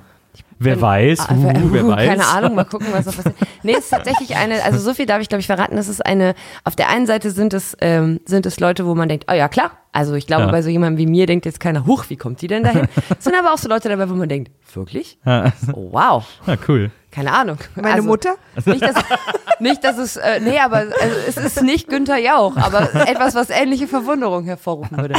Wer weiß, Ah, uh, wer uh, weiß. Keine Ahnung, mal gucken, was noch passiert. Nee, es ist tatsächlich eine, also so viel darf ich, glaube ich, verraten. Es ist eine, auf der einen Seite sind es, ähm, sind es Leute, wo man denkt, oh ja, klar. Also ich glaube, Ja. bei so jemandem wie mir denkt jetzt keiner, huch, wie kommt die denn dahin? Es sind aber auch so Leute dabei, wo man denkt, wirklich? Ja. Oh, wow. Ja, cool. Keine Ahnung. Meine also, Mutter? Nicht, dass, nicht, dass es, äh, nee, aber also, es ist nicht Günther Jauch, aber etwas, was ähnliche Verwunderung hervorrufen würde.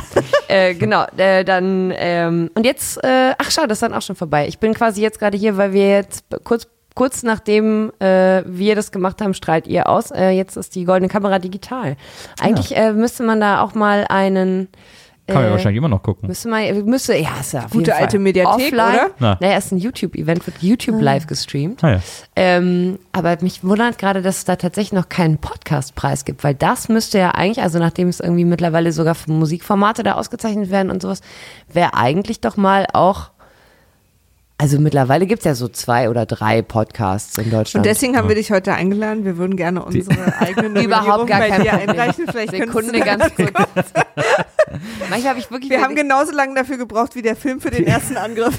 äh, genau, äh, dann, ähm, und jetzt, äh, ach schau, das ist dann auch schon vorbei. Ich bin quasi jetzt gerade hier, weil wir jetzt kurz, kurz nachdem äh, wir das gemacht haben, strahlt ihr aus. Äh, jetzt ist die goldene Kamera digital. Eigentlich äh, müsste man da auch mal einen, Kann man ja äh, wahrscheinlich immer noch gucken. Müsste man, müsste, ja, ist ja auf Gute jeden Fall. alte Mediathek, Offline. oder? Na. Naja, ist ein YouTube-Event, wird YouTube live gestreamt. Ah, ja. Ähm, aber mich wundert gerade, dass es da tatsächlich noch keinen Podcastpreis gibt, weil das müsste ja eigentlich, also nachdem es irgendwie mittlerweile sogar für Musikformate da ausgezeichnet werden und sowas, wäre eigentlich doch mal auch, also mittlerweile gibt es ja so zwei oder drei Podcasts in Und Deutschland. deswegen haben wir dich heute eingeladen. Wir würden gerne unsere eigene Nominierung Überhaupt gar bei kein dir einreichen. Vielleicht Sekunde ganz kurz. Manchmal habe ich wirklich. Wir haben genauso lange dafür gebraucht wie der Film für den ersten Angriff,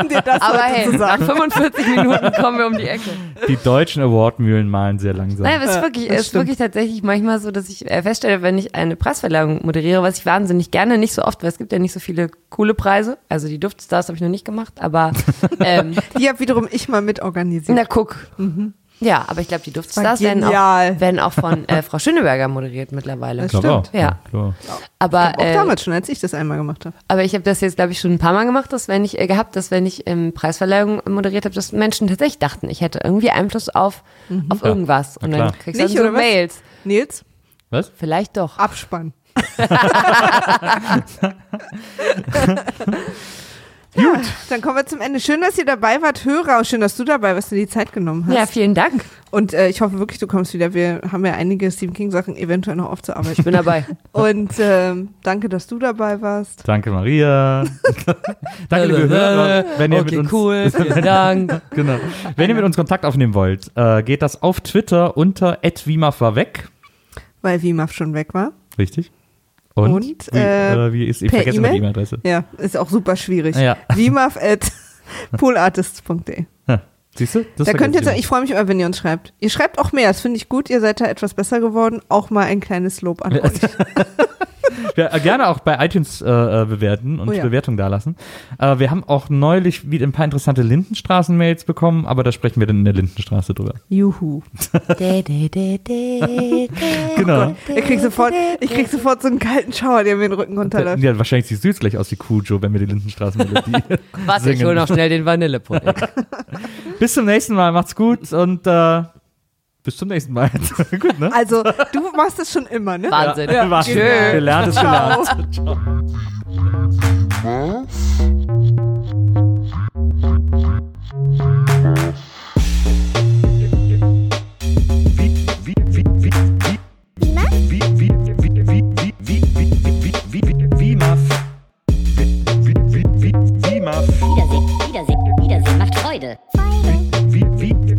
um dir das aber hey, zu nach sagen. 45 Minuten kommen wir um die Ecke. Die deutschen Awardmühlen malen sehr langsam. Aber es ist Ja, wirklich, es ist wirklich tatsächlich manchmal so, dass ich äh, feststelle, wenn ich eine Preisverleihung moderiere, was ich wahnsinnig gerne, nicht so oft, weil es gibt ja nicht so viele coole Preise. Also die Duftstars habe ich noch nicht gemacht, aber ähm, Die habe wiederum ich mal mitorganisiert. na guck. Ja, aber ich glaube, die Duftstars werden auch, werden auch von äh, Frau Schöneberger moderiert mittlerweile. Das stimmt. auch. Ja. klar. Aber, Auch äh, damals schon, als ich das einmal gemacht habe. aber ich habe das jetzt, glaube ich, schon ein paar Mal gemacht, dass wenn ich äh, gehabt, dass wenn ich ähm, Preisverleihung moderiert habe, dass Menschen tatsächlich dachten, ich hätte irgendwie Einfluss auf, auf Ja. irgendwas. Und dann kriegst du so oder was? Mails. Nils, Was? Vielleicht doch. Abspann. Gut. Dann kommen wir zum Ende. Schön, dass ihr dabei wart, Hörer. Und schön, dass du dabei warst und die Zeit genommen hast. Ja, vielen Dank. Und äh, ich hoffe wirklich, du kommst wieder. Wir haben ja einige Stephen King-Sachen eventuell noch aufzuarbeiten. Ich bin dabei. Und ähm, danke, dass du dabei warst. Danke, Maria. Danke, liebe Hörer. Wenn ihr okay, mit uns, cool. Vielen Dank. genau. Wenn ihr mit uns Kontakt aufnehmen wollt, äh, geht das auf Twitter unter @wimaf war weg. Weil Wimaf schon weg war. Richtig. Und, Und, wie, äh, äh, wie ist ich per vergesse immer die E-Mail? E-Mail-Adresse. Ja, ist auch super schwierig. Ja. Wimaf at poolartists.de. Ha, Siehst du? Das Da könnt ihr ich freue mich immer, wenn ihr uns schreibt. Ihr schreibt auch mehr, das finde ich gut. Ihr seid da etwas besser geworden. Auch mal ein kleines Lob an euch. Ja, äh, gerne auch bei iTunes äh, äh, bewerten und Oh ja. Bewertung dalassen. Äh, wir haben auch neulich wieder ein paar interessante Lindenstraßen-Mails bekommen, aber da sprechen wir dann in der Lindenstraße drüber. Juhu. De, de, de, de, de. Genau. Ich krieg sofort, ich krieg sofort so einen kalten Schauer, der mir den Rücken runterläuft. Ja, wahrscheinlich siehst du jetzt gleich aus wie Kujo, wenn wir die Lindenstraßen-Melodie Warte, ich singen. hole noch schnell den Vanillepudding. Bis zum nächsten Mal, macht's gut und äh, bis zum nächsten Mal. gut, ne? Also, du machst das schon immer, ne? Wahnsinn. Ja, Wahnsinn. Tschö. Wir lernen es Ciao. gelernt. Wiedersehen, Wiedersehen, Wiedersehen macht Freude.